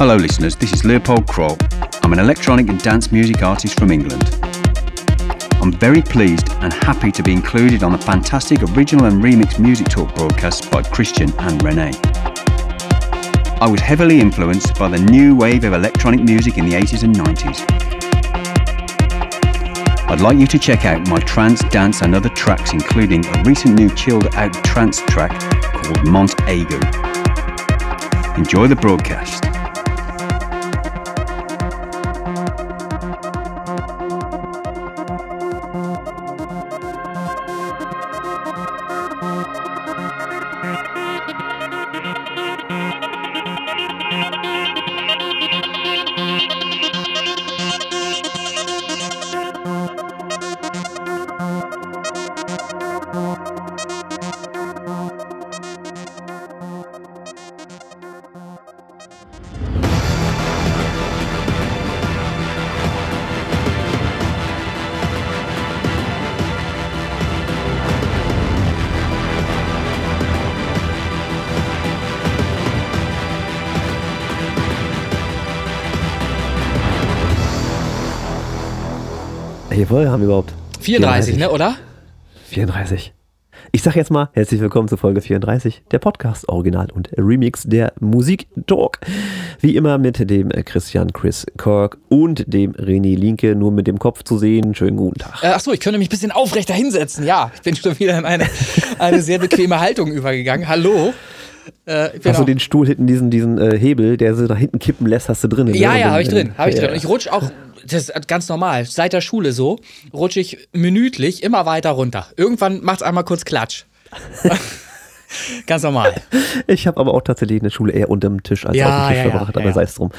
Hello, listeners, this is Leopold Kroll. I'm an electronic and dance music artist from England. I'm very pleased and happy to be included on the fantastic original and remix music talk broadcast by Christian and Renee. I was heavily influenced by the new wave of electronic music in the 80s and 90s. I'd like you to check out my trance, dance, and other tracks, including a recent new chilled out trance track called Mont Agu. Enjoy the broadcast. Haben wir überhaupt? 34, ne, oder? 34. Ich sag jetzt mal herzlich willkommen zu Folge 34, der Podcast Original und Remix der Musik Talk. Wie immer mit dem Christian Chris Kirk und dem René Linke, nur mit dem Kopf zu sehen. Schönen guten Tag. Äh, achso, ich könnte mich ein bisschen aufrechter hinsetzen. Ja, ich bin schon wieder in eine, eine sehr bequeme Haltung übergegangen. Hallo. Äh, hast du den Stuhl hinten, diesen, diesen äh, Hebel, der so nach hinten kippen lässt, hast du drin? Ja, ja, habe ich drin. Hab ich drin. Und ich rutsche auch das ist ganz normal. Seit der Schule so, rutsche ich minütlich immer weiter runter. Irgendwann macht es einmal kurz Klatsch. ganz normal. Ich habe aber auch tatsächlich in der Schule eher unter dem Tisch als ja, auf dem Tisch ja, verbracht, ja, aber sei es drum.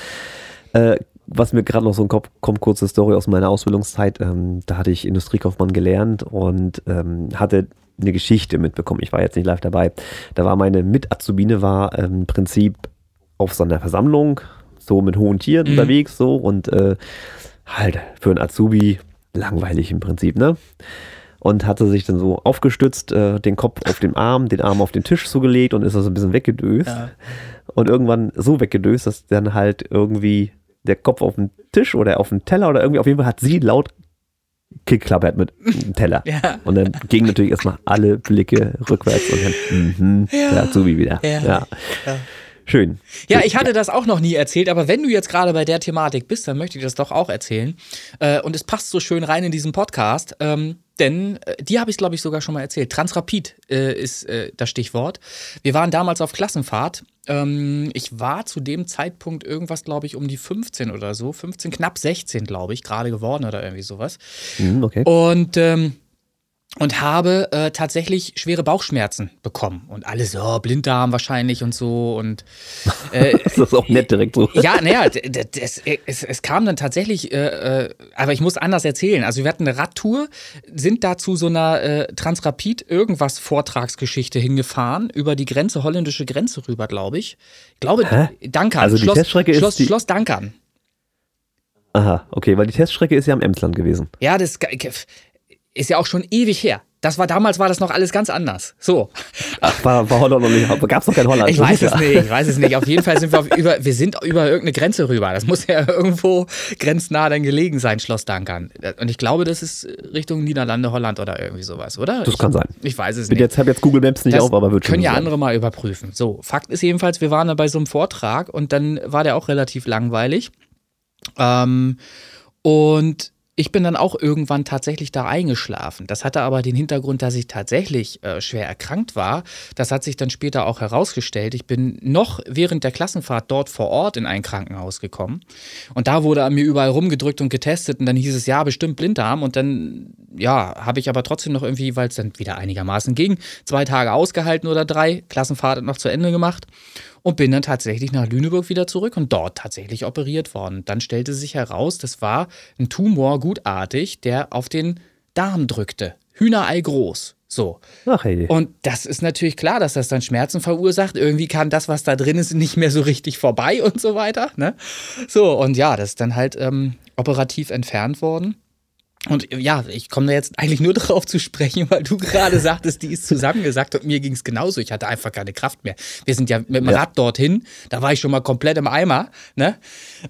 Äh, was mir gerade noch so ein Kopf kommt, kurze Story aus meiner Ausbildungszeit. Ähm, da hatte ich Industriekaufmann gelernt und ähm, hatte eine Geschichte mitbekommen. Ich war jetzt nicht live dabei. Da war meine Mit-Azubine war ähm, im Prinzip auf so einer Versammlung, so mit hohen Tieren mhm. unterwegs, so und äh, halt für einen Azubi langweilig im Prinzip, ne? Und hatte sich dann so aufgestützt, äh, den Kopf auf den Arm, den Arm auf den Tisch zugelegt und ist so ein bisschen weggedöst. Ja. Und irgendwann so weggedöst, dass dann halt irgendwie der Kopf auf den Tisch oder auf den Teller oder irgendwie auf jeden Fall hat sie laut geklappert mit dem Teller. Ja. Und dann gingen natürlich erstmal alle Blicke rückwärts und dann, mhm, ja. der Azubi wieder. Ja. ja. Schön. Ja, ich hatte das auch noch nie erzählt, aber wenn du jetzt gerade bei der Thematik bist, dann möchte ich das doch auch erzählen. Äh, und es passt so schön rein in diesen Podcast, ähm, denn äh, die habe ich, glaube ich, sogar schon mal erzählt. Transrapid äh, ist das Stichwort. Wir waren damals auf Klassenfahrt. Ähm, ich war zu dem Zeitpunkt irgendwas, glaube ich, um die 15 oder so. 15, knapp 16, glaube ich, gerade geworden oder irgendwie sowas. Mhm, okay. Und ähm, und habe äh, tatsächlich schwere Bauchschmerzen bekommen und alles so oh, Blinddarm wahrscheinlich und so und äh, das ist auch nett direkt so. Ja, naja, es, es, es, kam dann tatsächlich, äh, äh, aber ich muss anders erzählen. Also wir hatten eine Radtour, sind da zu so einer äh, Transrapid irgendwas Vortragsgeschichte hingefahren über die Grenze holländische Grenze rüber, glaube ich. Ich glaube Hä? Dankern. Also die Schloss, Teststrecke Schloss, ist die Schloss Dankern. Aha, okay, weil die Teststrecke ist ja am Emsland gewesen. Ja, das ist ja auch schon ewig her. Das war damals war das noch alles ganz anders. So. Ach, war, war Holland noch nicht, gab es noch kein Holland. Ich weiß es nicht, ich weiß es nicht. Auf jeden Fall sind wir auf, über, wir sind über irgendeine Grenze rüber. Das muss ja irgendwo grenznah dann gelegen sein, Schloss Dankern. Und ich glaube, das ist Richtung Niederlande, Holland oder irgendwie sowas, oder? Das ich, kann sein. Ich weiß es nicht. Ich habe jetzt Google Maps nicht das auf, aber wird schon. Können ja sein. andere mal überprüfen. So, Fakt ist jedenfalls, wir waren da bei so einem Vortrag und dann war der auch relativ langweilig. Ähm, und ich bin dann auch irgendwann tatsächlich da eingeschlafen. Das hatte aber den Hintergrund, dass ich tatsächlich äh, schwer erkrankt war. Das hat sich dann später auch herausgestellt. Ich bin noch während der Klassenfahrt dort vor Ort in ein Krankenhaus gekommen. Und da wurde an mir überall rumgedrückt und getestet. Und dann hieß es, ja, bestimmt Blinddarm. Und dann, ja, habe ich aber trotzdem noch irgendwie, weil es dann wieder einigermaßen ging, zwei Tage ausgehalten oder drei. Klassenfahrt noch zu Ende gemacht und bin dann tatsächlich nach Lüneburg wieder zurück und dort tatsächlich operiert worden. Dann stellte sich heraus, das war ein Tumor gutartig, der auf den Darm drückte. Hühnerei groß. So. Ach, hey. Und das ist natürlich klar, dass das dann Schmerzen verursacht. Irgendwie kann das, was da drin ist, nicht mehr so richtig vorbei und so weiter. Ne? So, und ja, das ist dann halt ähm, operativ entfernt worden. Und ja, ich komme da jetzt eigentlich nur darauf zu sprechen, weil du gerade sagtest, die ist zusammengesackt und mir ging es genauso. Ich hatte einfach keine Kraft mehr. Wir sind ja mit dem ja. Rad dorthin, da war ich schon mal komplett im Eimer, ne?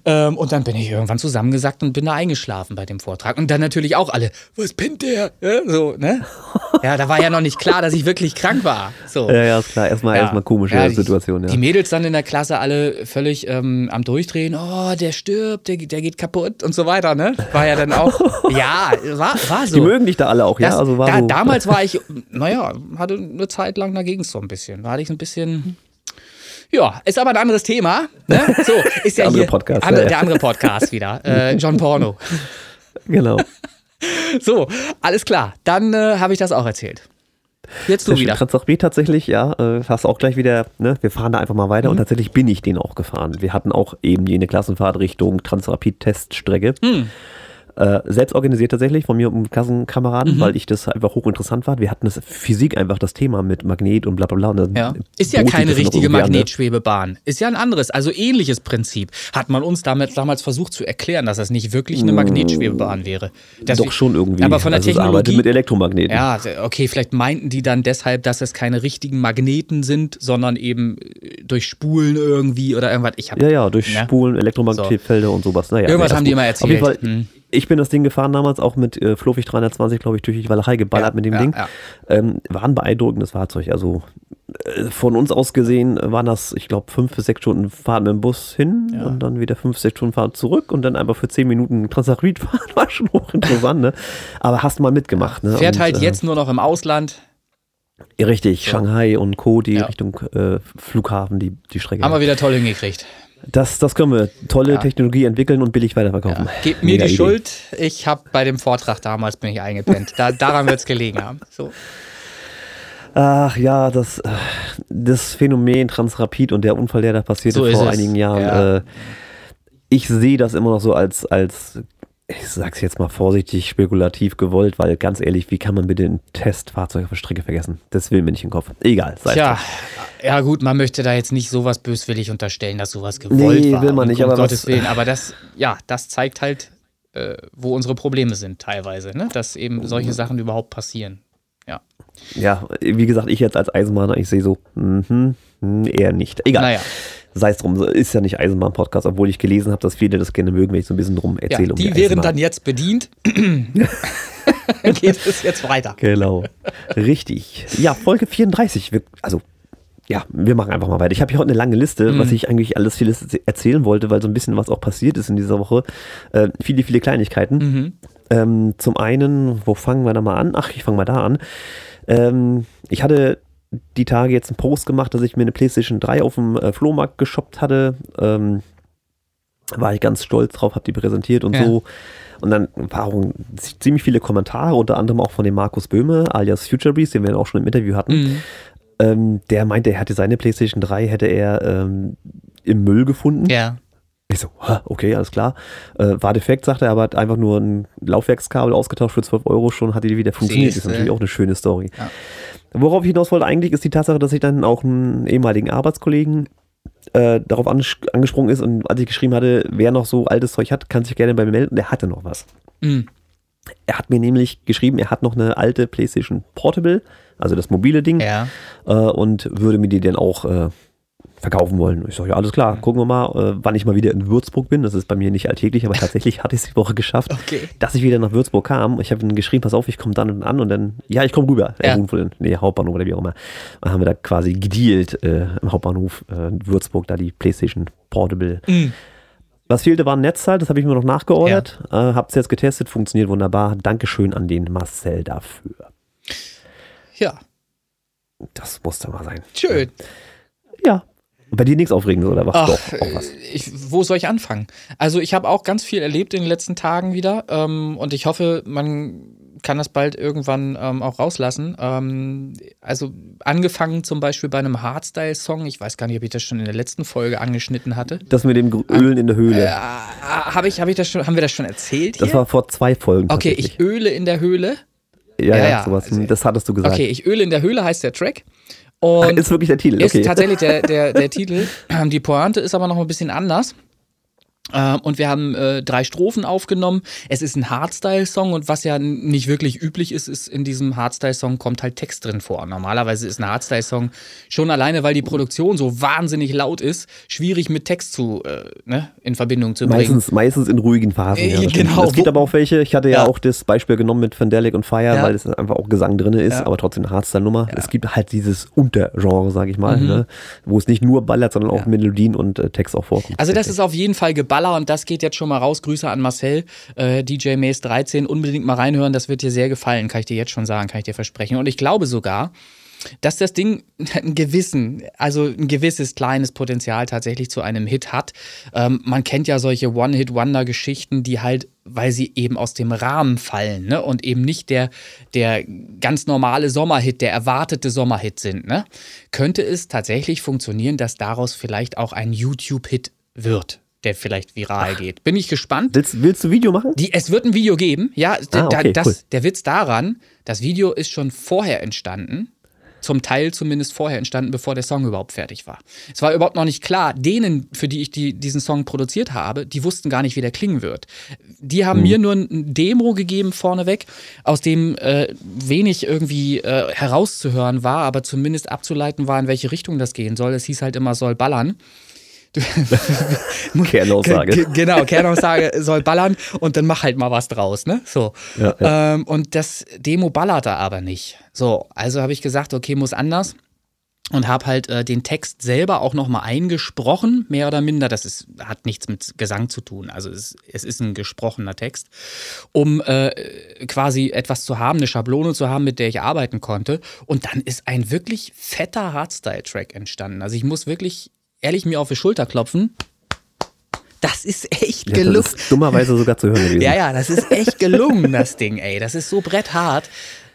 Ähm, und dann bin ich irgendwann zusammengesackt und bin da eingeschlafen bei dem Vortrag. Und dann natürlich auch alle, was pennt der? Ja, so, ne? Ja, da war ja noch nicht klar, dass ich wirklich krank war. So. Ja, ja, ist klar. Erstmal, ja. erstmal komische ja, die, Situation, ja. Die Mädels dann in der Klasse alle völlig ähm, am Durchdrehen, oh, der stirbt, der, der geht kaputt und so weiter, ne? War ja dann auch, ja, war, war so. Die mögen dich da alle auch, das, ja? Also war da, so. Damals war ich, naja, hatte eine Zeit lang, da ging es so ein bisschen. Da hatte ich ein bisschen. Ja, ist aber ein anderes Thema. Ne? So, ist ja der hier Podcast, andere, ja, ja. der andere Podcast wieder. Äh, John Porno. Genau. So, alles klar. Dann äh, habe ich das auch erzählt. Jetzt du wieder. Transrapid tatsächlich, ja, äh, hast auch gleich wieder, ne, wir fahren da einfach mal weiter mhm. und tatsächlich bin ich den auch gefahren. Wir hatten auch eben jene Klassenfahrt Richtung Transrapid-Teststrecke. Mhm. Äh, selbst organisiert tatsächlich von mir und einem Klassenkameraden, mhm. weil ich das einfach hochinteressant war. Wir hatten das Physik einfach das Thema mit Magnet und bla bla bla. Ja. Ist ja keine richtige Magnetschwebebahn. Ist ja ein anderes, also ähnliches Prinzip. Hat man uns damit damals versucht zu erklären, dass das nicht wirklich eine mm. Magnetschwebebahn wäre. Das Doch schon irgendwie. Aber von der also Technologie. Es arbeitet mit Elektromagneten. Ja, okay, vielleicht meinten die dann deshalb, dass es keine richtigen Magneten sind, sondern eben äh, durch Spulen irgendwie oder irgendwas. Ich hab, ja, ja, durch ja? Spulen, Elektromagnetfelder so. und sowas. Naja, irgendwas haben die immer erzählt. Auf jeden Fall, hm ich bin das Ding gefahren damals auch mit äh, Flowig 320, glaube ich, durch die Walachei geballert ja, mit dem ja, Ding. Ja. Ähm, war ein beeindruckendes Fahrzeug. Also äh, von uns aus gesehen waren das, ich glaube, fünf bis sechs Stunden Fahrt mit dem Bus hin und dann wieder fünf, sechs Stunden Fahrt zurück und dann einfach für zehn Minuten Transakrit fahren. War schon hochinteressant, ne? Aber hast mal mitgemacht, ne? Fährt und, halt äh, jetzt nur noch im Ausland. Richtig. Shanghai und Co., die Richtung äh, Flughafen, die, die Strecke. Haben wir wieder toll hingekriegt. Das, das können wir. Tolle ja. Technologie entwickeln und billig weiterverkaufen. Ja. Gebt mir Mega die Idee. Schuld. Ich habe bei dem Vortrag damals bin ich eingepennt. Da, daran wird es gelegen haben. So. Ach ja, das, das Phänomen Transrapid und der Unfall, der da passierte so vor einigen Jahren. Ja. Äh, ich sehe das immer noch so als, als ich sag's jetzt mal vorsichtig, spekulativ gewollt, weil ganz ehrlich, wie kann man bitte ein Testfahrzeug auf der Strecke vergessen? Das will mir nicht in den Kopf. Egal. Tja, ja gut, man möchte da jetzt nicht sowas böswillig unterstellen, dass sowas gewollt nee, war. will man nicht, um aber Gottes Willen. Aber das, ja, das zeigt halt, äh, wo unsere Probleme sind teilweise, ne? dass eben solche Sachen überhaupt passieren. Ja. Ja, wie gesagt, ich jetzt als Eisenbahner, ich sehe so, mh, eher nicht. Egal. Naja sei es drum, ist ja nicht Eisenbahn-Podcast, obwohl ich gelesen habe, dass viele das gerne mögen, wenn ich so ein bisschen drum erzähle. Ja, die, um die wären dann jetzt bedient. Geht es jetzt weiter. Genau. Richtig. Ja, Folge 34. Wir, also, ja, wir machen einfach mal weiter. Ich habe hier heute eine lange Liste, mhm. was ich eigentlich alles vieles erzählen wollte, weil so ein bisschen was auch passiert ist in dieser Woche. Äh, viele, viele Kleinigkeiten. Mhm. Ähm, zum einen, wo fangen wir da mal an? Ach, ich fange mal da an. Ähm, ich hatte die Tage jetzt einen Post gemacht, dass ich mir eine PlayStation 3 auf dem äh, Flohmarkt geshoppt hatte. Ähm, war ich ganz stolz drauf, habe die präsentiert und ja. so. Und dann waren ziemlich viele Kommentare, unter anderem auch von dem Markus Böhme, alias Future Breeze, den wir auch schon im Interview hatten. Mhm. Ähm, der meinte, er hätte seine PlayStation 3 hätte er ähm, im Müll gefunden. Ja. Ich so, okay, alles klar. Äh, war defekt, sagte er, aber hat einfach nur ein Laufwerkskabel ausgetauscht für 12 Euro schon, hat die wieder funktioniert. Das ist natürlich auch eine schöne Story. Ja. Worauf ich hinaus wollte eigentlich, ist die Tatsache, dass ich dann auch einen ehemaligen Arbeitskollegen äh, darauf angesprungen ist und als ich geschrieben hatte, wer noch so altes Zeug hat, kann sich gerne bei mir melden. Der hatte noch was. Mhm. Er hat mir nämlich geschrieben, er hat noch eine alte PlayStation Portable, also das mobile Ding, ja. äh, und würde mir die dann auch äh, verkaufen wollen. Ich sage, ja, alles klar, gucken wir mal, äh, wann ich mal wieder in Würzburg bin. Das ist bei mir nicht alltäglich, aber tatsächlich hatte ich es die Woche geschafft, okay. dass ich wieder nach Würzburg kam. Ich habe ihm geschrieben, pass auf, ich komme dann und an und dann, ja, ich komme rüber. Ja. Äh, nee, Hauptbahnhof oder wie auch immer. Dann haben wir da quasi gedealt äh, im Hauptbahnhof äh, Würzburg, da die PlayStation Portable. Mhm. Was fehlte, war ein Netzteil, das habe ich mir noch nachgeordert. Ja. Äh, hab's jetzt getestet, funktioniert wunderbar. Dankeschön an den Marcel dafür. Ja. Das musste mal sein. Schön. Ja, bei dir nichts Aufregendes oder was? Ach, Doch, auch was. Ich, wo soll ich anfangen? Also ich habe auch ganz viel erlebt in den letzten Tagen wieder ähm, und ich hoffe, man kann das bald irgendwann ähm, auch rauslassen. Ähm, also angefangen zum Beispiel bei einem Hardstyle-Song. Ich weiß gar nicht, ob ich das schon in der letzten Folge angeschnitten hatte. Das mit dem Ölen in der Höhle. Äh, hab ich, hab ich das schon, haben wir das schon erzählt? Das war vor zwei Folgen. Okay, ich öle in der Höhle. Ja, ja, ja sowas. Also, das hattest du gesagt. Okay, ich öle in der Höhle heißt der Track. Und ist wirklich der Titel. Okay. Ist tatsächlich der, der, der Titel. Die Pointe ist aber noch ein bisschen anders. Äh, und wir haben äh, drei Strophen aufgenommen. Es ist ein Hardstyle-Song und was ja nicht wirklich üblich ist, ist in diesem Hardstyle-Song kommt halt Text drin vor. Normalerweise ist ein Hardstyle-Song schon alleine, weil die Produktion so wahnsinnig laut ist, schwierig mit Text zu, äh, ne, in Verbindung zu bringen. Meistens, meistens in ruhigen Phasen. Ja, genau. Es gibt aber auch welche, ich hatte ja, ja, auch das Beispiel genommen mit Vandalic und Fire, ja. weil es einfach auch Gesang drin ist, aber trotzdem eine Hardstyle-Nummer. Es gibt halt dieses Untergenre, sag ich mal, mhm. ne, wo es nicht nur ballert, sondern auch Melodien und äh, Text auch vorkommt. Also das ist auf jeden Fall geballert Baller und das geht jetzt schon mal raus. Grüße an Marcel, äh, DJ Mace 13. Unbedingt mal reinhören, das wird dir sehr gefallen, kann ich dir jetzt schon sagen, kann ich dir versprechen. Und ich glaube sogar, dass das Ding einen gewissen, also ein gewisses kleines Potenzial tatsächlich zu einem Hit hat. Ähm, man kennt ja solche One-Hit-Wonder-Geschichten, die halt, weil sie eben aus dem Rahmen fallen ne? und eben nicht der, der ganz normale Sommerhit, der erwartete Sommerhit sind, ne? könnte es tatsächlich funktionieren, dass daraus vielleicht auch ein YouTube-Hit wird der vielleicht viral Ach. geht. Bin ich gespannt. Willst, willst du Video machen? Die, es wird ein Video geben. Ja, ah, okay, das, cool. der Witz daran, das Video ist schon vorher entstanden. Zum Teil zumindest vorher entstanden, bevor der Song überhaupt fertig war. Es war überhaupt noch nicht klar, denen, für die ich die, diesen Song produziert habe, die wussten gar nicht, wie der klingen wird. Die haben mhm. mir nur ein Demo gegeben vorneweg, aus dem äh, wenig irgendwie äh, herauszuhören war, aber zumindest abzuleiten war, in welche Richtung das gehen soll. Es hieß halt immer, soll ballern. Kernaussage. genau, Kernaussage soll ballern und dann mach halt mal was draus, ne? So. Ja, ja. Ähm, und das Demo ballerte aber nicht. So, also habe ich gesagt, okay, muss anders und habe halt äh, den Text selber auch nochmal eingesprochen, mehr oder minder. Das ist, hat nichts mit Gesang zu tun. Also es, es ist ein gesprochener Text, um äh, quasi etwas zu haben, eine Schablone zu haben, mit der ich arbeiten konnte. Und dann ist ein wirklich fetter Hardstyle-Track entstanden. Also ich muss wirklich ehrlich mir auf die Schulter klopfen. Das ist echt ja, gelungen. Das ist dummerweise sogar zu hören gewesen. Ja, ja, das ist echt gelungen, das Ding, ey. Das ist so bretthart.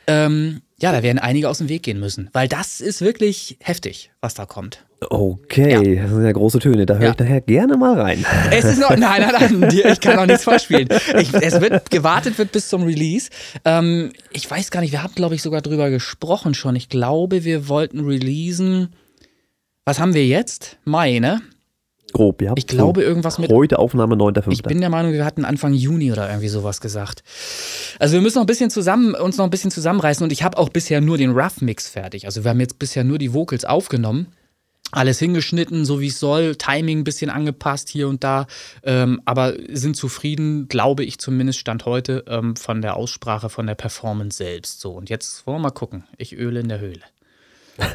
Ähm, ja, da werden einige aus dem Weg gehen müssen, weil das ist wirklich heftig, was da kommt. Okay, ja. das sind ja große Töne. Da höre ja. ich daher gerne mal rein. Es ist noch, nein, nein, nein, ich kann noch nichts vorspielen. Ich, es wird gewartet wird bis zum Release. Ähm, ich weiß gar nicht, wir haben, glaube ich, sogar drüber gesprochen schon. Ich glaube, wir wollten releasen was haben wir jetzt? Mai, ne? Grob, ja. Ich glaube, so, irgendwas mit. Heute Aufnahme 9.5. Ich bin der Meinung, wir hatten Anfang Juni oder irgendwie sowas gesagt. Also, wir müssen noch ein bisschen zusammen, uns noch ein bisschen zusammenreißen und ich habe auch bisher nur den Rough-Mix fertig. Also, wir haben jetzt bisher nur die Vocals aufgenommen. Alles hingeschnitten, so wie es soll, Timing ein bisschen angepasst hier und da, ähm, aber sind zufrieden, glaube ich zumindest, Stand heute ähm, von der Aussprache, von der Performance selbst. So, und jetzt wollen wir mal gucken. Ich öle in der Höhle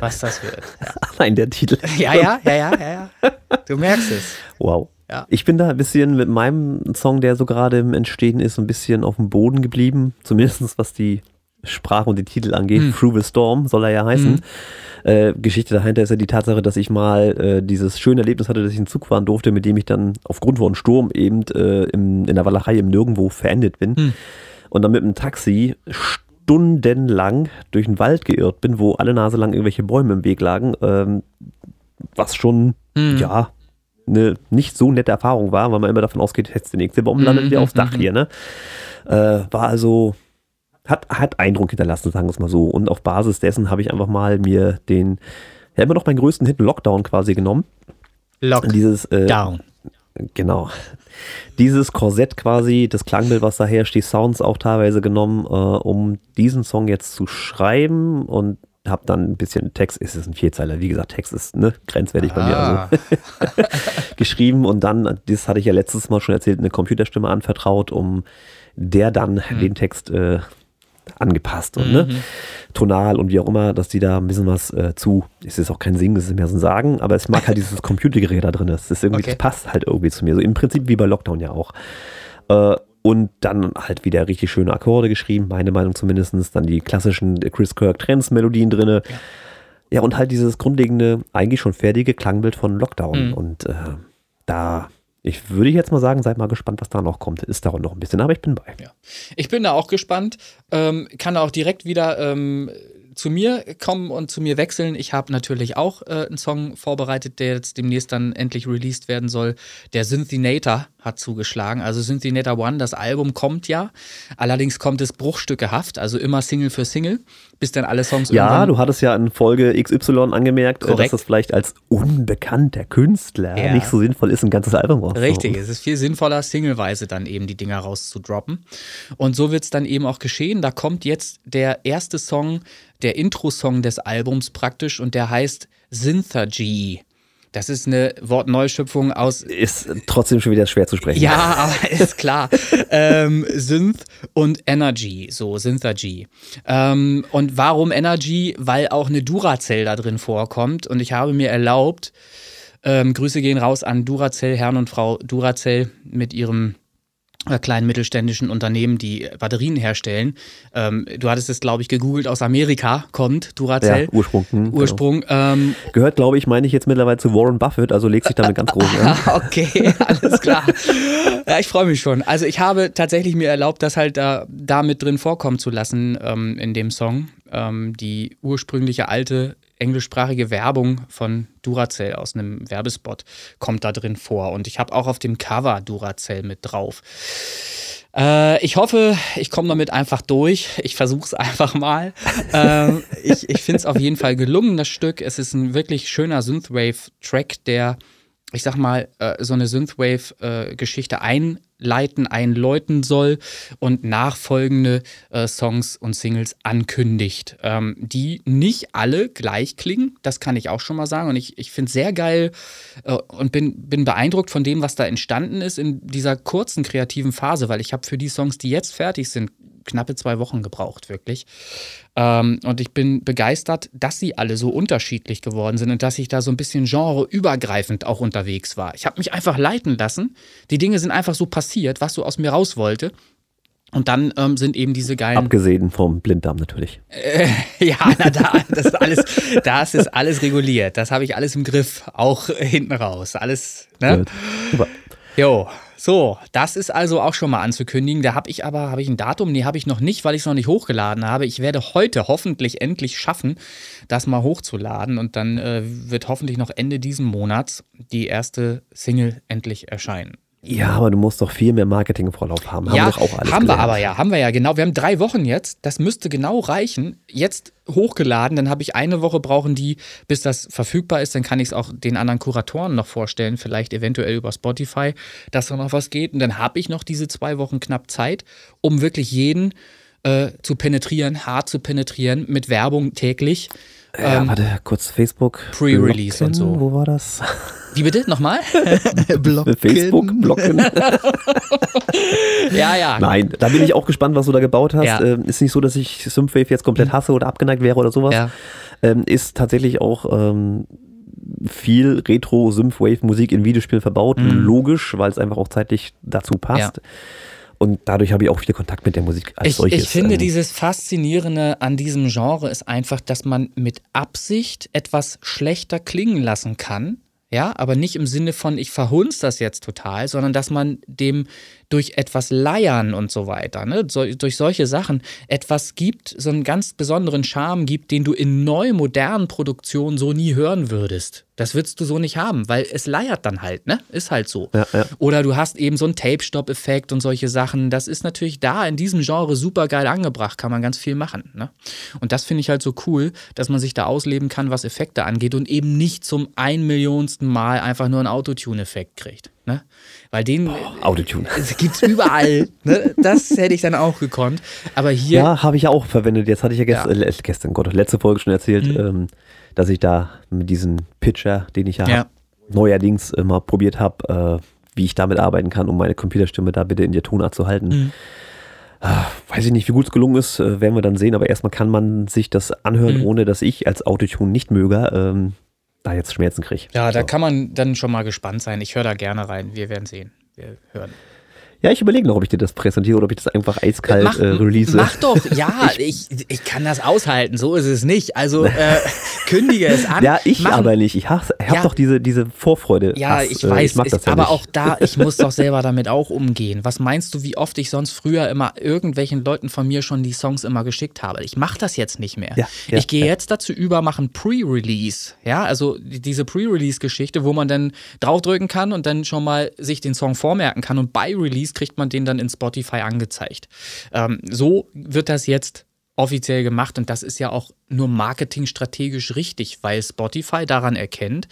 was das wird. Ja. Nein, der Titel. Ja, ja, ja, ja, ja, ja. Du merkst es. Wow. Ja. Ich bin da ein bisschen mit meinem Song, der so gerade im Entstehen ist, ein bisschen auf dem Boden geblieben. Zumindest was die Sprache und den Titel angeht. Hm. Through the Storm soll er ja heißen. Hm. Äh, Geschichte dahinter ist ja die Tatsache, dass ich mal äh, dieses schöne Erlebnis hatte, dass ich in Zug fahren durfte, mit dem ich dann aufgrund von Sturm eben äh, im, in der Walachei im Nirgendwo verendet bin. Hm. Und dann mit dem Taxi stundenlang durch den Wald geirrt bin, wo alle Nase lang irgendwelche Bäume im Weg lagen, ähm, was schon, mhm. ja, eine nicht so nette Erfahrung war, weil man immer davon ausgeht, jetzt der nächste Baum landet wieder mhm. aufs Dach mhm. hier, ne? Äh, war also, hat, hat Eindruck hinterlassen, sagen wir es mal so. Und auf Basis dessen habe ich einfach mal mir den, ja, immer noch meinen größten Hit Lockdown quasi genommen. Lockdown. Dieses, äh, Genau. Dieses Korsett quasi, das Klangbild, was da herrscht, die Sounds auch teilweise genommen, äh, um diesen Song jetzt zu schreiben und habe dann ein bisschen Text, ist es ein Vierzeiler, wie gesagt, Text ist ne, grenzwertig ah. bei mir also geschrieben und dann, das hatte ich ja letztes Mal schon erzählt, eine Computerstimme anvertraut, um der dann hm. den Text äh, angepasst und ne, mhm. ne, tonal und wie auch immer, dass die da ein bisschen was äh, zu, es ist auch kein Singen, es ist mehr so ein Sagen, aber ich mag halt dieses Computergerät da drin, das ist irgendwie, okay. das passt halt irgendwie zu mir, so im Prinzip wie bei Lockdown ja auch. Äh, und dann halt wieder richtig schöne Akkorde geschrieben, meine Meinung zumindest, dann die klassischen Chris Kirk Trends Melodien drinne. Ja. ja. und halt dieses grundlegende, eigentlich schon fertige Klangbild von Lockdown mhm. und äh, da ich würde jetzt mal sagen, seid mal gespannt, was da noch kommt. Ist dauert noch ein bisschen, aber ich bin bei. Ja. Ich bin da auch gespannt. Ähm, kann auch direkt wieder ähm, zu mir kommen und zu mir wechseln. Ich habe natürlich auch äh, einen Song vorbereitet, der jetzt demnächst dann endlich released werden soll. Der Synthinator hat zugeschlagen. Also Synthinator One, das Album kommt ja. Allerdings kommt es bruchstückehaft, also immer Single für Single, bis dann alle Songs Ja, du hattest ja in Folge XY angemerkt, äh, Korrekt. dass das vielleicht als unbekannter Künstler ja. nicht so sinnvoll ist, ein ganzes Album rauszuhauen. Richtig, es ist viel sinnvoller, singleweise dann eben die Dinger rauszudroppen. Und so wird es dann eben auch geschehen. Da kommt jetzt der erste Song, der Intro-Song des Albums praktisch und der heißt Synthergy. Das ist eine Wortneuschöpfung aus. Ist trotzdem schon wieder schwer zu sprechen. Ja, aber ist klar. ähm, Synth und Energy, so Synthergy. Ähm, und warum Energy? Weil auch eine Duracell da drin vorkommt. Und ich habe mir erlaubt, ähm, Grüße gehen raus an Duracell, Herrn und Frau Duracell mit ihrem kleinen mittelständischen Unternehmen, die Batterien herstellen. Ähm, du hattest es, glaube ich, gegoogelt, aus Amerika kommt Duracell. Ja, Ursprung. Hm, genau. Ursprung. Genau. Ähm, Gehört, glaube ich, meine ich jetzt mittlerweile zu Warren Buffett, also legt sich damit ganz groß an. okay, alles klar. ja, ich freue mich schon. Also ich habe tatsächlich mir erlaubt, das halt da, da mit drin vorkommen zu lassen ähm, in dem Song. Ähm, die ursprüngliche alte englischsprachige Werbung von Duracell aus einem Werbespot kommt da drin vor. Und ich habe auch auf dem Cover Duracell mit drauf. Äh, ich hoffe, ich komme damit einfach durch. Ich versuche es einfach mal. äh, ich ich finde es auf jeden Fall gelungen, das Stück. Es ist ein wirklich schöner Synthwave-Track, der, ich sag mal, äh, so eine Synthwave-Geschichte ein leiten, einläuten soll und nachfolgende äh, Songs und Singles ankündigt, ähm, die nicht alle gleich klingen. Das kann ich auch schon mal sagen. Und ich, ich finde es sehr geil äh, und bin, bin beeindruckt von dem, was da entstanden ist in dieser kurzen kreativen Phase, weil ich habe für die Songs, die jetzt fertig sind, knappe zwei Wochen gebraucht, wirklich. Ähm, und ich bin begeistert, dass sie alle so unterschiedlich geworden sind und dass ich da so ein bisschen genreübergreifend auch unterwegs war. Ich habe mich einfach leiten lassen. Die Dinge sind einfach so passiert, was so aus mir raus wollte. Und dann ähm, sind eben diese geilen. Abgesehen vom Blinddarm natürlich. Äh, ja, na da, das ist alles, das ist alles reguliert. Das habe ich alles im Griff, auch hinten raus. Alles, ne? Super. Jo, so, das ist also auch schon mal anzukündigen. Da habe ich aber, habe ich ein Datum? Nee, habe ich noch nicht, weil ich es noch nicht hochgeladen habe. Ich werde heute hoffentlich endlich schaffen, das mal hochzuladen und dann äh, wird hoffentlich noch Ende diesen Monats die erste Single endlich erscheinen. Ja, aber du musst doch viel mehr Marketingvorlauf haben. Haben ja, wir doch auch alles haben gelernt. wir aber ja, haben wir ja genau. Wir haben drei Wochen jetzt. Das müsste genau reichen. Jetzt hochgeladen, dann habe ich eine Woche brauchen die, bis das verfügbar ist. Dann kann ich es auch den anderen Kuratoren noch vorstellen, vielleicht eventuell über Spotify, dass da noch was geht. Und dann habe ich noch diese zwei Wochen knapp Zeit, um wirklich jeden äh, zu penetrieren, hart zu penetrieren, mit Werbung täglich. Ja, ähm, warte, kurz Facebook. Pre-Release und so. Wo war das? Wie bitte? Nochmal? blocken. Facebook blocken. ja, ja. Nein, da bin ich auch gespannt, was du da gebaut hast. Ja. Ähm, ist nicht so, dass ich Synthwave jetzt komplett mhm. hasse oder abgeneigt wäre oder sowas. Ja. Ähm, ist tatsächlich auch ähm, viel Retro-Synthwave-Musik in Videospielen verbaut. Mhm. Logisch, weil es einfach auch zeitlich dazu passt. Ja. Und dadurch habe ich auch viel Kontakt mit der Musik als ich, solches. Ich finde, ähm, dieses Faszinierende an diesem Genre ist einfach, dass man mit Absicht etwas schlechter klingen lassen kann. Ja, aber nicht im Sinne von, ich verhunz das jetzt total, sondern dass man dem durch etwas Leiern und so weiter, ne, so, durch solche Sachen etwas gibt, so einen ganz besonderen Charme gibt, den du in neu modernen Produktionen so nie hören würdest. Das würdest du so nicht haben, weil es leiert dann halt, ne? Ist halt so. Ja, ja. Oder du hast eben so einen Tape-Stop-Effekt und solche Sachen. Das ist natürlich da in diesem Genre super geil angebracht, kann man ganz viel machen. Ne? Und das finde ich halt so cool, dass man sich da ausleben kann, was Effekte angeht und eben nicht zum ein Millionsten Mal einfach nur einen Autotune-Effekt kriegt. Ne? Weil den Boah, Autotune. gibt es überall. ne? Das hätte ich dann auch gekonnt. Aber hier. Ja, habe ich ja auch verwendet. Jetzt hatte ich ja, gest ja. Äh, gestern, Gott, letzte Folge schon erzählt, mhm. ähm, dass ich da mit diesem Pitcher, den ich ja, ja. neuerdings immer probiert habe, äh, wie ich damit arbeiten kann, um meine Computerstimme da bitte in der Tonart zu halten. Mhm. Äh, weiß ich nicht, wie gut es gelungen ist, äh, werden wir dann sehen. Aber erstmal kann man sich das anhören, mhm. ohne dass ich als Autotune nicht möge. Ähm, da jetzt Schmerzen kriege. Ja, so. da kann man dann schon mal gespannt sein. Ich höre da gerne rein. Wir werden sehen. Wir hören. Ja, ich überlege noch, ob ich dir das präsentiere oder ob ich das einfach eiskalt mach, äh, release. Mach doch, ja, ich, ich kann das aushalten, so ist es nicht. Also äh, kündige es an. Ja, ich Machen. aber nicht. Ich habe ja. doch diese, diese Vorfreude. Ja, Hass, ich äh, weiß, ich ist, ja aber nicht. auch da, ich muss doch selber damit auch umgehen. Was meinst du, wie oft ich sonst früher immer irgendwelchen Leuten von mir schon die Songs immer geschickt habe? Ich mache das jetzt nicht mehr. Ja, ich gehe jetzt dazu über, machen Pre-Release. Ja, also diese Pre-Release-Geschichte, wo man dann draufdrücken kann und dann schon mal sich den Song vormerken kann und bei Release kriegt man den dann in Spotify angezeigt. Ähm, so wird das jetzt offiziell gemacht und das ist ja auch nur marketingstrategisch richtig, weil Spotify daran erkennt,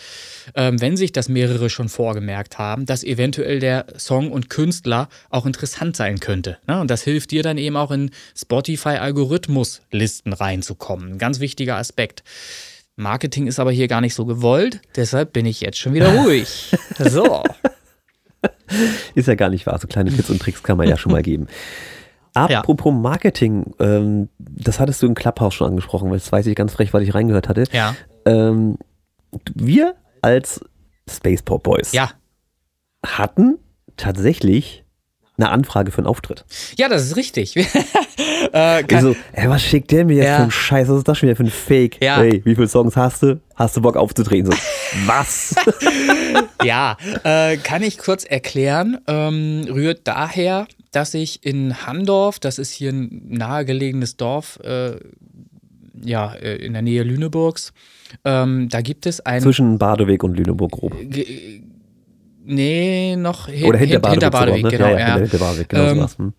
ähm, wenn sich das mehrere schon vorgemerkt haben, dass eventuell der Song und Künstler auch interessant sein könnte. Ne? Und das hilft dir dann eben auch in Spotify-Algorithmus-Listen reinzukommen. Ein ganz wichtiger Aspekt. Marketing ist aber hier gar nicht so gewollt, deshalb bin ich jetzt schon wieder ruhig. So. Ist ja gar nicht wahr. So kleine Tipps und Tricks kann man ja schon mal geben. Apropos ja. Marketing, ähm, das hattest du im Clubhouse schon angesprochen, weil das weiß ich ganz frech, weil ich reingehört hatte. Ja. Ähm, wir als Spaceport Boys ja. hatten tatsächlich eine Anfrage für einen Auftritt. Ja, das ist richtig. äh, also, ey, was schickt der mir jetzt ja. für einen Scheiß? Was ist das schon wieder für ein Fake? Ja. Hey, wie viele Songs hast du? Hast du Bock aufzutreten? So, was? ja, äh, kann ich kurz erklären. Ähm, rührt daher, dass ich in Handorf, das ist hier ein nahegelegenes Dorf, äh, ja, äh, in der Nähe Lüneburgs, ähm, da gibt es ein. Zwischen Badeweg und Lüneburg grob. Nee, noch hin, Oder hinter, hinter Badeweg, ne? genau. Ja, ja, hinter Badeweg, genau ähm, sowas. Hm.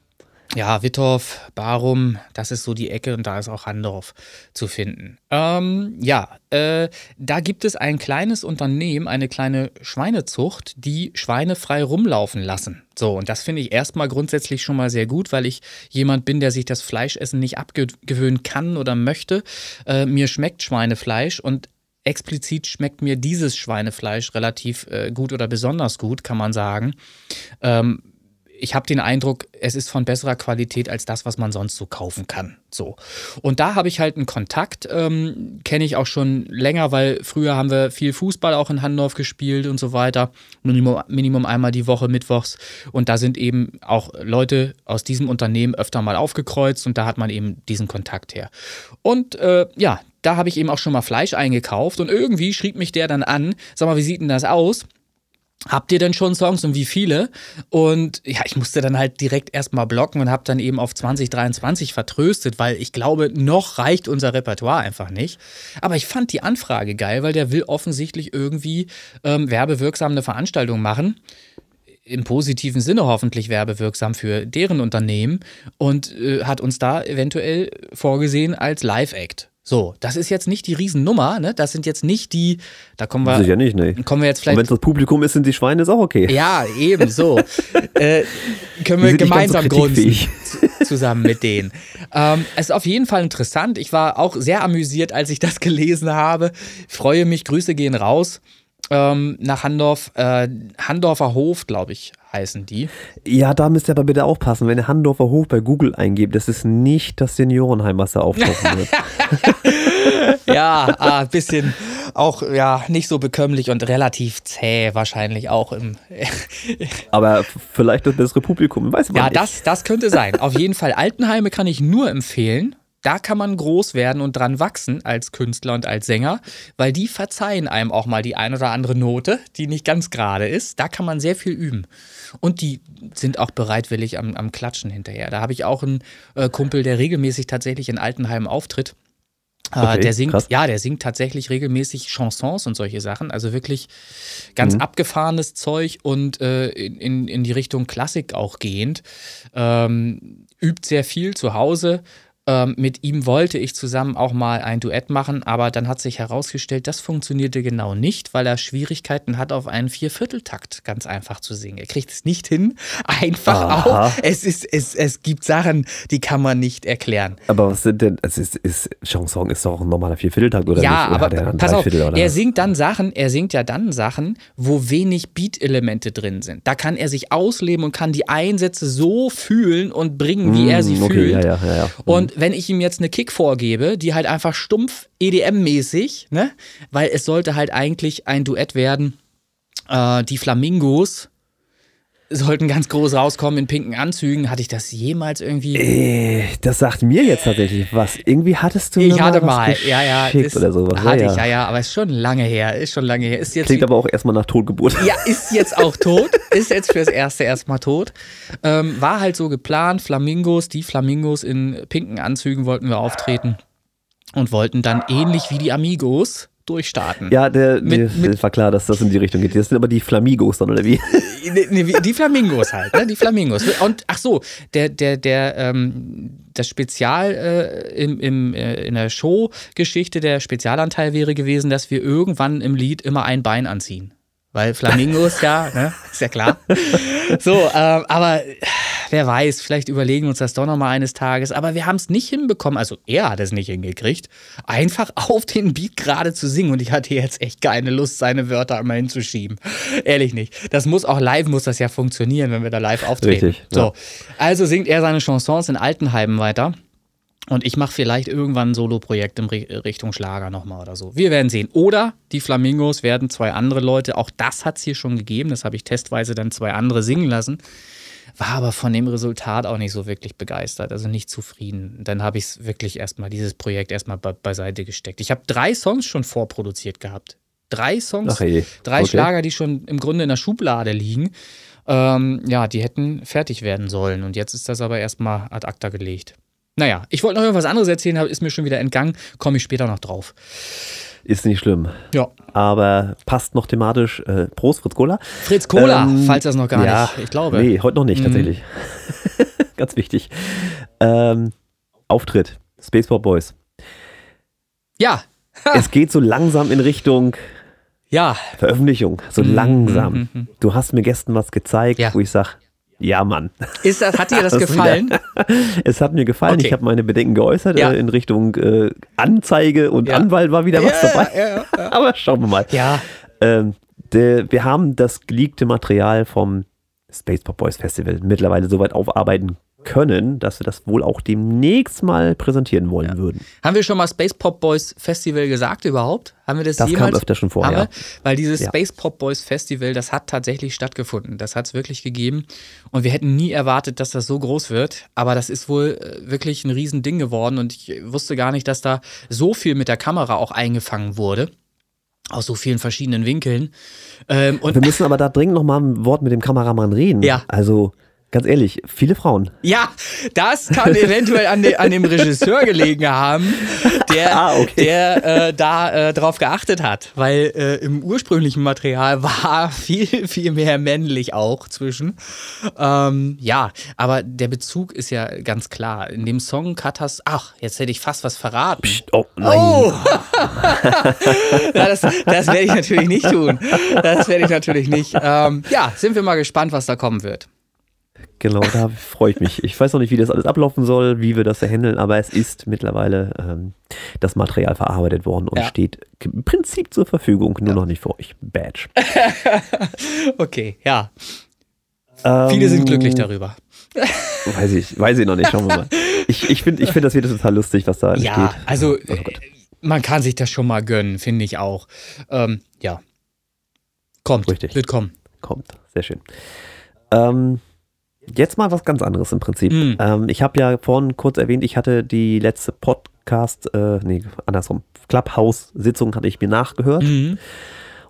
Ja, Wittorf, Barum, das ist so die Ecke und da ist auch Handorf zu finden. Ähm, ja, äh, da gibt es ein kleines Unternehmen, eine kleine Schweinezucht, die Schweine frei rumlaufen lassen. So, und das finde ich erstmal grundsätzlich schon mal sehr gut, weil ich jemand bin, der sich das Fleischessen nicht abgewöhnen kann oder möchte. Äh, mir schmeckt Schweinefleisch und explizit schmeckt mir dieses Schweinefleisch relativ äh, gut oder besonders gut, kann man sagen. Ähm, ich habe den Eindruck, es ist von besserer Qualität als das, was man sonst so kaufen kann. So. Und da habe ich halt einen Kontakt, ähm, kenne ich auch schon länger, weil früher haben wir viel Fußball auch in Handorf gespielt und so weiter. Minimum, Minimum einmal die Woche mittwochs. Und da sind eben auch Leute aus diesem Unternehmen öfter mal aufgekreuzt und da hat man eben diesen Kontakt her. Und äh, ja, da habe ich eben auch schon mal Fleisch eingekauft und irgendwie schrieb mich der dann an, sag mal, wie sieht denn das aus? Habt ihr denn schon Songs und wie viele? Und ja, ich musste dann halt direkt erstmal blocken und habe dann eben auf 2023 vertröstet, weil ich glaube, noch reicht unser Repertoire einfach nicht. Aber ich fand die Anfrage geil, weil der will offensichtlich irgendwie ähm, werbewirksam eine Veranstaltung machen im positiven Sinne hoffentlich werbewirksam für deren Unternehmen und äh, hat uns da eventuell vorgesehen als Live-Act. So, das ist jetzt nicht die Riesennummer, ne? Das sind jetzt nicht die, da kommen wir. Sicher nicht, ne? Kommen wir jetzt vielleicht. Wenn es das Publikum ist, sind die Schweine, ist auch okay. Ja, eben so. äh, können wir gemeinsam so grunzen zusammen mit denen. Ähm, es ist auf jeden Fall interessant. Ich war auch sehr amüsiert, als ich das gelesen habe. freue mich, Grüße gehen raus ähm, nach Handorf. Äh, Handorfer Hof, glaube ich, heißen die. Ja, da müsst ihr aber bitte aufpassen, wenn ihr Handorfer Hof bei Google eingebt, das ist nicht das Seniorenheim, was da auftauchen wird. ja, ein ah, bisschen auch ja nicht so bekömmlich und relativ zäh wahrscheinlich auch im. aber vielleicht das bessere Publikum, weiß man ja, nicht. Ja, das, das könnte sein. Auf jeden Fall Altenheime kann ich nur empfehlen da kann man groß werden und dran wachsen als Künstler und als Sänger, weil die verzeihen einem auch mal die ein oder andere Note, die nicht ganz gerade ist. Da kann man sehr viel üben. Und die sind auch bereitwillig am, am Klatschen hinterher. Da habe ich auch einen äh, Kumpel, der regelmäßig tatsächlich in Altenheim auftritt. Äh, okay, der singt, krass. ja, der singt tatsächlich regelmäßig Chansons und solche Sachen. Also wirklich ganz mhm. abgefahrenes Zeug und äh, in, in die Richtung Klassik auch gehend. Ähm, übt sehr viel zu Hause ähm, mit ihm wollte ich zusammen auch mal ein Duett machen, aber dann hat sich herausgestellt, das funktionierte genau nicht, weil er Schwierigkeiten hat, auf einen Viervierteltakt ganz einfach zu singen. Er kriegt es nicht hin, einfach Aha. auch. Es, ist, es, es gibt Sachen, die kann man nicht erklären. Aber was sind denn, es ist, ist Chanson ist doch auch ein normaler Viervierteltakt, oder ja, nicht? Oder aber pass auf, er singt dann Sachen, er singt ja dann Sachen, wo wenig Beat-Elemente drin sind. Da kann er sich ausleben und kann die Einsätze so fühlen und bringen, wie mm, er sie okay, fühlt. Ja, ja, ja, und wenn ich ihm jetzt eine Kick vorgebe, die halt einfach stumpf EDM-mäßig, ne? Weil es sollte halt eigentlich ein Duett werden, äh, die Flamingos sollten ganz groß rauskommen in pinken Anzügen. Hatte ich das jemals irgendwie? Äh, das sagt mir jetzt tatsächlich was. Irgendwie hattest du Ich hatte mal, ja, ja. Ist, oder sowas. Hatte ja, ich, ja, ja, aber ist schon lange her, ist schon lange her. Ist jetzt Klingt aber auch erstmal nach Totgeburt. Ja, ist jetzt auch tot, ist jetzt fürs Erste erstmal tot. Ähm, war halt so geplant, Flamingos, die Flamingos in pinken Anzügen wollten wir auftreten und wollten dann ähnlich wie die Amigos durchstarten. Ja, der, mit, mit, war klar, dass das in die Richtung geht. Das sind aber die Flamigos dann, oder wie? die Flamingos halt, ne? Die Flamingos. Und ach so, der, der, der, ähm, das Spezial äh, im, im, äh, in der Show-Geschichte, der Spezialanteil wäre gewesen, dass wir irgendwann im Lied immer ein Bein anziehen. Weil Flamingos, ja, ne? ist ja klar. So, ähm, aber wer weiß, vielleicht überlegen uns das doch nochmal eines Tages. Aber wir haben es nicht hinbekommen, also er hat es nicht hingekriegt, einfach auf den Beat gerade zu singen. Und ich hatte jetzt echt keine Lust, seine Wörter einmal hinzuschieben. Ehrlich nicht. Das muss auch live, muss das ja funktionieren, wenn wir da live auftreten. Richtig, so, ja. also singt er seine Chansons in Altenheimen weiter. Und ich mache vielleicht irgendwann ein Solo-Projekt in Richtung Schlager nochmal oder so. Wir werden sehen. Oder die Flamingos werden zwei andere Leute, auch das hat es hier schon gegeben, das habe ich testweise dann zwei andere singen lassen. War aber von dem Resultat auch nicht so wirklich begeistert, also nicht zufrieden. Dann habe ich es wirklich erstmal, dieses Projekt erstmal be beiseite gesteckt. Ich habe drei Songs schon vorproduziert gehabt. Drei Songs, hey. drei okay. Schlager, die schon im Grunde in der Schublade liegen. Ähm, ja, die hätten fertig werden sollen. Und jetzt ist das aber erstmal ad acta gelegt. Naja, ich wollte noch irgendwas anderes erzählen, aber ist mir schon wieder entgangen. Komme ich später noch drauf. Ist nicht schlimm. Ja. Aber passt noch thematisch. Äh, Prost, Fritz Cola. Fritz Cola, ähm, falls das noch gar ja, nicht. Ich glaube. Nee, heute noch nicht, mhm. tatsächlich. Ganz wichtig. Ähm, Auftritt. Spaceport Boys. Ja. es geht so langsam in Richtung ja. Veröffentlichung. So mhm. langsam. Mhm. mhm. Du hast mir gestern was gezeigt, ja. wo ich sage, ja, Mann. Ist das, hat dir das, das gefallen? es hat mir gefallen. Okay. Ich habe meine Bedenken geäußert ja. äh, in Richtung äh, Anzeige und ja. Anwalt war wieder was dabei. Aber schauen wir mal. Ja. Ähm, der, wir haben das geleakte Material vom Space Pop Boys Festival mittlerweile soweit aufarbeiten können, dass wir das wohl auch demnächst mal präsentieren wollen ja. würden. Haben wir schon mal Space Pop Boys Festival gesagt überhaupt? Haben wir das, das jemals? kam öfter schon vor, ja. Weil dieses ja. Space Pop Boys Festival, das hat tatsächlich stattgefunden. Das hat es wirklich gegeben. Und wir hätten nie erwartet, dass das so groß wird. Aber das ist wohl äh, wirklich ein Riesending geworden. Und ich wusste gar nicht, dass da so viel mit der Kamera auch eingefangen wurde aus so vielen verschiedenen Winkeln. Ähm, und wir müssen aber da dringend noch mal ein Wort mit dem Kameramann reden. Ja. Also Ganz ehrlich, viele Frauen. Ja, das kann eventuell an, de, an dem Regisseur gelegen haben, der, ah, okay. der äh, da äh, drauf geachtet hat. Weil äh, im ursprünglichen Material war viel, viel mehr männlich auch zwischen. Ähm, ja, aber der Bezug ist ja ganz klar. In dem Song Katas, ach, jetzt hätte ich fast was verraten. Psst, oh, nein. Oh. ja, das, das werde ich natürlich nicht tun. Das werde ich natürlich nicht. Ähm, ja, sind wir mal gespannt, was da kommen wird. Genau, da freue ich mich. Ich weiß noch nicht, wie das alles ablaufen soll, wie wir das handeln, aber es ist mittlerweile ähm, das Material verarbeitet worden und ja. steht im Prinzip zur Verfügung, nur ja. noch nicht für euch. Badge. okay, ja. Ähm, Viele sind glücklich darüber. weiß ich, weiß ich noch nicht, schauen wir mal. Ich, ich finde ich find das wieder total lustig, was da ja, steht. Also, oh man kann sich das schon mal gönnen, finde ich auch. Ähm, ja. Kommt. Richtig. Wird kommen. Kommt. Sehr schön. Ähm, Jetzt mal was ganz anderes im Prinzip. Mhm. Ähm, ich habe ja vorhin kurz erwähnt, ich hatte die letzte Podcast, äh, nee, andersrum, Clubhouse-Sitzung hatte ich mir nachgehört. Mhm.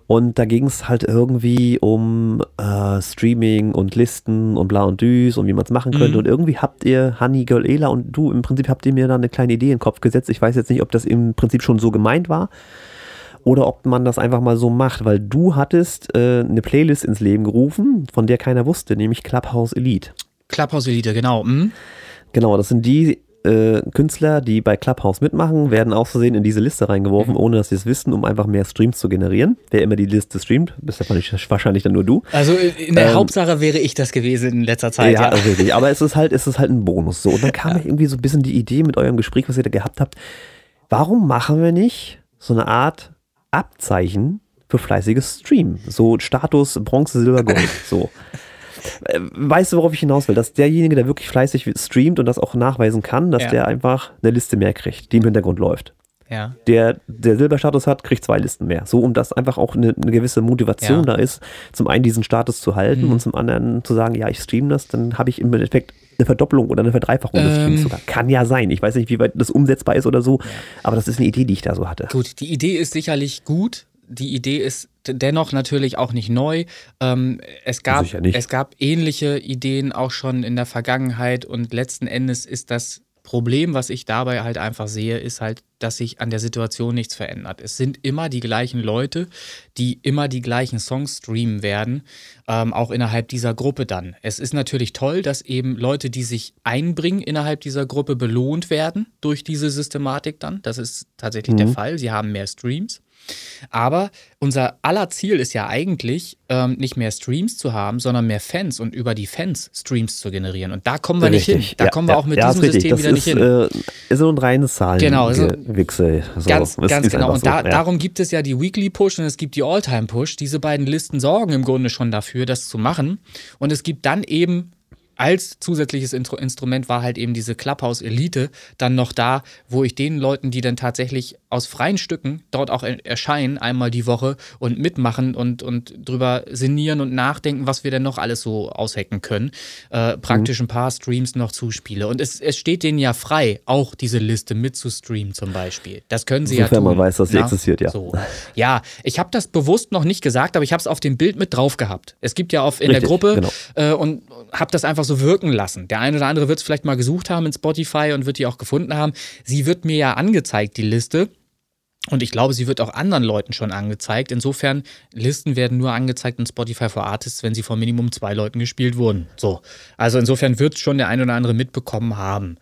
Und da ging es halt irgendwie um äh, Streaming und Listen und bla und düs und wie man es machen könnte. Mhm. Und irgendwie habt ihr, Honey Girl Ela und du, im Prinzip habt ihr mir da eine kleine Idee in den Kopf gesetzt. Ich weiß jetzt nicht, ob das im Prinzip schon so gemeint war oder ob man das einfach mal so macht, weil du hattest äh, eine Playlist ins Leben gerufen, von der keiner wusste, nämlich Clubhouse Elite. Clubhouse Elite, genau. Mhm. Genau, das sind die äh, Künstler, die bei Clubhouse mitmachen, werden aus Versehen in diese Liste reingeworfen, mhm. ohne dass sie es wissen, um einfach mehr Streams zu generieren. Wer immer die Liste streamt, bist ja wahrscheinlich dann nur du. Also in der ähm, Hauptsache wäre ich das gewesen in letzter Zeit. Ja, ja. richtig. Aber es ist halt, es ist halt ein Bonus. So. Und dann kam ja. mir irgendwie so ein bisschen die Idee mit eurem Gespräch, was ihr da gehabt habt. Warum machen wir nicht so eine Art Abzeichen für fleißiges Stream. So Status Bronze, Silber, Gold. So. Äh, weißt du, worauf ich hinaus will? Dass derjenige, der wirklich fleißig streamt und das auch nachweisen kann, dass ja. der einfach eine Liste mehr kriegt, die im Hintergrund läuft. Ja. Der, der Silberstatus hat, kriegt zwei Listen mehr. So, um das einfach auch eine, eine gewisse Motivation ja. da ist, zum einen diesen Status zu halten mhm. und zum anderen zu sagen, ja, ich streame das, dann habe ich im Endeffekt eine Verdopplung oder eine Verdreifachung des ähm, Streams sogar. Kann ja sein. Ich weiß nicht, wie weit das umsetzbar ist oder so, aber das ist eine Idee, die ich da so hatte. Gut, die Idee ist sicherlich gut. Die Idee ist dennoch natürlich auch nicht neu. Ähm, es, gab, es gab ähnliche Ideen auch schon in der Vergangenheit und letzten Endes ist das Problem, was ich dabei halt einfach sehe, ist halt, dass sich an der Situation nichts verändert. Es sind immer die gleichen Leute, die immer die gleichen Songs streamen werden, ähm, auch innerhalb dieser Gruppe dann. Es ist natürlich toll, dass eben Leute, die sich einbringen innerhalb dieser Gruppe, belohnt werden durch diese Systematik dann. Das ist tatsächlich mhm. der Fall. Sie haben mehr Streams. Aber unser aller Ziel ist ja eigentlich, ähm, nicht mehr Streams zu haben, sondern mehr Fans und über die Fans Streams zu generieren. Und da kommen wir richtig. nicht hin. Da ja, kommen wir auch mit ja, diesem System wieder ist, nicht hin. Äh, ist so ein reines Zahlen. Genau. Wechsel. So. Ganz, ganz genau. Und da, so, ja. darum gibt es ja die Weekly Push und es gibt die All-Time Push. Diese beiden Listen sorgen im Grunde schon dafür, das zu machen. Und es gibt dann eben als zusätzliches Instrument war halt eben diese Clubhouse Elite dann noch da, wo ich den Leuten, die dann tatsächlich aus freien Stücken dort auch erscheinen, einmal die Woche und mitmachen und, und drüber sinnieren und nachdenken, was wir denn noch alles so aushacken können, äh, praktisch mhm. ein paar Streams noch zuspiele. Und es, es steht denen ja frei, auch diese Liste mitzustreamen zum Beispiel. Das können sie Sofern ja tun. man weiß, dass sie Na? existiert, ja. So. Ja, ich habe das bewusst noch nicht gesagt, aber ich habe es auf dem Bild mit drauf gehabt. Es gibt ja auf, in Richtig, der Gruppe genau. äh, und habe das einfach so wirken lassen. Der eine oder andere wird es vielleicht mal gesucht haben in Spotify und wird die auch gefunden haben. Sie wird mir ja angezeigt, die Liste. Und ich glaube, sie wird auch anderen Leuten schon angezeigt. Insofern, Listen werden nur angezeigt in Spotify for Artists, wenn sie von Minimum zwei Leuten gespielt wurden. So. Also insofern wird schon der eine oder andere mitbekommen haben.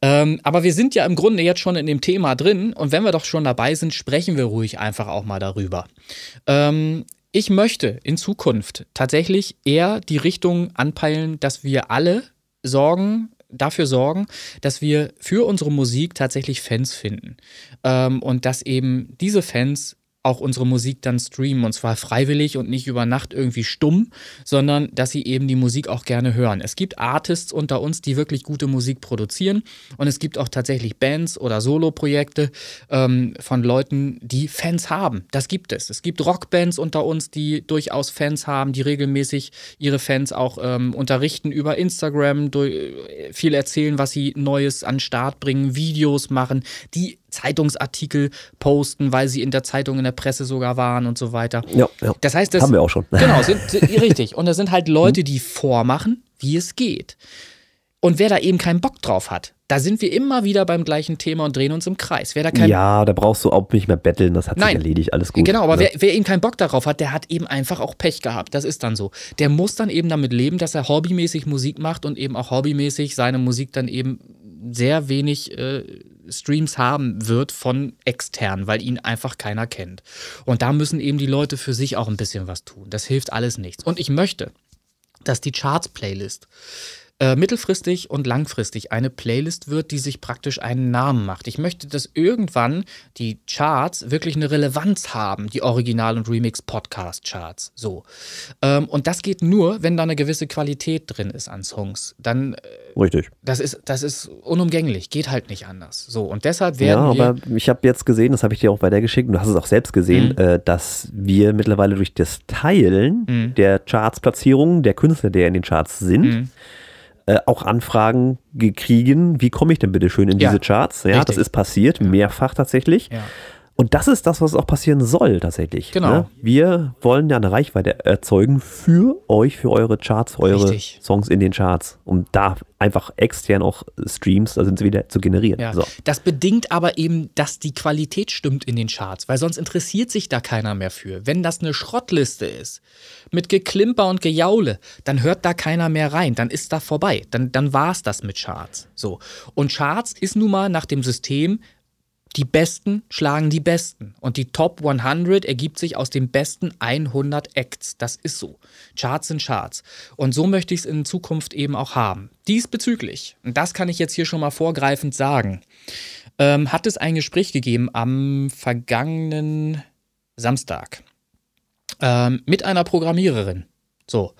Ähm, aber wir sind ja im Grunde jetzt schon in dem Thema drin und wenn wir doch schon dabei sind, sprechen wir ruhig einfach auch mal darüber. Ähm, ich möchte in Zukunft tatsächlich eher die Richtung anpeilen, dass wir alle sorgen, dafür sorgen, dass wir für unsere Musik tatsächlich Fans finden. Ähm, und dass eben diese Fans auch unsere Musik dann streamen und zwar freiwillig und nicht über Nacht irgendwie stumm, sondern dass sie eben die Musik auch gerne hören. Es gibt Artists unter uns, die wirklich gute Musik produzieren und es gibt auch tatsächlich Bands oder Solo-Projekte ähm, von Leuten, die Fans haben. Das gibt es. Es gibt Rockbands unter uns, die durchaus Fans haben, die regelmäßig ihre Fans auch ähm, unterrichten über Instagram, äh, viel erzählen, was sie Neues an Start bringen, Videos machen, die Zeitungsartikel posten, weil sie in der Zeitung, in der Presse sogar waren und so weiter. Ja, ja. Das heißt, das haben wir auch schon. Genau, sind, richtig. Und das sind halt Leute, die vormachen, wie es geht. Und wer da eben keinen Bock drauf hat, da sind wir immer wieder beim gleichen Thema und drehen uns im Kreis. Wer da kein ja, da brauchst du auch nicht mehr betteln, das hat Nein. sich erledigt, alles gut. Genau, aber ne? wer, wer, eben keinen Bock darauf hat, der hat eben einfach auch Pech gehabt. Das ist dann so. Der muss dann eben damit leben, dass er hobbymäßig Musik macht und eben auch hobbymäßig seine Musik dann eben sehr wenig äh, Streams haben wird von extern, weil ihn einfach keiner kennt. Und da müssen eben die Leute für sich auch ein bisschen was tun. Das hilft alles nichts. Und ich möchte, dass die Charts-Playlist äh, mittelfristig und langfristig eine Playlist wird, die sich praktisch einen Namen macht. Ich möchte, dass irgendwann die Charts wirklich eine Relevanz haben, die Original- und Remix-Podcast-Charts. So. Ähm, und das geht nur, wenn da eine gewisse Qualität drin ist an Songs. Dann. Äh, Richtig. Das ist, das ist unumgänglich, geht halt nicht anders. So. Und deshalb werden. Ja, aber ich habe jetzt gesehen, das habe ich dir auch weitergeschickt und du hast es auch selbst gesehen, mhm. äh, dass wir mittlerweile durch das Teilen mhm. der Charts-Platzierungen der Künstler, die in den Charts sind, mhm äh, auch Anfragen gekriegen, wie komme ich denn bitte schön in ja, diese Charts? Ja, richtig. das ist passiert, mehrfach tatsächlich. Ja. Und das ist das, was auch passieren soll tatsächlich. Genau. Ne? Wir wollen ja eine Reichweite erzeugen für euch, für eure Charts, für eure Richtig. Songs in den Charts, um da einfach extern auch Streams, da sind sie wieder zu generieren. Ja. So. Das bedingt aber eben, dass die Qualität stimmt in den Charts, weil sonst interessiert sich da keiner mehr für. Wenn das eine Schrottliste ist, mit Geklimper und Gejaule, dann hört da keiner mehr rein, dann ist da vorbei, dann, dann war es das mit Charts. So. Und Charts ist nun mal nach dem System, die Besten schlagen die Besten. Und die Top 100 ergibt sich aus den besten 100 Acts. Das ist so. Charts sind Charts. Und so möchte ich es in Zukunft eben auch haben. Diesbezüglich, und das kann ich jetzt hier schon mal vorgreifend sagen, ähm, hat es ein Gespräch gegeben am vergangenen Samstag ähm, mit einer Programmiererin. So.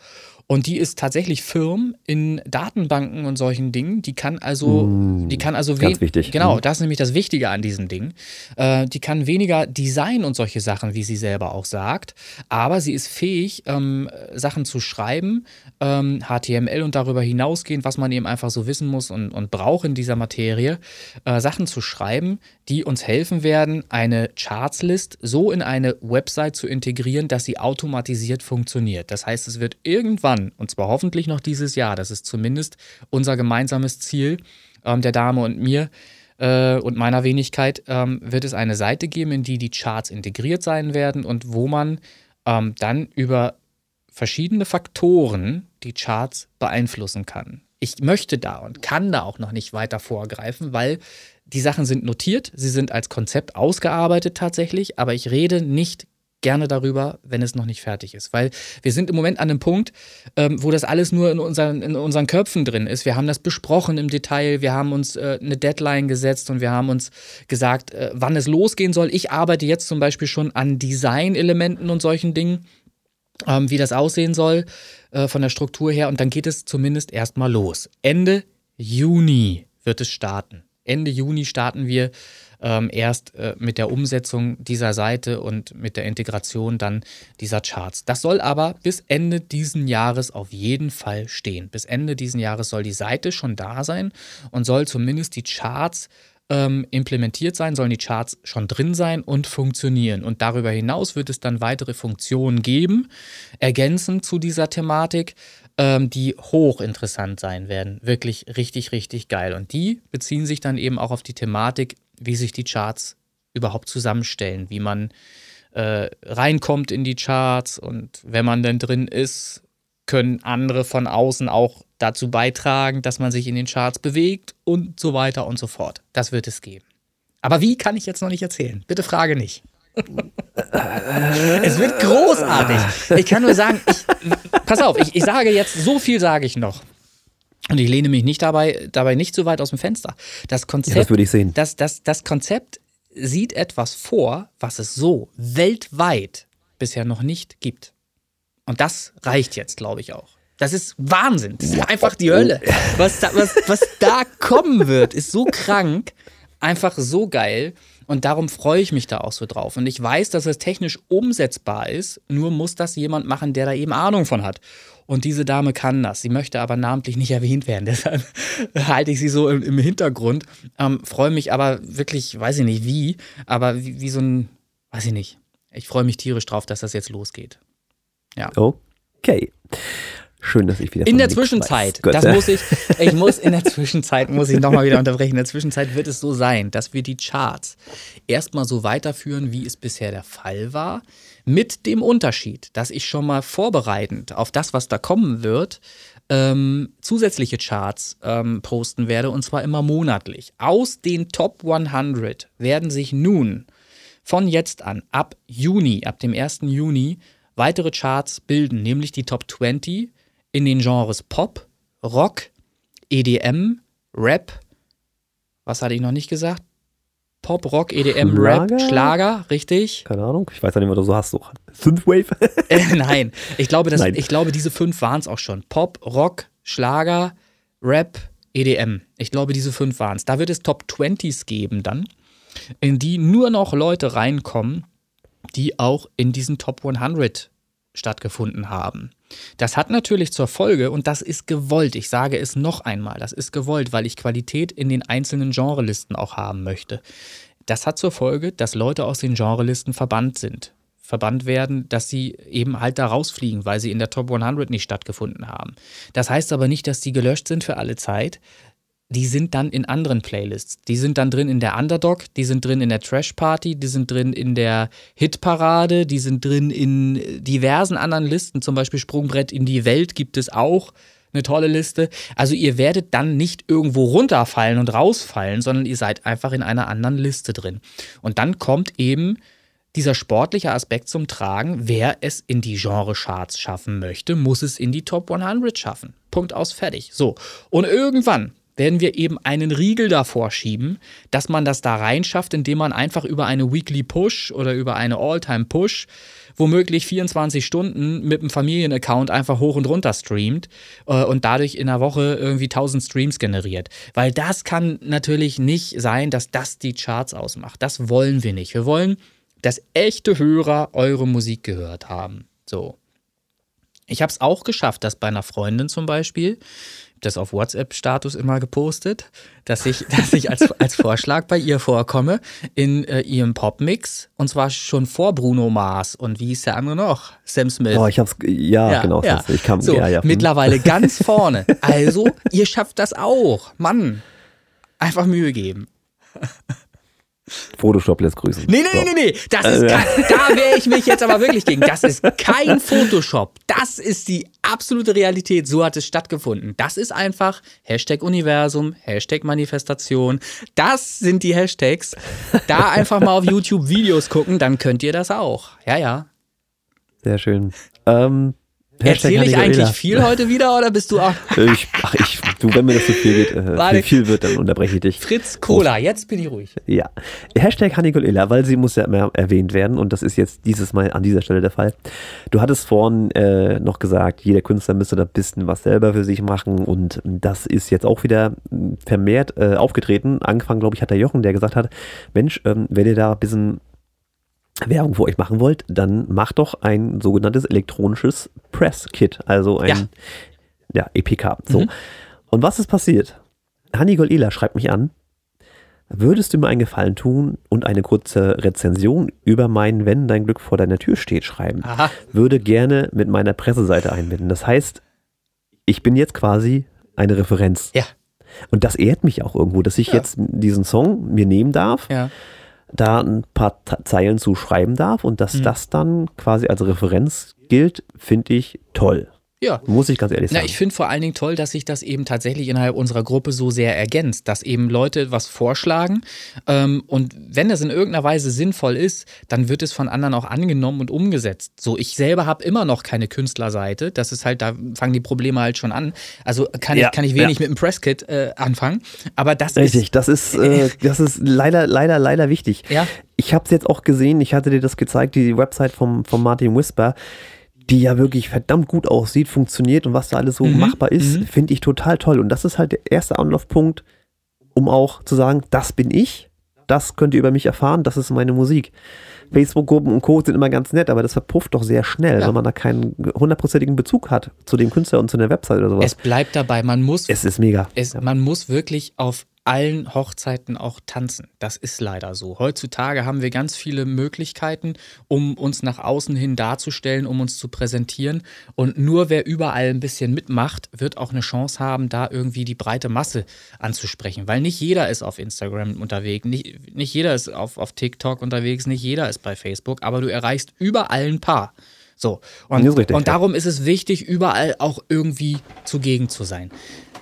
Und die ist tatsächlich firm in Datenbanken und solchen Dingen. Die kann also, mm, die kann also ganz wichtig. Genau, mm. das ist nämlich das Wichtige an diesem Ding. Äh, die kann weniger Design und solche Sachen, wie sie selber auch sagt, aber sie ist fähig, ähm, Sachen zu schreiben, ähm, HTML und darüber hinausgehend, was man eben einfach so wissen muss und, und braucht in dieser Materie, äh, Sachen zu schreiben, die uns helfen werden, eine Chartslist so in eine Website zu integrieren, dass sie automatisiert funktioniert. Das heißt, es wird irgendwann, und zwar hoffentlich noch dieses Jahr, das ist zumindest unser gemeinsames Ziel ähm, der Dame und mir, äh, und meiner Wenigkeit. Ähm, wird es eine Seite geben, in die die Charts integriert sein werden und wo man ähm, dann über verschiedene Faktoren die Charts beeinflussen kann. Ich möchte da und kann da auch noch nicht weiter vorgreifen, weil die Sachen sind notiert, sie sind als Konzept ausgearbeitet tatsächlich, aber ich rede nicht gerne darüber, wenn es noch nicht fertig ist. Weil wir sind im Moment an einem Punkt, ähm, wo das alles nur in unseren, in unseren Köpfen drin ist. Wir haben das besprochen im Detail, wir haben uns äh, eine Deadline gesetzt und wir haben uns gesagt, äh, wann es losgehen soll. Ich arbeite jetzt zum Beispiel schon an Design-Elementen und solchen Dingen, ähm, wie das aussehen soll äh, von der Struktur her. Und dann geht es zumindest erstmal los. Ende Juni wird es starten. Ende Juni starten wir ähm, erst äh, mit der Umsetzung dieser Seite und mit der Integration dann dieser Charts. Das soll aber bis Ende diesen Jahres auf jeden Fall stehen. Bis Ende diesen Jahres soll die Seite schon da sein und soll zumindest die Charts ähm, implementiert sein, sollen die Charts schon drin sein und funktionieren. Und darüber hinaus wird es dann weitere Funktionen geben, ergänzend zu dieser Thematik, ähm, die hochinteressant sein werden. Wirklich richtig, richtig geil. Und die beziehen sich dann eben auch auf die Thematik, wie sich die Charts überhaupt zusammenstellen, wie man äh, reinkommt in die Charts und wenn man denn drin ist, können andere von außen auch dazu beitragen, dass man sich in den Charts bewegt und so weiter und so fort. Das wird es geben. Aber wie kann ich jetzt noch nicht erzählen? Bitte frage nicht. es wird großartig. Ich kann nur sagen, ich, pass auf, ich, ich sage jetzt, so viel sage ich noch. Und ich lehne mich nicht dabei, dabei nicht so weit aus dem Fenster. Das Konzept, ja, das würde ich sehen. Das, das, das Konzept sieht etwas vor, was es so weltweit bisher noch nicht gibt. Und das reicht jetzt, glaube ich, auch. Das ist Wahnsinn. Das ist einfach die Hölle. Was da, was, was da kommen wird, ist so krank, einfach so geil. Und darum freue ich mich da auch so drauf. Und ich weiß, dass es technisch umsetzbar ist, nur muss das jemand machen, der da eben Ahnung von hat. Und diese Dame kann das. Sie möchte aber namentlich nicht erwähnt werden. Deshalb halte ich sie so im, im Hintergrund. Ähm, freue mich aber wirklich, weiß ich nicht wie, aber wie, wie so ein, weiß ich nicht. Ich freue mich tierisch drauf, dass das jetzt losgeht. Ja. Okay. Schön, dass ich wieder. In der Zwischenzeit, das muss ich, ich muss in der Zwischenzeit, muss ich nochmal wieder unterbrechen. In der Zwischenzeit wird es so sein, dass wir die Charts erstmal so weiterführen, wie es bisher der Fall war. Mit dem Unterschied, dass ich schon mal vorbereitend auf das, was da kommen wird, ähm, zusätzliche Charts ähm, posten werde und zwar immer monatlich. Aus den Top 100 werden sich nun von jetzt an, ab Juni, ab dem 1. Juni, weitere Charts bilden, nämlich die Top 20 in den Genres Pop, Rock, EDM, Rap. Was hatte ich noch nicht gesagt? Pop, Rock, EDM, Schlager? Rap, Schlager, richtig? Keine Ahnung, ich weiß ja nicht, was du so hast. So Synthwave? äh, nein, ich glaube, das, nein. ich glaube, diese fünf waren es auch schon. Pop, Rock, Schlager, Rap, EDM. Ich glaube, diese fünf waren es. Da wird es Top 20s geben dann, in die nur noch Leute reinkommen, die auch in diesen Top 100 stattgefunden haben. Das hat natürlich zur Folge, und das ist gewollt, ich sage es noch einmal, das ist gewollt, weil ich Qualität in den einzelnen Genrelisten auch haben möchte. Das hat zur Folge, dass Leute aus den Genrelisten verbannt sind. Verbannt werden, dass sie eben halt da rausfliegen, weil sie in der Top 100 nicht stattgefunden haben. Das heißt aber nicht, dass sie gelöscht sind für alle Zeit, die sind dann in anderen Playlists. Die sind dann drin in der Underdog, die sind drin in der Trash Party, die sind drin in der Hitparade, die sind drin in diversen anderen Listen, zum Beispiel Sprungbrett in die Welt gibt es auch eine tolle Liste. Also ihr werdet dann nicht irgendwo runterfallen und rausfallen, sondern ihr seid einfach in einer anderen Liste drin. Und dann kommt eben dieser sportliche Aspekt zum Tragen. Wer es in die Genre-Charts schaffen möchte, muss es in die Top 100 schaffen. Punkt aus, fertig. So. Und irgendwann werden wir eben einen Riegel davor schieben, dass man das da reinschafft, indem man einfach über eine Weekly Push oder über eine All-Time Push womöglich 24 Stunden mit einem Familienaccount einfach hoch und runter streamt äh, und dadurch in einer Woche irgendwie 1000 Streams generiert. Weil das kann natürlich nicht sein, dass das die Charts ausmacht. Das wollen wir nicht. Wir wollen, dass echte Hörer eure Musik gehört haben. So. Ich habe es auch geschafft, dass bei einer Freundin zum Beispiel, das auf WhatsApp-Status immer gepostet, dass ich, dass ich als, als Vorschlag bei ihr vorkomme in äh, ihrem Popmix und zwar schon vor Bruno Mars und wie hieß der andere noch? Sam Smith. Oh, ich hab's, ja, ja genau. Ja. Ich kam, so, ja, ja. Mittlerweile ganz vorne. Also, ihr schafft das auch. Mann, einfach Mühe geben. Photoshop lässt grüßen. Nee, nee, so. nee, nee, das ist kein, da wehre ich mich jetzt aber wirklich gegen. Das ist kein Photoshop. Das ist die absolute Realität. So hat es stattgefunden. Das ist einfach Hashtag Universum, Hashtag Manifestation. Das sind die Hashtags. Da einfach mal auf YouTube Videos gucken, dann könnt ihr das auch. Ja, ja. Sehr schön. Ähm, Erzähle ich eigentlich viel heute wieder oder bist du auch? ich, ach, ich, du, wenn mir das zu so viel geht, äh, viel, viel wird, dann unterbreche ich dich. Fritz Cola, oh. jetzt bin ich ruhig. Ja. Hashtag Hanikolilla, weil sie muss ja immer erwähnt werden und das ist jetzt dieses Mal an dieser Stelle der Fall. Du hattest vorhin äh, noch gesagt, jeder Künstler müsste da ein bisschen was selber für sich machen und das ist jetzt auch wieder vermehrt äh, aufgetreten. Angefangen, glaube ich, hat der Jochen, der gesagt hat, Mensch, ähm, wenn ihr da ein bisschen Werbung für euch machen wollt, dann macht doch ein sogenanntes elektronisches Press-Kit, also ein ja. ja EPK. So. Mhm. Und was ist passiert? Hannigol Ela schreibt mich an. Würdest du mir einen Gefallen tun und eine kurze Rezension über mein Wenn dein Glück vor deiner Tür steht schreiben? Aha. Würde gerne mit meiner Presseseite einbinden. Das heißt, ich bin jetzt quasi eine Referenz. Ja. Und das ehrt mich auch irgendwo, dass ich ja. jetzt diesen Song mir nehmen darf. Ja da ein paar Zeilen zu schreiben darf und dass mhm. das dann quasi als Referenz gilt, finde ich toll. Ja. Muss ich ganz ehrlich sagen. Na, ich finde vor allen Dingen toll, dass sich das eben tatsächlich innerhalb unserer Gruppe so sehr ergänzt, dass eben Leute was vorschlagen ähm, und wenn das in irgendeiner Weise sinnvoll ist, dann wird es von anderen auch angenommen und umgesetzt. So, ich selber habe immer noch keine Künstlerseite, das ist halt, da fangen die Probleme halt schon an. Also kann, ja, ich, kann ich wenig ja. mit dem Presskit äh, anfangen, aber das Richtig, ist... das ist, äh, das ist leider, leider, leider wichtig. Ja. Ich habe es jetzt auch gesehen, ich hatte dir das gezeigt, die Website vom, vom Martin Whisper die ja wirklich verdammt gut aussieht, funktioniert und was da alles so mhm. machbar ist, mhm. finde ich total toll. Und das ist halt der erste Anlaufpunkt, um auch zu sagen, das bin ich, das könnt ihr über mich erfahren, das ist meine Musik. Facebook-Gruppen und Co. sind immer ganz nett, aber das verpufft doch sehr schnell, ja. wenn man da keinen hundertprozentigen Bezug hat zu dem Künstler und zu der Website oder sowas. Es bleibt dabei, man muss. Es ist mega. Es, man muss wirklich auf allen Hochzeiten auch tanzen. Das ist leider so. Heutzutage haben wir ganz viele Möglichkeiten, um uns nach außen hin darzustellen, um uns zu präsentieren. Und nur wer überall ein bisschen mitmacht, wird auch eine Chance haben, da irgendwie die breite Masse anzusprechen. Weil nicht jeder ist auf Instagram unterwegs, nicht, nicht jeder ist auf, auf TikTok unterwegs, nicht jeder ist bei Facebook, aber du erreichst überall ein paar. So. Und, richtig, und darum ja. ist es wichtig, überall auch irgendwie zugegen zu sein.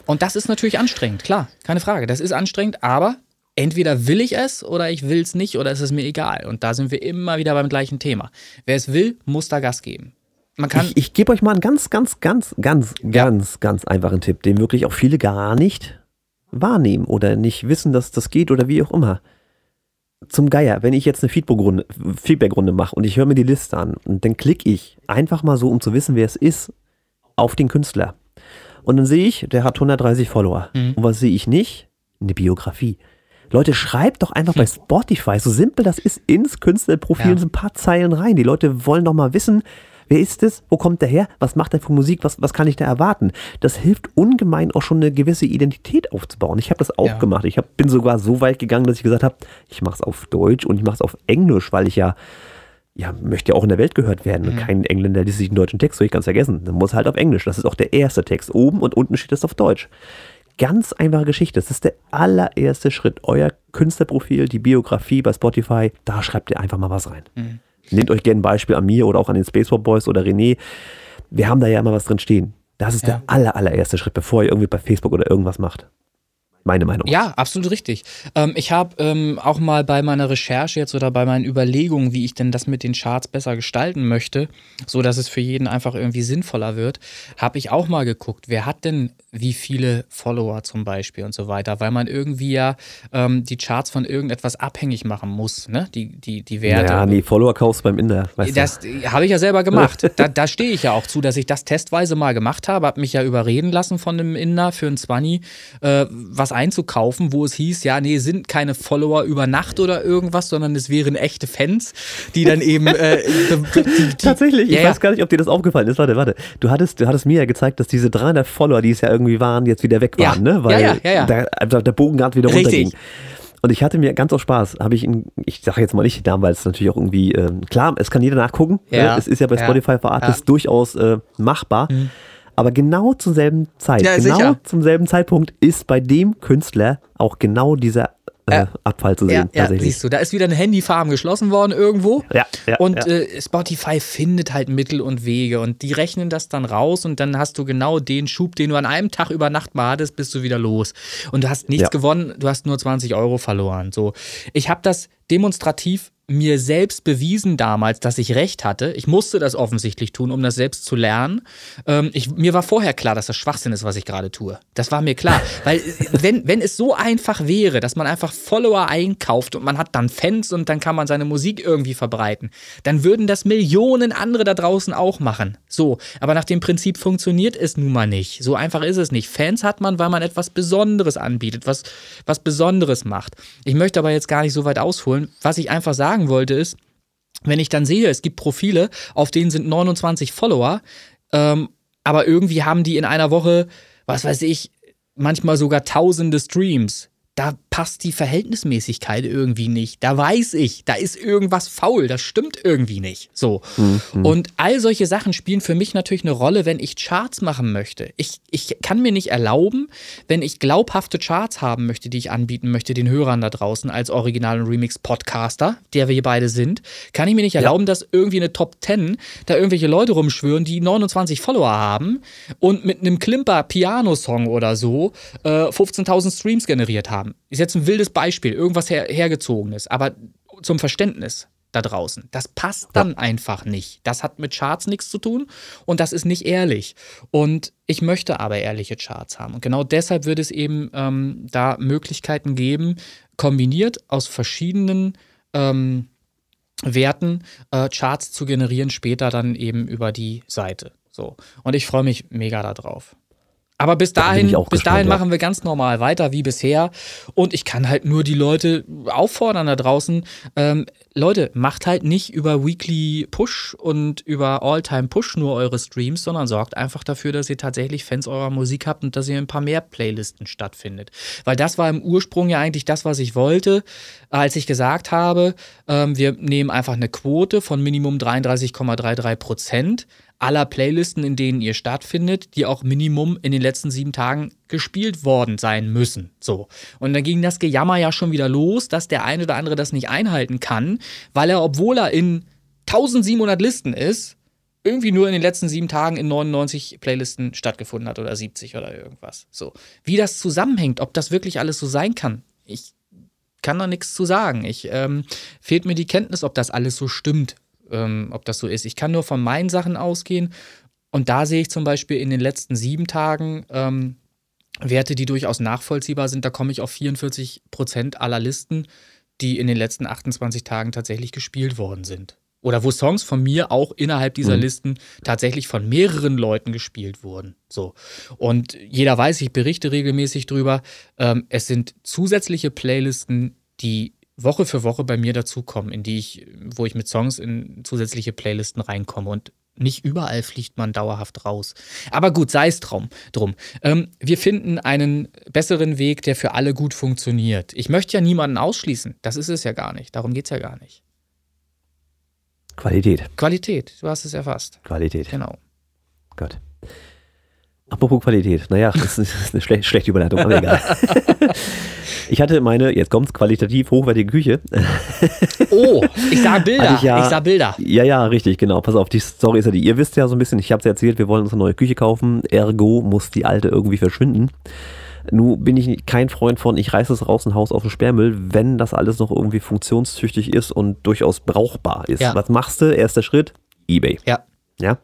Und das ist natürlich anstrengend, klar, keine Frage. Das ist anstrengend, aber entweder will ich es oder ich will es nicht oder es ist mir egal. Und da sind wir immer wieder beim gleichen Thema. Wer es will, muss da Gas geben. Man kann ich, ich gebe euch mal einen ganz, ganz, ganz, ganz, ja. ganz, ganz einfachen Tipp, den wirklich auch viele gar nicht wahrnehmen oder nicht wissen, dass das geht oder wie auch immer. Zum Geier, wenn ich jetzt eine Feedback-Runde Feedback mache und ich höre mir die Liste an dann klicke ich einfach mal so, um zu wissen, wer es ist, auf den Künstler. Und dann sehe ich, der hat 130 Follower. Mhm. Und was sehe ich nicht? Eine Biografie. Leute, schreibt doch einfach hm. bei Spotify, so simpel das ist, ins Künstlerprofil ja. so ein paar Zeilen rein. Die Leute wollen doch mal wissen, wer ist es, wo kommt der her, was macht er für Musik, was, was kann ich da erwarten. Das hilft ungemein auch schon eine gewisse Identität aufzubauen. Ich habe das auch ja. gemacht. Ich hab, bin sogar so weit gegangen, dass ich gesagt habe, ich mache es auf Deutsch und ich mache es auf Englisch, weil ich ja ja, möchte ja auch in der Welt gehört werden. Mhm. Kein Engländer liest sich einen deutschen Text durch, ganz vergessen. Dann muss halt auf Englisch. Das ist auch der erste Text oben und unten steht es auf Deutsch. Ganz einfache Geschichte. Das ist der allererste Schritt. Euer Künstlerprofil, die Biografie bei Spotify, da schreibt ihr einfach mal was rein. Mhm. Nehmt euch gerne ein Beispiel an mir oder auch an den Spaceball Boys oder René. Wir haben da ja immer was drin stehen. Das ist ja. der aller, allererste Schritt, bevor ihr irgendwie bei Facebook oder irgendwas macht. Meine Meinung. Ja, absolut richtig. Ähm, ich habe ähm, auch mal bei meiner Recherche jetzt oder bei meinen Überlegungen, wie ich denn das mit den Charts besser gestalten möchte, so dass es für jeden einfach irgendwie sinnvoller wird, habe ich auch mal geguckt, wer hat denn wie viele Follower zum Beispiel und so weiter, weil man irgendwie ja ähm, die Charts von irgendetwas abhängig machen muss, ne? Die, die, die Werte. Ja, nee, Follower kaufst beim Inder. Weißt das habe ich ja selber gemacht. da, da stehe ich ja auch zu, dass ich das testweise mal gemacht habe, habe mich ja überreden lassen von einem Inder für ein 20, äh, was einzukaufen, wo es hieß, ja, nee, sind keine Follower über Nacht oder irgendwas, sondern es wären echte Fans, die dann eben. Äh, die, die, Tatsächlich, ich ja, weiß gar nicht, ob dir das aufgefallen ist. Warte, warte. Du hattest, du hattest mir ja gezeigt, dass diese 300 Follower, die es ja irgendwie waren, jetzt wieder weg waren, ja. ne? Weil ja, ja, der, also der Bogen gerade wieder runterging. Und ich hatte mir ganz aus Spaß, habe ich, in, ich sage jetzt mal nicht den Namen, weil es natürlich auch irgendwie, äh, klar, es kann jeder nachgucken. Ne? Ja, ne? Es ist ja bei Spotify für Artists durchaus äh, machbar. Mhm. Aber genau zur selben Zeit, ja, genau sicher. zum selben Zeitpunkt ist bei dem Künstler auch genau dieser äh, Abfall zu sehen. Ja, ja, siehst du, da ist wieder eine Handyfarm geschlossen worden irgendwo. Ja, ja, und ja. Äh, Spotify findet halt Mittel und Wege und die rechnen das dann raus und dann hast du genau den Schub, den du an einem Tag über Nacht mal hattest, bist du wieder los. Und du hast nichts ja. gewonnen, du hast nur 20 Euro verloren. So, ich habe das demonstrativ mir selbst bewiesen damals, dass ich recht hatte. Ich musste das offensichtlich tun, um das selbst zu lernen. Ähm, ich, mir war vorher klar, dass das Schwachsinn ist, was ich gerade tue. Das war mir klar. Weil wenn, wenn es so einfach wäre, dass man einfach Follower einkauft und man hat dann Fans und dann kann man seine Musik irgendwie verbreiten, dann würden das Millionen andere da draußen auch machen. So, aber nach dem Prinzip funktioniert es nun mal nicht. So einfach ist es nicht. Fans hat man, weil man etwas Besonderes anbietet, was, was Besonderes macht. Ich möchte aber jetzt gar nicht so weit ausholen. Was ich einfach sagen sagen wollte, ist, wenn ich dann sehe, es gibt Profile, auf denen sind 29 Follower, ähm, aber irgendwie haben die in einer Woche, was weiß ich, manchmal sogar tausende Streams. Da passt die Verhältnismäßigkeit irgendwie nicht. Da weiß ich, da ist irgendwas faul, das stimmt irgendwie nicht. So. Mhm. Und all solche Sachen spielen für mich natürlich eine Rolle, wenn ich Charts machen möchte. Ich, ich kann mir nicht erlauben, wenn ich glaubhafte Charts haben möchte, die ich anbieten möchte, den Hörern da draußen als Original- und Remix-Podcaster, der wir hier beide sind, kann ich mir nicht erlauben, ja. dass irgendwie eine Top 10 da irgendwelche Leute rumschwören, die 29 Follower haben und mit einem Klimper-Piano-Song oder so äh, 15.000 Streams generiert haben haben. Ist jetzt ein wildes Beispiel, irgendwas her hergezogenes, aber zum Verständnis da draußen. Das passt dann ja. einfach nicht. Das hat mit Charts nichts zu tun und das ist nicht ehrlich. Und ich möchte aber ehrliche Charts haben. Und genau deshalb wird es eben ähm, da Möglichkeiten geben, kombiniert aus verschiedenen ähm, Werten äh, Charts zu generieren, später dann eben über die Seite. So. Und ich freue mich mega darauf. Aber bis dahin, bis gespannt, dahin ja. machen wir ganz normal weiter wie bisher. Und ich kann halt nur die Leute auffordern da draußen, ähm, Leute, macht halt nicht über Weekly Push und über All-Time Push nur eure Streams, sondern sorgt einfach dafür, dass ihr tatsächlich Fans eurer Musik habt und dass ihr ein paar mehr Playlisten stattfindet. Weil das war im Ursprung ja eigentlich das, was ich wollte, als ich gesagt habe, ähm, wir nehmen einfach eine Quote von Minimum 33,33 Prozent aller Playlisten, in denen ihr stattfindet, die auch Minimum in den letzten sieben Tagen gespielt worden sein müssen. So. Und dann ging das Gejammer ja schon wieder los, dass der eine oder andere das nicht einhalten kann, weil er, obwohl er in 1700 Listen ist, irgendwie nur in den letzten sieben Tagen in 99 Playlisten stattgefunden hat oder 70 oder irgendwas. So. Wie das zusammenhängt, ob das wirklich alles so sein kann, ich kann da nichts zu sagen. Ich ähm, fehlt mir die Kenntnis, ob das alles so stimmt, ähm, ob das so ist. Ich kann nur von meinen Sachen ausgehen. Und da sehe ich zum Beispiel in den letzten sieben Tagen ähm, Werte, die durchaus nachvollziehbar sind. Da komme ich auf 44 Prozent aller Listen, die in den letzten 28 Tagen tatsächlich gespielt worden sind. Oder wo Songs von mir auch innerhalb dieser mhm. Listen tatsächlich von mehreren Leuten gespielt wurden. So. Und jeder weiß, ich berichte regelmäßig drüber. Ähm, es sind zusätzliche Playlisten, die Woche für Woche bei mir dazukommen, in die ich, wo ich mit Songs in zusätzliche Playlisten reinkomme und nicht überall fliegt man dauerhaft raus. Aber gut, sei es drum. drum. Ähm, wir finden einen besseren Weg, der für alle gut funktioniert. Ich möchte ja niemanden ausschließen. Das ist es ja gar nicht. Darum geht es ja gar nicht. Qualität. Qualität, du hast es erfasst. Qualität. Genau. Gott. Apropos Qualität. Naja, das ist eine schle schlechte Überleitung, aber egal. Ich hatte meine, jetzt kommt's, qualitativ hochwertige Küche. Oh, ich sah Bilder. Ich, ja, ich, sah Bilder. Ja, ja, richtig, genau. Pass auf, die Story ist ja die, ihr wisst ja so ein bisschen, ich habe es erzählt, wir wollen uns eine neue Küche kaufen, ergo muss die alte irgendwie verschwinden. Nun bin ich kein Freund von, ich reiße es raus und Haus auf den Sperrmüll, wenn das alles noch irgendwie funktionstüchtig ist und durchaus brauchbar ist. Ja. Was machst du? Erster Schritt, Ebay. Ja. Ja.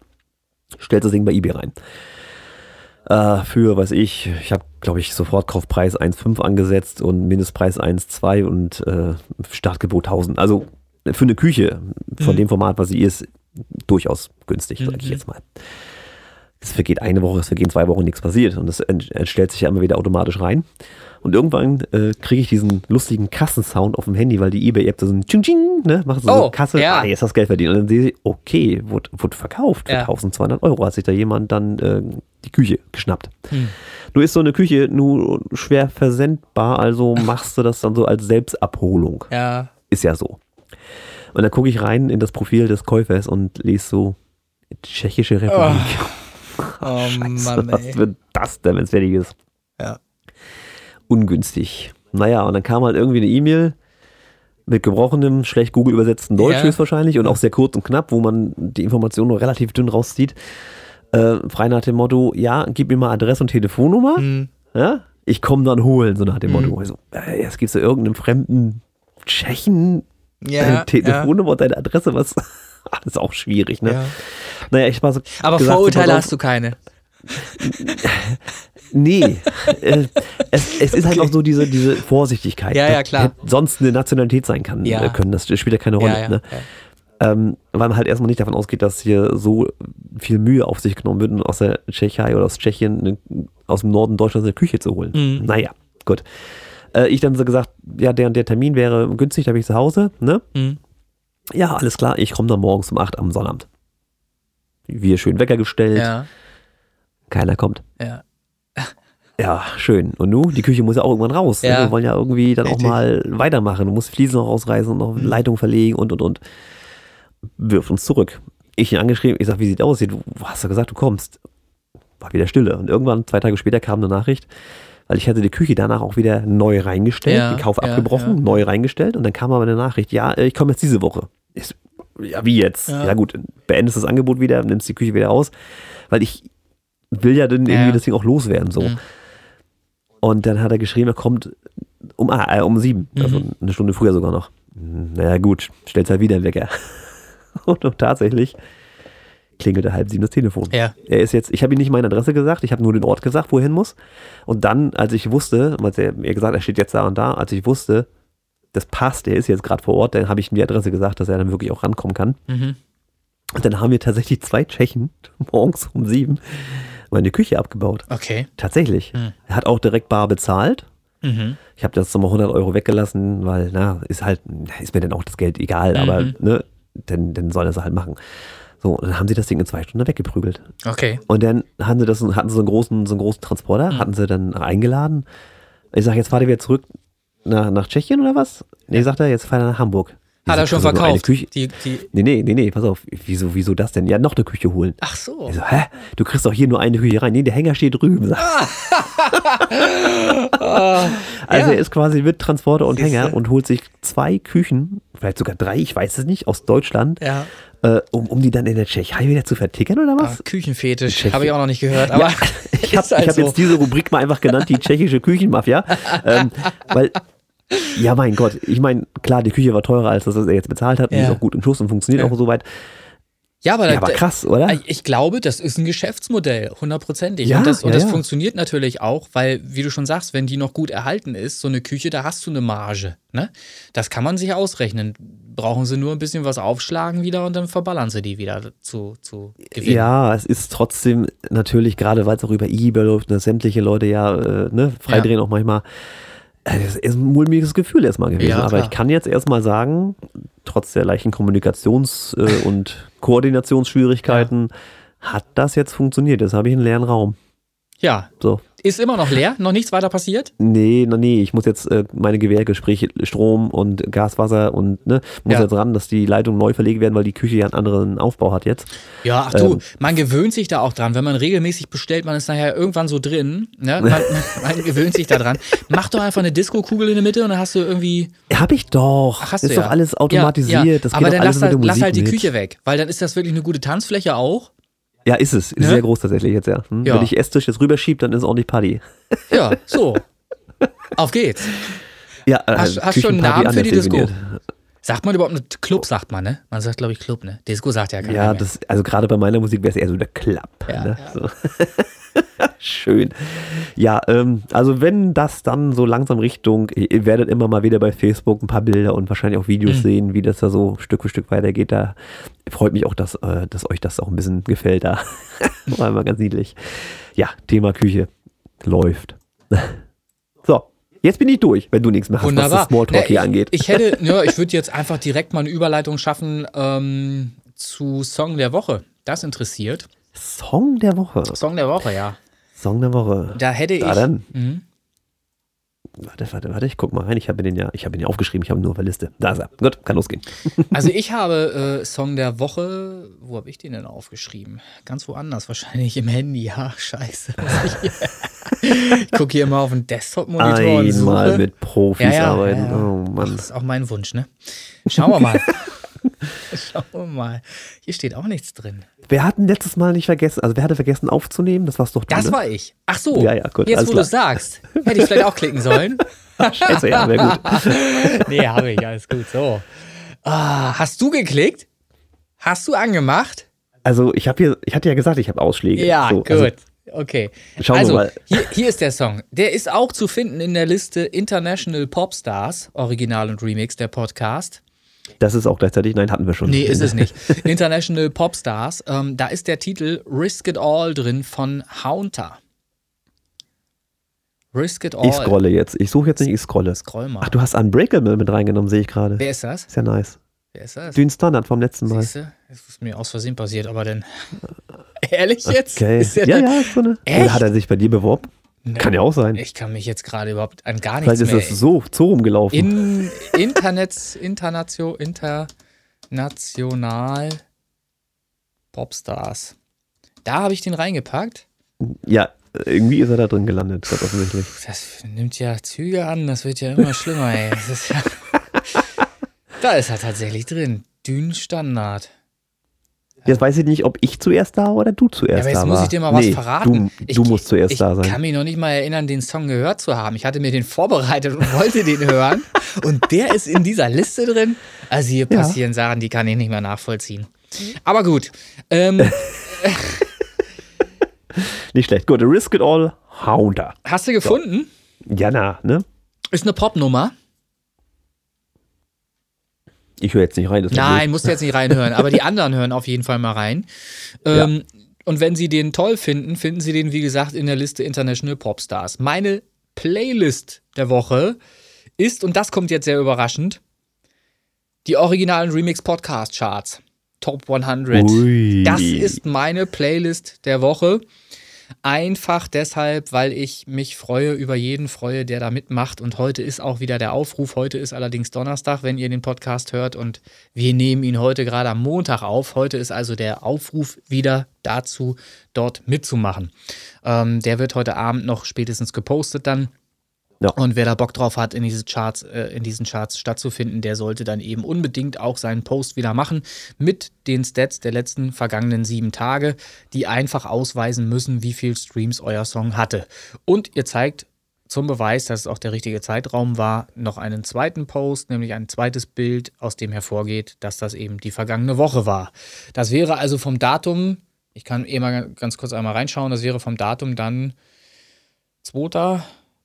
Stellst das Ding bei Ebay rein. Äh, für, weiß ich, ich habe, glaube ich, sofort Kaufpreis 1,5 angesetzt und Mindestpreis 1,2 und äh, Startgebot 1000. Also für eine Küche von Mhm. dem Format, was sie ist, durchaus günstig, sage ich Mhm. jetzt mal. Es vergeht eine Woche, es vergehen zwei Wochen, nichts passiert und es ent- stellt sich ja immer wieder automatisch rein. Und irgendwann äh, kriege ich diesen lustigen Kassensound auf dem Handy, weil die eBay-App da so ein Ching Ching, ne, macht so Oh, eine Kasse, ja. ah, jetzt hast du Geld verdient. Und dann sehe ich, okay, wurde, wurde verkauft für Ja. 1200 Euro, hat sich da jemand dann äh, die Küche geschnappt. Hm. Nur ist so eine Küche nur schwer versendbar, also machst du das dann so als Selbstabholung. Ja. Ist ja so. Und dann gucke ich rein in das Profil des Käufers und lese so Tschechische Republik. Oh Scheiße, Mann, was wird das denn, wenn es fertig ist? Ja. Ungünstig. Naja, und dann kam halt irgendwie eine E-Mail mit gebrochenem, schlecht Google übersetzten Deutsch Ja. höchstwahrscheinlich und auch sehr kurz und knapp, wo man die Informationen nur relativ dünn rauszieht. Äh, frei nach dem Motto, ja, gib mir mal Adresse und Telefonnummer, Hm. ja, ich komme dann holen, so nach dem Mhm. Motto. Also, äh, jetzt gibst du irgendeinem fremden Tschechen Ja, deine ja. Telefonnummer und deine Adresse, was das ist auch schwierig, ne? ja. Naja, ich war so Aber gesagt, Vorurteile hast du keine. Nee, äh, es, es ist halt auch so diese, diese Vorsichtigkeit. Ja, ja, dass klar. sonst eine Nationalität sein kann, Ja. äh, können. Das spielt ja keine Rolle. Ja, ja, Ne? ja. Ähm, weil man halt erstmal nicht davon ausgeht, dass hier so viel Mühe auf sich genommen wird, um aus der Tschechei oder aus Tschechien eine, aus dem Norden Deutschlands eine Küche zu holen. Mhm. Naja, gut. Äh, ich dann so gesagt, ja, der und der Termin wäre günstig, da bin ich zu Hause. Ne? Hm. Ja, alles klar, ich komme dann morgens um 8 am Sonnabend. Wir schön Wecker gestellt, Ja, keiner kommt. ja. Ja, schön. Und nu, die Küche muss ja auch irgendwann raus. Ja. Wir wollen ja irgendwie dann Richtig. auch mal weitermachen. Du musst Fliesen noch rausreißen und noch Mhm. Leitung verlegen und und und. Wirft uns zurück. Ich ihn angeschrieben, ich sag, wie sieht aus? Du hast ja gesagt, du kommst. War wieder Stille. Und irgendwann, zwei Tage später, kam eine Nachricht, weil ich hatte die Küche danach auch wieder neu reingestellt, Ja, den Kauf ja, abgebrochen, ja. neu reingestellt und dann kam aber eine Nachricht, ja, äh, ich komme jetzt diese Woche. Ich ja, wie jetzt? Ja. Gut, beendest das Angebot wieder, nimmst die Küche wieder raus, weil ich will ja dann irgendwie das Ding auch loswerden, so. Mhm. Und dann hat er geschrieben, er kommt um, ah, äh, um sieben, also Mhm. eine Stunde früher sogar noch. Naja, gut, stellt halt wieder Wecker. Und, und tatsächlich klingelte halb sieben das Telefon. Ja. Er ist jetzt, ich habe ihm nicht meine Adresse gesagt, ich habe nur den Ort gesagt, wo er hin muss. Und dann, als ich wusste, als er mir gesagt, er steht jetzt da und da, als ich wusste, das passt, er ist jetzt gerade vor Ort, dann habe ich ihm die Adresse gesagt, dass er dann wirklich auch rankommen kann. Mhm. Und dann haben wir tatsächlich zwei Tschechen morgens um sieben meine Küche abgebaut. Okay. Tatsächlich. Hm. Er hat auch direkt bar bezahlt. Mhm. Ich habe das nochmal 100 Euro weggelassen, weil, na, ist halt, ist mir dann auch das Geld egal, aber, Mhm. ne, dann, dann soll er es halt machen. So, und dann haben sie das Ding in zwei Stunden weggeprügelt. Okay. Und dann hatten sie das, hatten sie so einen großen, so einen großen Transporter, Mhm. hatten sie dann eingeladen. Ich sage, jetzt fahrt ihr wieder zurück nach, nach Tschechien oder was? Nee, sagt er, jetzt fahrt er nach Hamburg. Hat er schon du nur eine verkauft. Küche? Die, die, Nee, nee, nee, nee, pass auf. Wieso, wieso das denn? Ja, noch eine Küche holen. ach so. So, hä? Du kriegst doch hier nur eine Küche rein. Nee, der Hänger steht drüben. Sag. also Ja. er ist quasi mit Transporter und Siehste. Hänger und holt sich zwei Küchen, vielleicht sogar drei, ich weiß es nicht, aus Deutschland, Ja. äh, um, um die dann in der Tschechei wieder zu vertickern oder Ah, was? Küchenfetisch. Tschechien. Habe ich auch noch nicht gehört. Aber Ich habe halt hab so. jetzt diese Rubrik mal einfach genannt, die tschechische Küchenmafia. ähm, weil, ja, mein Gott, ich meine, klar, die Küche war teurer, als das, was er jetzt bezahlt hat. Die Ja. ist auch gut im Schuss und funktioniert Ja. auch soweit. Ja, aber, Ja, aber da- krass, oder? Ich- Ich glaube, das ist ein Geschäftsmodell, hundertprozentig. Ja, und das, und ja, das ja. funktioniert natürlich auch, weil, wie du schon sagst, wenn die noch gut erhalten ist, so eine Küche, da hast du eine Marge. Ne? Das kann man sich ausrechnen. Brauchen sie nur ein bisschen was aufschlagen wieder und dann verballern sie die wieder zu, zu gewinnen. Ja, es ist trotzdem natürlich, gerade weil es auch über eBay läuft, und sämtliche Leute ja äh, ne, freidrehen auch manchmal. Äh, Das ist ein mulmiges Gefühl erstmal gewesen. Ja, Aber ich kann jetzt erstmal sagen, trotz der leichten Kommunikations- äh, und Koordinationsschwierigkeiten hat das jetzt funktioniert. Jetzt habe ich einen leeren Raum. Ja, So. Ist immer noch leer, noch nichts weiter passiert. Nee, na, nee, ich muss jetzt äh, meine Gewerke, sprich Strom und Gaswasser und ne, muss Ja. jetzt ran, dass die Leitungen neu verlegt werden, weil die Küche ja einen anderen Aufbau hat jetzt. Ja, ach du, Ähm. man gewöhnt sich da auch dran. Wenn man regelmäßig bestellt, man ist nachher irgendwann so drin. Ne? Man, man gewöhnt sich da dran. Mach doch einfach eine Disco-Kugel in der Mitte und dann hast du irgendwie. Hab ich doch. Ach, hast ist du doch ja. alles automatisiert. Ja, ja. Das geht Aber dann lass, halt, lass halt die mit. Küche weg, weil dann ist das wirklich eine gute Tanzfläche auch. Ja, ist es. Ist ne? sehr groß tatsächlich jetzt, ja. Hm? ja. Wenn ich Esstisch jetzt rüberschiebe, dann ist es ordentlich Party. Ja, so. Auf geht's. Ja, äh, hast, hast du schon einen Namen für die Disco? Sagt man überhaupt eine Club, sagt man, ne? Man sagt, glaube ich, Club, ne? Disco sagt ja keiner Ja, das, also gerade bei meiner Musik wäre es eher so der Club. Ja, ne? ja. So. Schön. Ja, ähm, also wenn das dann so langsam Richtung, ihr werdet immer mal wieder bei Facebook ein paar Bilder und wahrscheinlich auch Videos mhm. sehen, wie das da so Stück für Stück weitergeht. Da freut mich auch, dass, äh, dass euch das auch ein bisschen gefällt da. War immer ganz niedlich. Ja, Thema Küche läuft. so, Jetzt bin ich durch, wenn du nichts mehr hast, Wunderbar. was das Smalltalk hier angeht. Ich hätte, ja, ich würde jetzt einfach direkt mal eine Überleitung schaffen ähm, zu Song der Woche. Das interessiert. Song der Woche. Song der Woche, ja. Song der Woche. Da hätte da ich. Dann. Mhm. Warte, warte, warte, ich guck mal rein. Ich habe den ja, ich habe ihn ja aufgeschrieben, ich habe ihn nur auf der Liste. Da ist er. Gut, kann losgehen. Also ich habe äh, Song der Woche, wo habe ich den denn aufgeschrieben? Ganz woanders, wahrscheinlich im Handy. Ja, scheiße. ich gucke hier immer auf den Desktop-Monitor und suche. mit Profis ja, ja, arbeiten. Ja, oh Mann. das ist auch mein Wunsch, ne? Schauen wir mal. Wir mal. Hier steht auch nichts drin. Wer hat denn letztes Mal nicht vergessen? Also wer hatte vergessen aufzunehmen? Das war's doch du, Das ne? war ich. Ach so. Ja, ja, gut. Jetzt, wo du es sagst, hätte ich vielleicht auch klicken sollen. Scheiße, ja, wäre gut. nee, habe ich. Alles gut. So. Ah, hast du geklickt? Hast du angemacht? Also ich habe hier, ich hatte ja gesagt, ich habe Ausschläge. Ja, so, gut. Also, okay. Schauen also, wir mal. Hier, hier ist der Song. Der ist auch zu finden in der Liste International Popstars, Original und Remix, der Podcast. Das ist auch gleichzeitig, nein, hatten wir schon. Nee, ist es nicht. International Popstars, ähm, da ist der Titel Risk It All drin von Haunter. Risk It All. Ich scrolle jetzt. Ich suche jetzt nicht, ich scrolle. Scroll mal. Ach, du hast Unbreakable mit reingenommen, sehe ich gerade. Wer ist das? Ist ja nice. Wer ist das? Dün Standard vom letzten Mal. Siehste? Das ist mir aus Versehen passiert, aber denn. Ehrlich jetzt? Okay. ja, ja, ist so eine. Echt? Oder hat er sich bei dir beworben? Ne, kann ja auch sein. Ich kann mich jetzt gerade überhaupt an gar nichts Vielleicht ist es so, so rumgelaufen. In, Internet, Internatio, International Popstars. Da habe ich den reingepackt. Ja, irgendwie ist er da drin gelandet, das offensichtlich. Das nimmt ja Züge an, das wird ja immer schlimmer, ey. Ist ja da ist er tatsächlich drin. Dünenstandard. Jetzt weiß ich nicht, ob ich zuerst da war oder du zuerst ja, aber jetzt da muss war. ich dir mal was nee, verraten. Du, ich, du musst zuerst da sein. Ich kann mich noch nicht mal erinnern, den Song gehört zu haben. Ich hatte mir den vorbereitet und wollte den hören. Und der ist in dieser Liste drin. Also hier passieren ja. Sachen, die kann ich nicht mehr nachvollziehen. Aber gut. Ähm, nicht schlecht. Gut, Risk It All, Hounder. Hast du gefunden? So. Ja, na, ne? Ist eine Popnummer. Ich höre jetzt nicht rein. Nein, musst du jetzt nicht reinhören, aber die anderen hören auf jeden Fall mal rein. Ähm, ja. Und wenn sie den toll finden, finden sie den, wie gesagt, in der Liste International Popstars. Meine Playlist der Woche ist, und das kommt jetzt sehr überraschend, die originalen Remix Podcast Charts. Top 100. Ui. Das ist meine Playlist der Woche. Einfach deshalb, weil ich mich freue über jeden freue, der da mitmacht. Und heute ist auch wieder der Aufruf. Heute ist allerdings Donnerstag, wenn ihr den Podcast hört. Und wir nehmen ihn heute gerade am Montag auf. Heute ist also der Aufruf wieder dazu, dort mitzumachen. Ähm, der wird heute Abend noch spätestens gepostet dann. Ja. Und wer da Bock drauf hat, in, diese Charts, äh, in diesen Charts stattzufinden, der sollte dann eben unbedingt auch seinen Post wieder machen mit den Stats der letzten vergangenen sieben Tage, die einfach ausweisen müssen, wie viel Streams euer Song hatte. Und ihr zeigt zum Beweis, dass es auch der richtige Zeitraum war, noch einen zweiten Post, nämlich ein zweites Bild, aus dem hervorgeht, dass das eben die vergangene Woche war. Das wäre also vom Datum, ich kann eh mal ganz kurz einmal reinschauen, das wäre vom Datum dann 2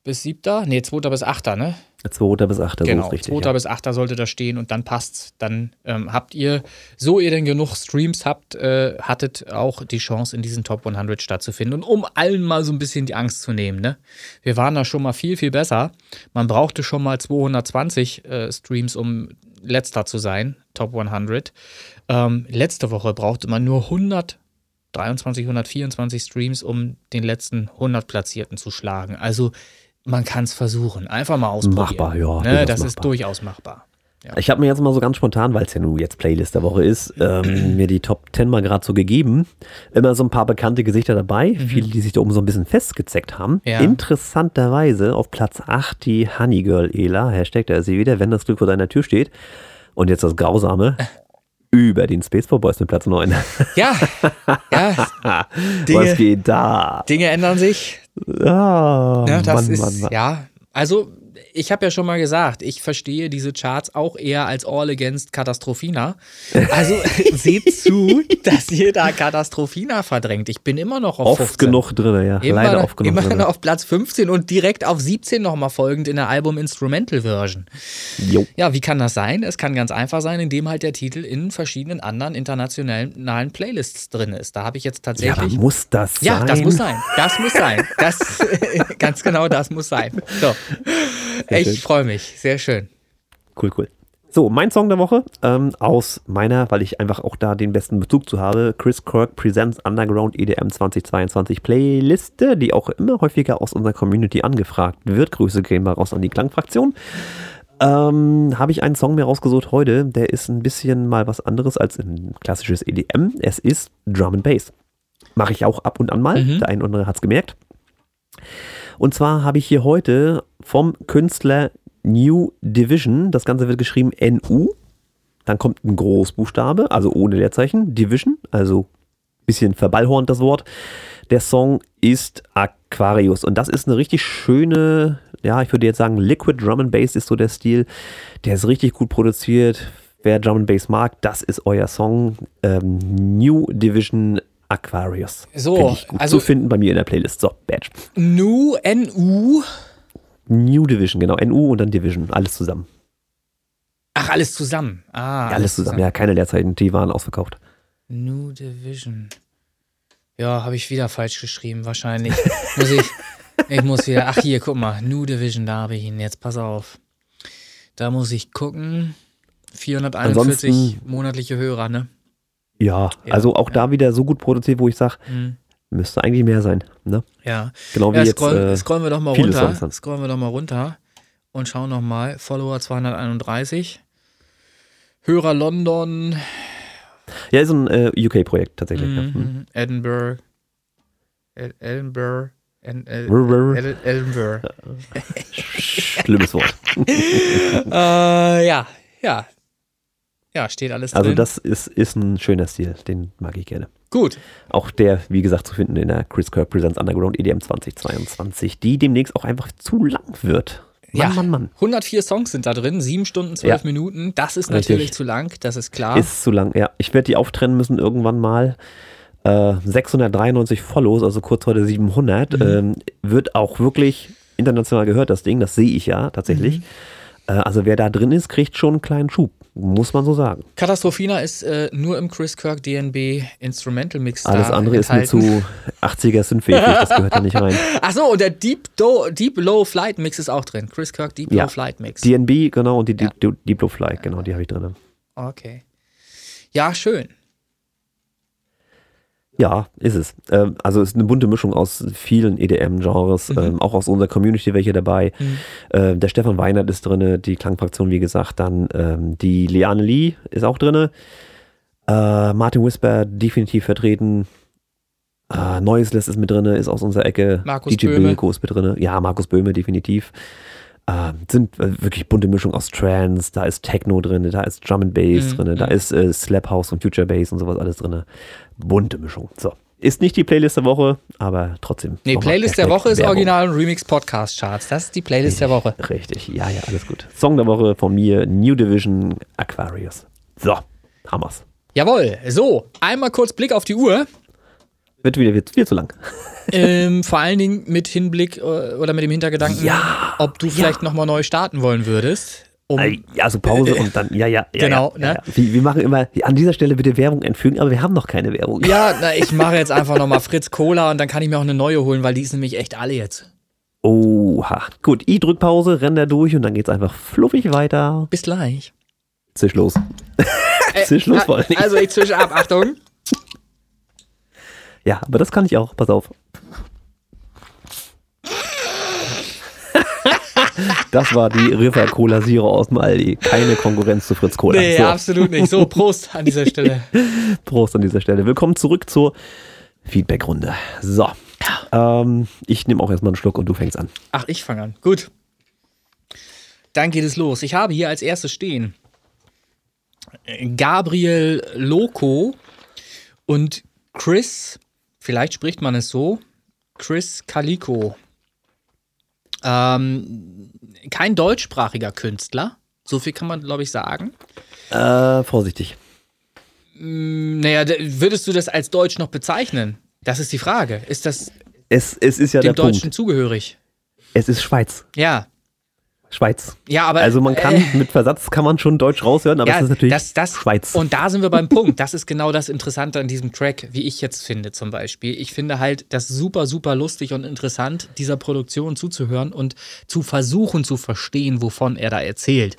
bis 7. Nee, 2. bis 8. ne? 2. bis 8. Genau, so richtig, 2. Ja. bis 8. sollte da stehen und dann passt's. Dann ähm, habt ihr, so ihr denn genug Streams habt, äh, hattet auch die Chance, in diesen Top 100 stattzufinden. Und um allen mal so ein bisschen die Angst zu nehmen, ne? Wir waren da schon mal viel, viel besser. Man brauchte schon mal 220 äh, Streams, um letzter zu sein, Top 100. Ähm, letzte Woche brauchte man nur 100 23, 124 Streams, um den letzten 100 Platzierten zu schlagen. Also man kann es versuchen. Einfach mal ausprobieren. Machbar, ja. Ne, das machbar. ist durchaus machbar. Ja. Ich habe mir jetzt mal so ganz spontan, weil es ja nun jetzt Playlist der Woche ist, ähm, mir die Top 10 mal gerade so gegeben. Immer so ein paar bekannte Gesichter dabei, mhm. viele, die sich da oben so ein bisschen festgezeckt haben. Ja. Interessanterweise auf Platz 8 die Honeygirl Ela, Hashtag, da ist sie wieder, wenn das Glück vor deiner Tür steht. Und jetzt das Grausame. über den Space Boys mit Platz 9. Ja, ja. Dinge, Was geht da? Dinge ändern sich. Ah, ja, das Mann, ist, Mann, Mann. ja, also ich habe ja schon mal gesagt, ich verstehe diese Charts auch eher als All Against Katastrophina. Also seht zu, dass ihr da Katastrophina verdrängt. Ich bin immer noch auf Oft 15. genug drin, ja. Immer, Leider oft genug immer noch auf Platz 15 und direkt auf 17 nochmal folgend in der Album Instrumental Version. Jo. Ja, wie kann das sein? Es kann ganz einfach sein, indem halt der Titel in verschiedenen anderen internationalen Playlists drin ist. Da habe ich jetzt Ja, tatsächlich. aber muss das sein? Ja, das muss sein. Das muss sein. Das, ganz genau, das muss sein. So. Sehr. Ich freue mich. Sehr schön. Cool, cool. So, mein Song der Woche ähm, aus meiner, weil ich einfach auch da den besten Bezug zu habe, Chris Kirk Presents Underground EDM 2022 Playliste, die auch immer häufiger aus unserer Community angefragt wird. Grüße gehen mal raus an die Klangfraktion. Ähm, habe ich einen Song mir rausgesucht heute, der ist ein bisschen mal was anderes als ein klassisches EDM. Es ist Drum and Bass. Mache ich auch ab und an mal. Mhm. Der ein oder andere hat es gemerkt. Und zwar habe ich hier heute vom Künstler New Division, das Ganze wird geschrieben NU, dann kommt ein Großbuchstabe, also ohne Leerzeichen, Division, also bisschen verballhornt das Wort. Der Song ist Aquarius und das ist eine richtig schöne, ja, ich würde jetzt sagen, Liquid Drum and Bass ist so der Stil. Der ist richtig gut produziert. Wer Drum and Bass mag, das ist euer Song. Ähm, New Division Aquarius. So, ich gut also- zu finden bei mir in der Playlist. So, Badge. Nu, N-U. New Division, genau. NU und dann Division. Alles zusammen. Ach, alles zusammen. Ah, Ja, alles zusammen. Ja, keine Leerzeichen. Die waren ausverkauft. New Division. Ja, habe ich wieder falsch geschrieben, wahrscheinlich. muss ich, ich muss wieder, ach hier, guck mal, New Division, da habe ich ihn, jetzt pass auf. Da muss ich gucken. 441 Ansonsten- monatliche Hörer, ne? Ja, Ja, also auch ja. da wieder so gut produziert, wo ich sage, Hm, müsste eigentlich mehr sein. Ne? ja. Genau wie ja jetzt. scroll, Äh, scrollen wir doch mal runter. Scrollen wir doch mal runter und schauen noch mal. Follower 231. Hörer London, ja, ist ein äh, UK-Projekt tatsächlich. ja. Hm. mhm, Edinburgh, El Edinburgh, Edinburgh. Schlimmes Wort. äh, ja, ja. Ja, steht alles Also drin. das ist, ist ein schöner Stil, den mag ich gerne. Gut. Auch der, wie gesagt, zu finden in der Chris Kirk Presents Underground EDM 2022, die demnächst auch einfach zu lang wird. Mann, Ja. Mann, Mann. 104 Songs sind da drin, 7 Stunden, 12 Ja. Minuten. Das ist Richtig. natürlich zu lang, das ist klar. Ist zu lang, ja. Ich werde die auftrennen müssen irgendwann mal. Äh, 693 Follows, also kurz vor der 700. Mhm. Ähm, wird auch wirklich international gehört, das Ding. Das sehe ich ja tatsächlich. Mhm. Äh, also wer da drin ist, kriegt schon einen kleinen Schub. Muss man so sagen. Katastrophina ist äh, nur im Chris Kirk DNB Instrumental Mix Alles andere ist mir enthalten. zu 80er Synthwave, das gehört da nicht rein. Ach so, und der Deep, Do Deep Low Flight Mix ist auch drin. Chris Kirk Deep Ja. Low Flight Mix. DNB, genau, und die Ja. Deep, Deep Blue Fly, genau, die habe ich drin. okay. Ja, schön. Ja, ist es. Ähm, also es ist eine bunte Mischung aus vielen EDM-Genres, Mhm. ähm, auch aus unserer Community welche dabei. Mhm. Äh, der Stefan Weinert ist drin, die Klangfraktion, wie gesagt, dann ähm, die Liane Lee ist auch drin. Äh, Martin Whisper definitiv vertreten. Äh, Noiseless ist mit drin, ist aus unserer Ecke. Markus DJ Böhme. Bilko ist mit drin. Ja, Markus Böhme definitiv. Äh, sind äh, wirklich bunte Mischung aus Trance, da ist Techno drin, da ist Drum and Bass Mhm, drin, da mhm. ist äh, Slap House und Future Bass und sowas alles drin. Bunte Mischung. So. Ist nicht die Playlist der Woche, aber trotzdem. Nee, Playlist der Woche ist Werbung. Original und Remix Podcast Charts. Das ist die Playlist der Woche. Richtig, ja, ja, alles gut. Song der Woche von mir, New Division Aquarius. So, Hammers. Jawohl. So, einmal kurz Blick auf die Uhr. Wird wieder wird viel zu lang. Ähm, vor allen Dingen mit Hinblick äh, oder mit dem Hintergedanken, Ja, ob du vielleicht nochmal neu starten wollen würdest. Um, Äh, Ja, also Pause und dann, ja, ja. ja Genau, ja, ja, ne? ja. Wir, wir machen immer, an dieser Stelle bitte Werbung entfügen, aber wir haben noch keine Werbung. ja, na, ich mache jetzt einfach nochmal Fritz Cola und dann kann ich mir auch eine neue holen, weil die ist nämlich echt alle jetzt. Oha. Gut, ich drück Pause, renn da durch und dann geht's einfach fluffig weiter. Bis gleich. Zisch los. Äh, Zisch los vor allen Dingen. Also ich zische ab, Achtung. Ja, aber das kann ich auch. Pass auf. Das war die River Cola Zero aus dem Aldi. Keine Konkurrenz zu Fritz Cola. Nee, so, absolut nicht. So, Prost an dieser Stelle. Prost an dieser Stelle. Willkommen zurück zur Feedback-Runde. So. Ähm, ich nehme auch erstmal einen Schluck und du fängst an. Ach, ich fange an. Gut. Dann geht es los. Ich habe hier als erstes stehen Gabriel Loco und Chris, vielleicht spricht man es so, Chris Calico. Ähm, kein deutschsprachiger Künstler, so viel kann man, glaube ich, sagen. Äh, vorsichtig. Mm, naja, würdest du das als Deutsch noch bezeichnen? Das ist die Frage. Ist das es, es ist ja dem Deutschen Punkt. zugehörig? Es ist Schweiz. Ja. Schweiz. Ja, aber. Also man kann äh, mit Versatz kann man schon Deutsch raushören, aber ja, es ist natürlich das, das, Schweiz. Und da sind wir beim Punkt. Das ist genau das Interessante an diesem Track, wie ich jetzt finde zum Beispiel. Ich finde halt das super, super lustig und interessant, dieser Produktion zuzuhören und zu versuchen zu verstehen, wovon er da erzählt.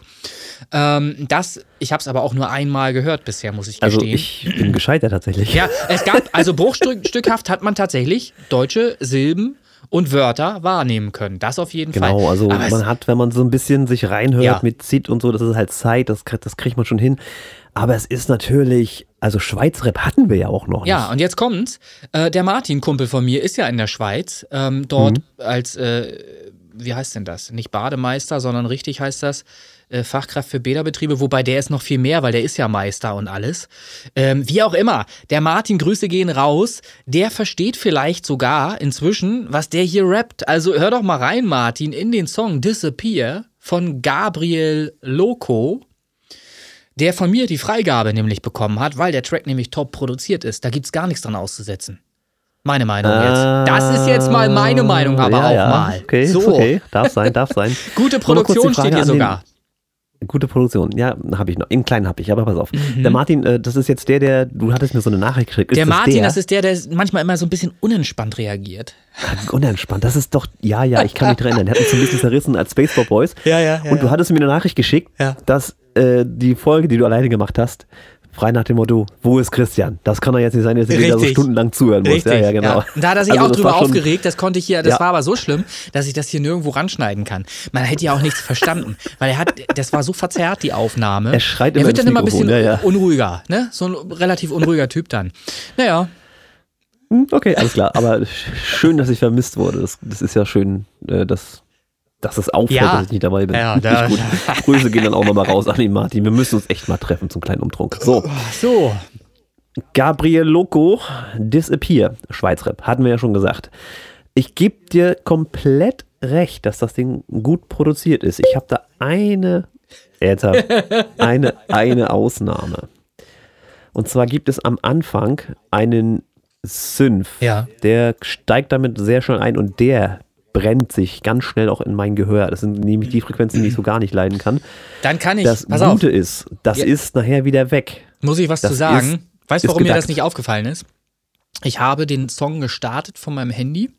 Ähm, das, ich habe es aber auch nur einmal gehört bisher, muss ich also gestehen. ich bin gescheitert tatsächlich. Ja, es gab, also bruchstückhaft hat man tatsächlich deutsche Silben und Wörter wahrnehmen können. Das auf jeden Fall. Genau, also Aber man hat, wenn man so ein bisschen sich reinhört Ja. mit Zit und so, das ist halt Zeit, das, kriegt- das kriegt man schon hin. Aber es ist natürlich, also Schweizrap hatten wir ja auch noch Ja, nicht. und jetzt kommt's. Äh, der Martin, Kumpel von mir, ist ja in der Schweiz. Ähm, dort Mhm. als, äh, wie heißt denn das? Nicht Bademeister, sondern richtig heißt das äh, Fachkraft für Bäderbetriebe, wobei der ist noch viel mehr, weil der ist ja Meister und alles. Ähm, wie auch immer, der Martin, Grüße gehen raus. Der versteht vielleicht sogar inzwischen, was der hier rappt. Also hör doch mal rein, Martin, in den Song Disappear von Gabriel Loco der von mir die Freigabe nämlich bekommen hat, weil der Track nämlich top produziert ist. Da gibt's gar nichts dran auszusetzen. Meine Meinung jetzt. Das ist jetzt mal meine Meinung, aber ja, auch ja. mal. Okay, so, okay, darf sein, darf sein. gute Produktion steht hier an den- sogar. Gute Produktion, ja, habe ich noch. In kleinen habe ich, aber pass auf. Mhm. Der Martin, äh, das ist jetzt der, der, du hattest mir so eine Nachricht geschickt. Ist Der das Martin, der? das ist der, der manchmal immer so ein bisschen unentspannt reagiert. Unentspannt, das ist doch, ja, ja, ich kann mich dran erinnern. Der hat uns so ein bisschen zerrissen als Baseball Boys. Ja, ja, ja, Und du ja. hattest mir eine Nachricht geschickt, Ja. dass äh, die Folge, die du alleine gemacht hast, frei nach dem Motto, wo ist Christian? Das kann doch jetzt nicht sein, dass ich wieder so stundenlang zuhören muss. Richtig, ja, ja, genau. Und da hat er sich Also auch drüber aufgeregt, das konnte ich hier, das Ja. war aber so schlimm, dass ich das hier nirgendwo ranschneiden kann. Man hätte ja auch nichts verstanden, weil er hat, das war so verzerrt, die Aufnahme. Er schreit er immer wird ins dann immer ein bisschen ja, ja. unruhiger, ne? So ein relativ unruhiger Typ dann. Naja, Hm, Okay, alles klar. Aber sch- schön, dass ich vermisst wurde. Das, das ist ja schön, äh, dass, dass es auffällt, Ja. dass ich nicht dabei bin. Ja, da- gut. Grüße gehen dann auch nochmal raus an den Martin. Wir müssen uns echt mal treffen zum kleinen Umtrunk. So, so. Gabriel Loco, Disappear, Schweizrap, hatten wir ja schon gesagt. Ich gebe dir komplett recht, dass das Ding gut produziert ist. Ich habe da eine, hab- eine, eine Ausnahme. Und zwar gibt es am Anfang einen Synth, Ja. der steigt damit sehr schnell ein und der brennt sich ganz schnell auch in mein Gehör. Das sind nämlich die Frequenzen, die ich so gar nicht leiden kann. Dann kann ich, Das pass auf, Gute ist, das Ja. ist nachher wieder weg. muss ich was das zu sagen? ist- weißt du, warum mir das nicht aufgefallen ist? Ich habe den Song gestartet von meinem Handy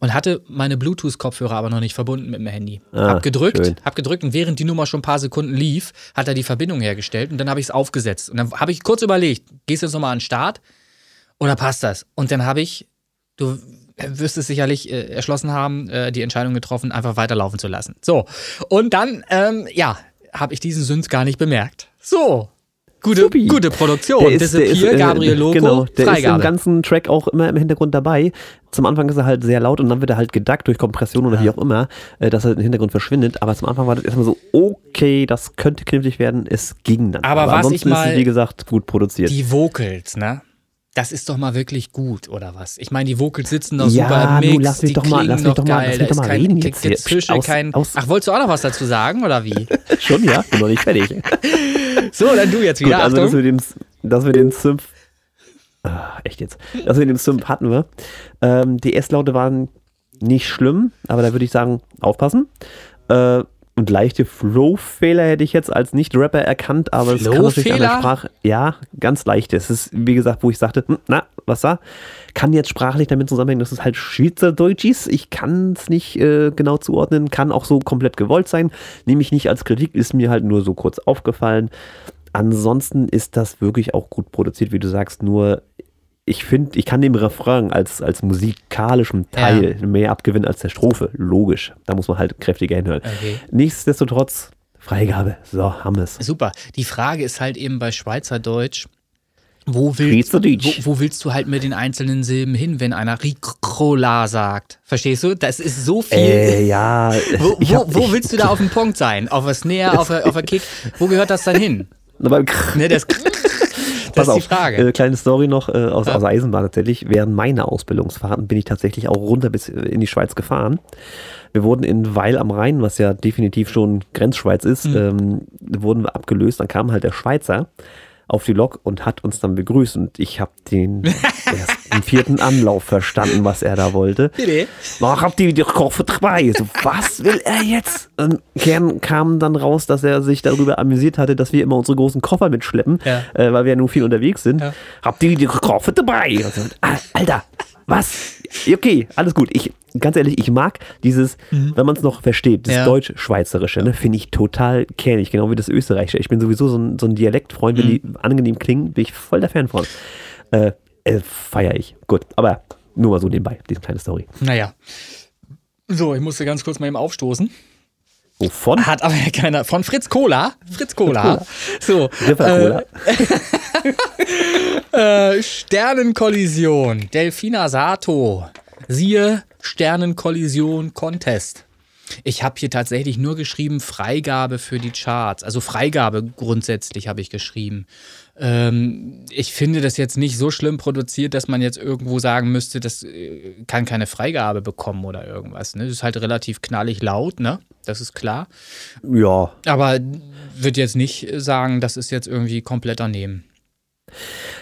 und hatte meine Bluetooth-Kopfhörer aber noch nicht verbunden mit dem Handy. Ah, hab gedrückt, schön. hab gedrückt und während die Nummer schon ein paar Sekunden lief, hat er die Verbindung hergestellt und dann habe ich es aufgesetzt. Und dann habe ich kurz überlegt, gehst du jetzt nochmal an den Start oder passt das? Und dann habe ich, du wirst es sicherlich äh, erschlossen haben, äh, die Entscheidung getroffen, einfach weiterlaufen zu lassen. So, und dann, ähm, ja, habe ich diesen Synth gar nicht bemerkt. So, gute, Supi. gute Produktion. Der ist, der ist, Disappear, äh, Gabriel Loco, genau, der ist im Freigabe. ganzen Track auch immer im Hintergrund dabei. Zum Anfang ist er halt sehr laut und dann wird er halt gedackt durch Kompression oder wie auch immer, äh, dass er im Hintergrund verschwindet. Aber zum Anfang war das erstmal so, okay, das könnte knifflig werden. Es ging dann. Aber was ich ansonsten ist mal- es, wie gesagt, gut produziert. Die Vocals, ne? Das ist doch mal wirklich gut, oder was? Ich meine, die Vocals sitzen doch Ja, super im Mix, lass mich die doch mal- lass mich doch mal- geil, lass mich doch mal kein reden jetzt hier. Gezische, Aus- kein... aus- Ach, wolltest du auch noch was dazu sagen, oder wie? Schon, ja, bin noch nicht fertig. So, dann du jetzt Gut, wieder, also dass wir den, dass wir den Synth, ah, echt jetzt, dass wir den Synth hatten wir. Ähm, die S-Laute waren nicht schlimm, aber da würde ich sagen, aufpassen. Äh, und leichte Flow-Fehler hätte ich jetzt als Nicht-Rapper erkannt, aber es kann natürlich an der? Sprache, ja, ganz leichte. Es ist, wie gesagt, wo ich sagte, hm, na, was da? Kann jetzt sprachlich damit zusammenhängen, dass es halt Schweizerdeutsch ist. Ich kann es nicht äh, genau zuordnen, kann auch so komplett gewollt sein. Nehme ich nicht als Kritik, ist mir halt nur so kurz aufgefallen. Ansonsten ist das wirklich auch gut produziert, wie du sagst, nur ich finde, ich kann dem Refrain als, als musikalischem Teil mehr abgewinnen als der Strophe. Logisch. Da muss man halt kräftiger hinhören. Okay. Nichtsdestotrotz, Freigabe. So, haben wir es. Super. Die Frage ist halt eben bei Schweizerdeutsch, wo willst, wo, wo willst du halt mit den einzelnen Silben hin, wenn einer Ricola sagt? Verstehst du? Das ist so viel. Äh, ja. Wo, wo, wo willst du da auf dem Punkt sein? Auf der Snare, auf der, auf der Kick? Wo gehört das dann hin? Ne, das, das Pass auf, Frage. Äh, kleine Story noch äh, aus, aus der Eisenbahn tatsächlich. Während meiner Ausbildungsfahrten bin ich tatsächlich auch runter bis äh, in die Schweiz gefahren. Wir wurden in Weil am Rhein, was ja definitiv schon Grenzschweiz ist, Mhm. ähm, wurden wir abgelöst. Dann kam halt der Schweizer auf die Lok und hat uns dann begrüßt. Und ich habe den erst im vierten Anlauf verstanden, was er da wollte. Bitte? Ach, habt ihr die Koffer dabei? So, was will er jetzt? Und Kern kam dann raus, dass er sich darüber amüsiert hatte, dass wir immer unsere großen Koffer mitschleppen, Ja. äh, weil wir ja nun viel unterwegs sind. Ja. Habt ihr die Koffer dabei? Und so, Alter, was? Okay, alles gut. Ich, ganz ehrlich, ich mag dieses, wenn man es noch versteht, das Mhm. Ja. Deutsch-Schweizerische, ne, finde ich total kernig, genau wie das Österreichische. Ich bin sowieso so ein, so ein Dialektfreund, wenn Mhm. die angenehm klingen, bin ich voll der Fan von. Äh, äh, Feier ich. Gut, aber nur mal so nebenbei, diese kleine Story. Naja. So, ich musste ganz kurz mal eben aufstoßen. Wovon? Hat aber keiner. Von Fritz Cola. Fritz Cola. So. River Cola. Äh, Sternenkollision. Delfina Sato. Siehe Sternenkollision Contest. Ich habe hier tatsächlich nur geschrieben Freigabe für die Charts. Also Freigabe grundsätzlich habe ich geschrieben. Ähm, ich finde das jetzt nicht so schlimm produziert, dass man jetzt irgendwo sagen müsste, das äh, kann keine Freigabe bekommen oder irgendwas. Ne? Das ist halt relativ knallig laut, ne? Das ist klar. Ja, Aber würde jetzt nicht sagen, das ist jetzt irgendwie komplett daneben.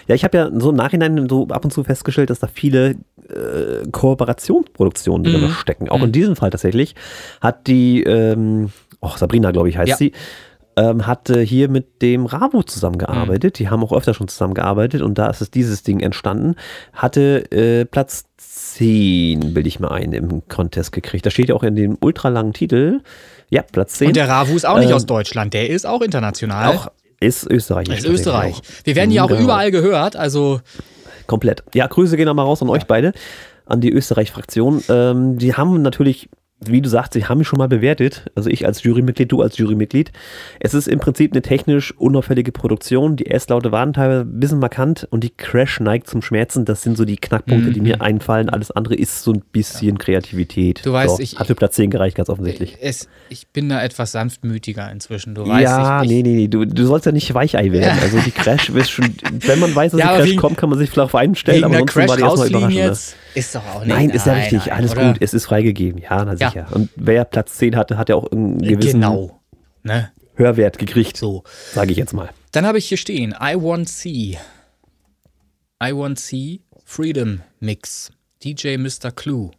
Ja, ich habe ja so im Nachhinein so ab und zu festgestellt, dass da viele äh, Kooperationsproduktionen drin Mhm. stecken. Auch Mhm. in diesem Fall tatsächlich hat die, ähm, oh, Sabrina, glaube ich, heißt Ja. sie, ähm, hatte hier mit dem Rabu zusammengearbeitet. Die haben auch öfter schon zusammengearbeitet und da ist es dieses Ding entstanden. Hatte äh, Platz 10, bilde ich mal ein, im Contest gekriegt. Da steht ja auch in dem ultralangen Titel, ja, Platz 10. Und der Ravu ist auch nicht Ähm, aus Deutschland, der ist auch international. auch ist Österreich. Ist Österreich. Wir werden ja auch Genau. überall gehört, also Komplett. Ja, Grüße gehen nochmal raus an euch beide, an die Österreich-Fraktion. Ähm, die haben natürlich, wie du sagst, sie haben mich schon mal bewertet. Also ich als Jurymitglied, du als Jurymitglied. Es ist im Prinzip eine technisch unauffällige Produktion. Die S-Laute waren teilweise ein bisschen markant und die Crash neigt zum Schmerzen. Das sind so die Knackpunkte, die mir einfallen. Alles andere ist so ein bisschen Kreativität. Mhm. Du weißt, so, ich- Hat für Platz 10 gereicht, ganz offensichtlich. es, ich bin da etwas sanftmütiger inzwischen. Du weißt, ja, ich, ich, nee, nee, nee, du, du sollst ja nicht Weichei werden. Also die Crash ist schon, wenn man weiß, dass Ja, die Crash wegen- kommt, kann man sich vielleicht auf einen stellen, aber ansonsten Crash war die erstmal überraschend. ne? ist doch auch nicht. Nein, ist ja richtig, nein, alles oder? gut, es ist freigegeben, ja, na Ja. Sicher. Und wer Platz 10 hatte, hat ja auch einen gewissen Genau. Ne? Hörwert gekriegt, So. sage ich jetzt mal. Dann habe ich hier stehen, I Want C. I Want C Freedom Mix. DJ Mr. Clue.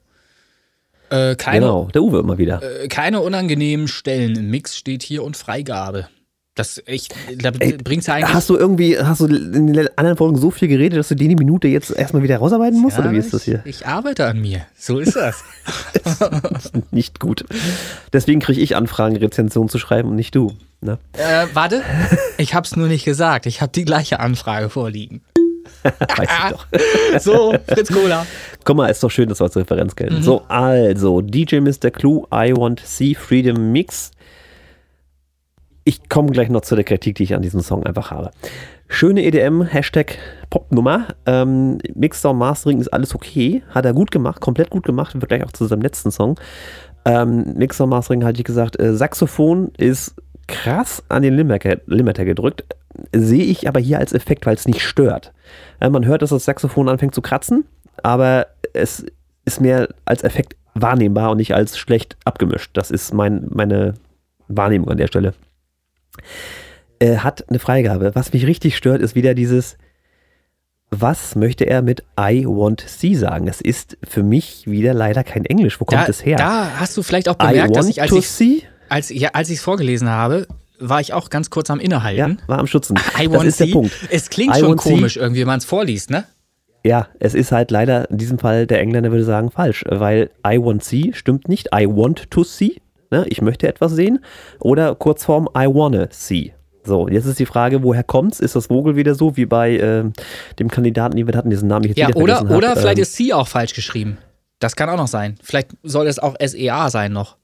Äh, keine, genau, der Uwe immer wieder. äh, keine unangenehmen Stellen im Mix steht hier und Freigabe. Das ich, da Ey, bringt's ja eigentlich. Hast du irgendwie, hast du in den anderen Folgen so viel geredet, dass du die Minute jetzt erstmal wieder rausarbeiten musst, Ja, oder wie ist das hier? Ich, ich arbeite an mir. So ist das. Nicht gut. Deswegen kriege ich Anfragen, Rezensionen zu schreiben und nicht du. Ne? äh, warte, ich hab's nur nicht gesagt. Ich habe die gleiche Anfrage vorliegen. Weiß ich doch. So, Fritz Cola. Guck mal, ist doch schön, dass wir als Referenz gelten. Mhm. So, also, DJ Mr. Clue, I Want See Freedom Mix. Ich komme gleich noch zu der Kritik, die ich an diesem Song einfach habe. Schöne EDM, Hashtag Popnummer. Ähm, Mixer und Mastering ist alles okay. Hat er gut gemacht, komplett gut gemacht. Wird gleich auch zu seinem letzten Song. Ähm, Mixer und Mastering hatte ich gesagt. Äh, Saxophon ist krass an den Limiter, Limiter gedrückt. Sehe ich aber hier als Effekt, weil es nicht stört. Äh, man hört, dass das Saxophon anfängt zu kratzen, aber es ist mehr als Effekt wahrnehmbar und nicht als schlecht abgemischt. Das ist mein, meine Wahrnehmung an der Stelle. Er hat eine Freigabe. Was mich richtig stört, ist wieder dieses, was möchte er mit I want see sagen? Es ist für mich wieder leider kein Englisch. Wo kommt Da, es her? da hast du vielleicht auch I bemerkt, dass ich, als ich see? als, ja, es vorgelesen habe, war ich auch ganz kurz am Ja, Innehalten. war am Schützen. I das ist der see. Punkt. Es klingt I schon want see. komisch irgendwie, wenn man es vorliest, ne? Ja, es ist halt leider in diesem Fall, der Engländer würde sagen, falsch, weil I want see stimmt nicht. I want to see. Ne? Ich möchte etwas sehen. Oder Kurzform I wanna see. So, jetzt ist die Frage, woher kommt's? Ist das Vogel wieder so wie bei ähm, dem Kandidaten, den wir hatten, diesen Namen ich jetzt Ja, wieder oder, oder hab, vielleicht ähm, ist C auch falsch geschrieben. Das kann auch noch sein. Vielleicht soll es auch SEA sein noch.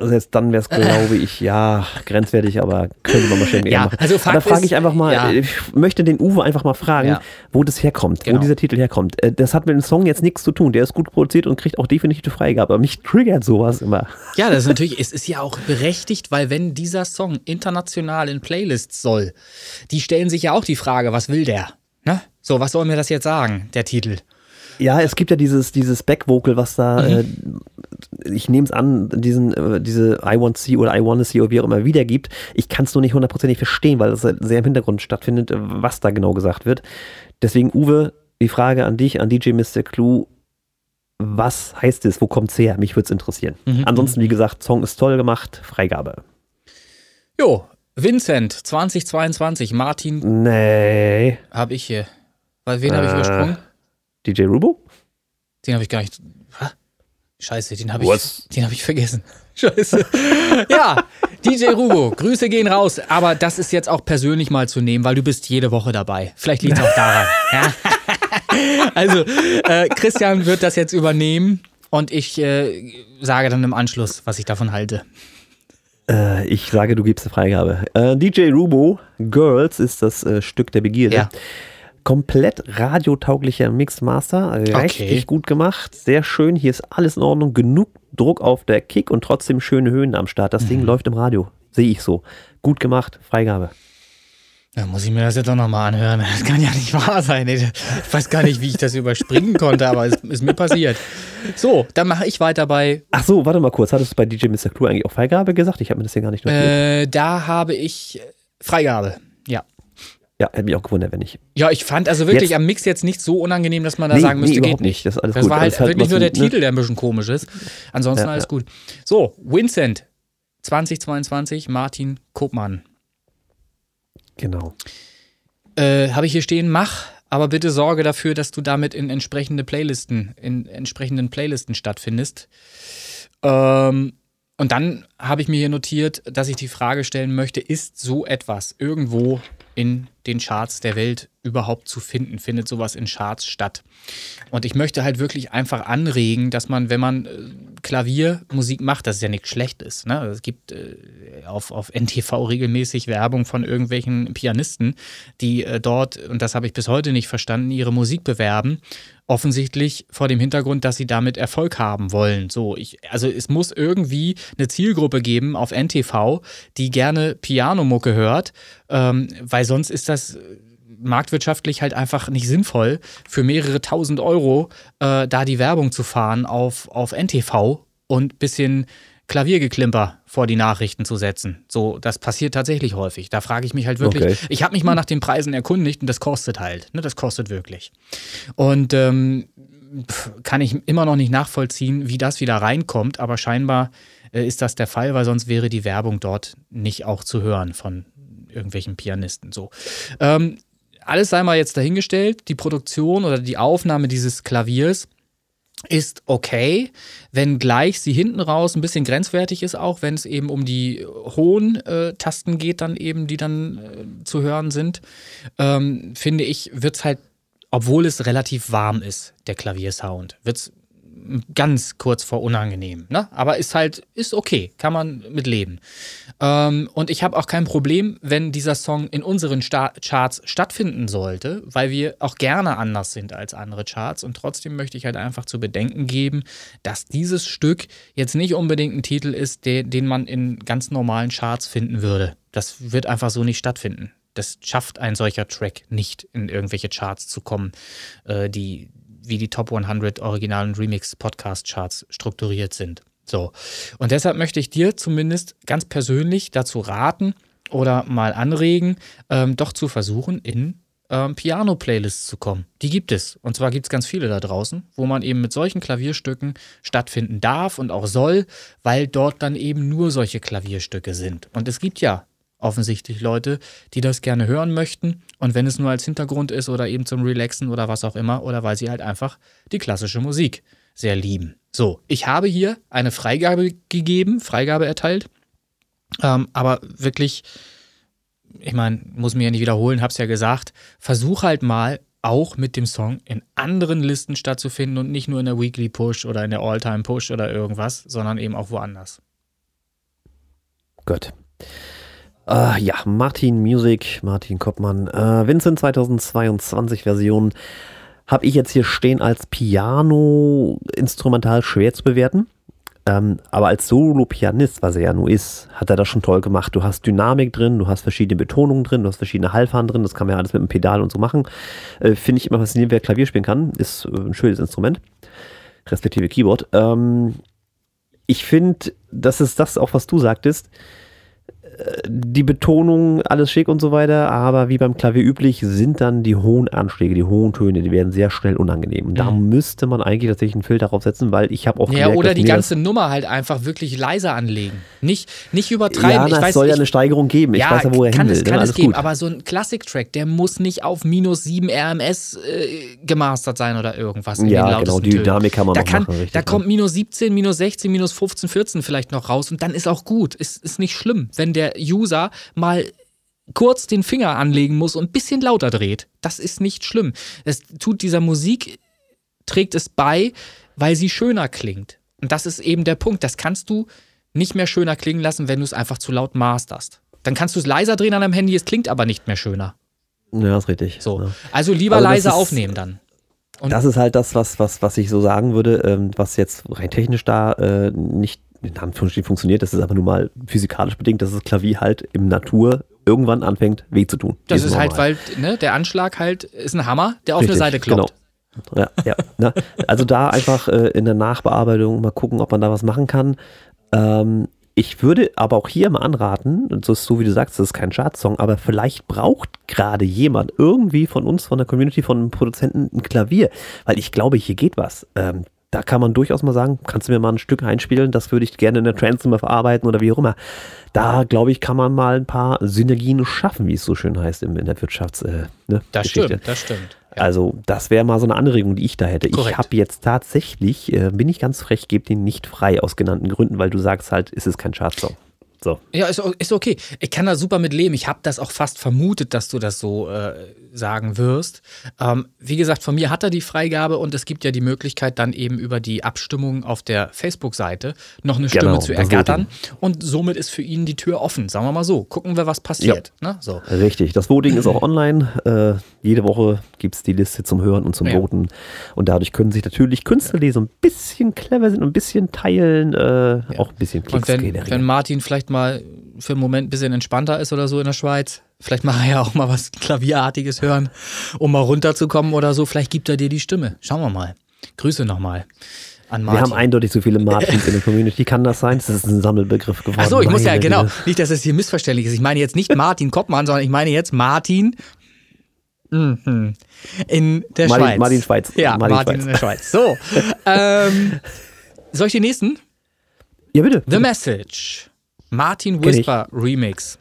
Selbst dann wäre es, glaube ich, ja, grenzwertig, aber könnte man wahrscheinlich ja, machen. Also Fakt da frage ich einfach mal, ja. ich möchte den Uwe einfach mal fragen, ja. wo das herkommt, genau. wo dieser Titel herkommt. Äh, das hat mit dem Song jetzt nichts zu tun. Der ist gut produziert und kriegt auch definitiv eine Freigabe. Aber mich triggert sowas immer. Ja, das ist natürlich, es ist ja auch berechtigt, weil wenn dieser Song international in Playlists soll, die stellen sich ja auch die Frage, was will der? Ne? So, was soll mir das jetzt sagen, der Titel? Ja, es gibt ja dieses, dieses Backvocal, was da, mhm. äh, ich nehme es an, diesen, äh, diese I want see oder I wanna see oder wie auch immer wiedergibt. Ich kann es nur nicht hundertprozentig verstehen, weil es sehr im Hintergrund stattfindet, was da genau gesagt wird. Deswegen, Uwe, die Frage an dich, an DJ Mr. Clue. Was heißt es? Wo kommt es her? Mich würde es interessieren. Mhm. Ansonsten, wie gesagt, Song ist toll gemacht. Freigabe. Jo, Vincent 2022, Martin. Nee. Hab ich hier. Weil wen äh. habe ich übersprungen? DJ Rubo? Den habe ich gar nicht. Scheiße, den habe ich, hab ich vergessen. Scheiße. ja, DJ Rubo, Grüße gehen raus. Aber das ist jetzt auch persönlich mal zu nehmen, weil du bist jede Woche dabei. Vielleicht liegt es auch daran. ja. Also, äh, Christian wird das jetzt übernehmen und ich äh, sage dann im Anschluss, was ich davon halte. Äh, ich sage, du gibst eine Freigabe. Äh, DJ Rubo, Girls ist das äh, Stück der Begierde. Ja komplett radiotauglicher Mixmaster, richtig okay. gut gemacht, sehr schön, hier ist alles in Ordnung, genug Druck auf der Kick und trotzdem schöne Höhen am Start. Das mhm. Ding läuft im Radio, sehe ich so. Gut gemacht, Freigabe. Da muss ich mir das jetzt auch nochmal anhören. Das kann ja nicht wahr sein. Ich weiß gar nicht, wie ich das überspringen konnte, aber es ist mir passiert. So, dann mache ich weiter bei. Ach so, warte mal kurz. Hattest du bei DJ Mr. Clue eigentlich auch Freigabe gesagt? Ich habe mir das hier gar nicht notiert. Äh, da habe ich Freigabe. Ja. Hätte mich auch gewundert, wenn ich. Ja, ich fand also wirklich jetzt, am Mix jetzt nicht so unangenehm, dass man da nee, sagen müsste, nee, geht nicht. Das, das war halt, halt wirklich nur der ne? Titel, der ein bisschen komisch ist. Ansonsten ja, alles ja. gut. So, Vincent 2022, Martin Kopmann. Genau. Äh, Habe ich hier stehen, mach, aber bitte sorge dafür, dass du damit in entsprechende Playlisten, in entsprechenden Playlisten stattfindest. Ähm, und dann habe ich mir hier notiert, dass ich die Frage stellen möchte, ist so etwas irgendwo in den Charts der Welt überhaupt zu finden? Findet sowas in Charts statt? Und ich möchte halt wirklich einfach anregen, dass man, wenn man äh, Klaviermusik macht, das ist ja nichts Schlechtes. Ne? Es gibt äh, auf, auf NTV regelmäßig Werbung von irgendwelchen Pianisten, die äh, dort, und das habe ich bis heute nicht verstanden, ihre Musik bewerben. Offensichtlich vor dem Hintergrund, dass sie damit Erfolg haben wollen. So, ich, also es muss irgendwie eine Zielgruppe geben auf NTV, die gerne Pianomucke hört, ähm, weil sonst ist das marktwirtschaftlich halt einfach nicht sinnvoll, für mehrere tausend Euro äh, da die Werbung zu fahren auf, auf NTV und ein bisschen Klaviergeklimper vor die Nachrichten zu setzen. So, das passiert tatsächlich häufig. Da frage ich mich halt wirklich. Okay. Ich habe mich mal nach den Preisen erkundigt und das kostet halt. Ne, das kostet wirklich. Und ähm, kann ich immer noch nicht nachvollziehen, wie das wieder reinkommt, aber scheinbar äh, ist das der Fall, weil sonst wäre die Werbung dort nicht auch zu hören von irgendwelchen Pianisten. So. Ähm, alles sei mal jetzt dahingestellt, die Produktion oder die Aufnahme dieses Klaviers ist okay, wenngleich sie hinten raus ein bisschen grenzwertig ist, auch wenn es eben um die hohen äh, Tasten geht, dann eben, die dann äh, zu hören sind, ähm, finde ich, wird es halt, obwohl es relativ warm ist, der Klaviersound, wird es ganz kurz vor unangenehm. Ne? Aber ist halt, ist okay, kann man mit leben. Ähm, und ich habe auch kein Problem, wenn dieser Song in unseren Sta Charts stattfinden sollte, weil wir auch gerne anders sind als andere Charts. Und trotzdem möchte ich halt einfach zu bedenken geben, dass dieses Stück jetzt nicht unbedingt ein Titel ist, den, den man in ganz normalen Charts finden würde. Das wird einfach so nicht stattfinden. Das schafft ein solcher Track nicht, in irgendwelche Charts zu kommen, äh, die, wie die Top 100 Original- und Remix-Podcast-Charts strukturiert sind. So. Und deshalb möchte ich dir zumindest ganz persönlich dazu raten oder mal anregen, ähm, doch zu versuchen, in ähm, Piano-Playlists zu kommen. Die gibt es. Und zwar gibt es ganz viele da draußen, wo man eben mit solchen Klavierstücken stattfinden darf und auch soll, weil dort dann eben nur solche Klavierstücke sind. Und es gibt ja offensichtlich Leute, die das gerne hören möchten. Und wenn es nur als Hintergrund ist oder eben zum Relaxen oder was auch immer, oder weil sie halt einfach die klassische Musik sehr lieben. So, ich habe hier eine Freigabe gegeben, Freigabe erteilt. Ähm, aber wirklich, ich meine, muss mir ja nicht wiederholen, hab's ja gesagt, versuch halt mal auch mit dem Song in anderen Listen stattzufinden und nicht nur in der Weekly Push oder in der All-Time Push oder irgendwas, sondern eben auch woanders. Gut. Uh, ja, Martin Music, Martin Koppmann. Uh, Vincent 2022 Version habe ich jetzt hier stehen als Piano instrumental schwer zu bewerten. Ähm, aber als Solo-Pianist, was er ja nur ist, hat er das schon toll gemacht. Du hast Dynamik drin, du hast verschiedene Betonungen drin, du hast verschiedene Halbfahren drin, das kann man ja alles mit dem Pedal und so machen. Äh, Finde ich immer faszinierend, wer Klavier spielen kann. Ist äh, ein schönes Instrument, respektive Keyboard. Ähm, ich finde, das ist das auch, was du sagtest die Betonung, alles schick und so weiter, aber wie beim Klavier üblich sind dann die hohen Anschläge, die hohen Töne, die werden sehr schnell unangenehm. Und da mhm. müsste man eigentlich tatsächlich einen Filter draufsetzen, weil ich habe auch Ja, gemerkt, oder die ganze Nummer halt einfach wirklich leiser anlegen. Nicht, nicht übertreiben. Ja, na, es soll ja eine Steigerung geben. Ich ja, weiß ja, wo er kann hin will. Es, kann es geben, gut. aber so ein Classic-Track, der muss nicht auf minus 7 RMS äh, gemastert sein oder irgendwas. ja, genau, die Dynamik kann man da kann, machen. Richtig, da kommt minus 17, minus 16, minus 15, 14 vielleicht noch raus und dann ist auch gut. Ist, ist nicht schlimm, wenn der User mal kurz den Finger anlegen muss und ein bisschen lauter dreht. Das ist nicht schlimm. Es tut dieser Musik, trägt es bei, weil sie schöner klingt. Und das ist eben der Punkt. Das kannst du nicht mehr schöner klingen lassen, wenn du es einfach zu laut masterst. Dann kannst du es leiser drehen an deinem Handy, es klingt aber nicht mehr schöner. Ja, ist richtig. So. Ja. Also lieber also leiser ist, aufnehmen dann. Und das ist halt das, was, was, was ich so sagen würde, ähm, was jetzt rein technisch da äh, nicht in Anführungsstrichen funktioniert. Das ist aber nun mal physikalisch bedingt, dass das Klavier halt im Natur irgendwann anfängt, weh zu tun. Das ist, halt, weil ne, der Anschlag halt ist ein Hammer, der auf Richtig, eine Seite kloppt. Genau. Ja, ja. Na, also da einfach äh, in der Nachbearbeitung mal gucken, ob man da was machen kann. Ähm, ich würde aber auch hier mal anraten, so, so wie du sagst, das ist kein Chartsong, aber vielleicht braucht gerade jemand irgendwie von uns, von der Community, von einem Produzenten ein Klavier, weil ich glaube, hier geht was. Ähm, da kann man durchaus mal sagen, kannst du mir mal ein Stück einspielen, das würde ich gerne in der Trance mal verarbeiten oder wie auch immer. Da, glaube ich, kann man mal ein paar Synergien schaffen, wie es so schön heißt in, der Wirtschafts- äh, ne, Das Geschichte. stimmt, das stimmt. Ja. Also das wäre mal so eine Anregung, die ich da hätte. Korrekt. Ich habe jetzt tatsächlich, äh, bin ich ganz frech, gebe den nicht frei aus genannten Gründen, weil du sagst halt, es ist kein Chartsong. So. Ja, ist, ist okay. Ich kann da super mit leben. Ich habe das auch fast vermutet, dass du das so äh, sagen wirst. Ähm, wie gesagt, von mir hat er die Freigabe und es gibt ja die Möglichkeit, dann eben über die Abstimmung auf der Facebook-Seite noch eine Stimme genau, zu ergattern. Und somit ist für ihn die Tür offen, sagen wir mal so. Gucken wir, was passiert. Ja. Ne? So. Richtig. Das Voting ist auch online. Äh, jede Woche gibt es die Liste zum Hören und zum ja. Voten. Und dadurch können sich natürlich Künstler, die so ein bisschen clever sind und ein bisschen teilen, äh, ja. auch ein bisschen Klicks und wenn, wenn Martin vielleicht mal für einen Moment ein bisschen entspannter ist oder so in der Schweiz. Vielleicht mache er ja auch mal was Klavierartiges hören, um mal runterzukommen oder so. Vielleicht gibt er dir die Stimme. Schauen wir mal. Grüße nochmal. An Wir haben eindeutig so viele Martins in der Community. Kann das sein? Das ist ein Sammelbegriff geworden. Achso, ich muss ja, genau. Nicht, dass es hier missverständlich ist. Ich meine jetzt nicht Martin Koppmann, sondern ich meine jetzt Martin mhm. in der Martin, Schweiz. Martin Schweiz. Ja, Martin, Martin Schweiz. in der Schweiz. So. ähm, soll ich den nächsten? Ja, bitte. The Message. Martin Whisper Remix.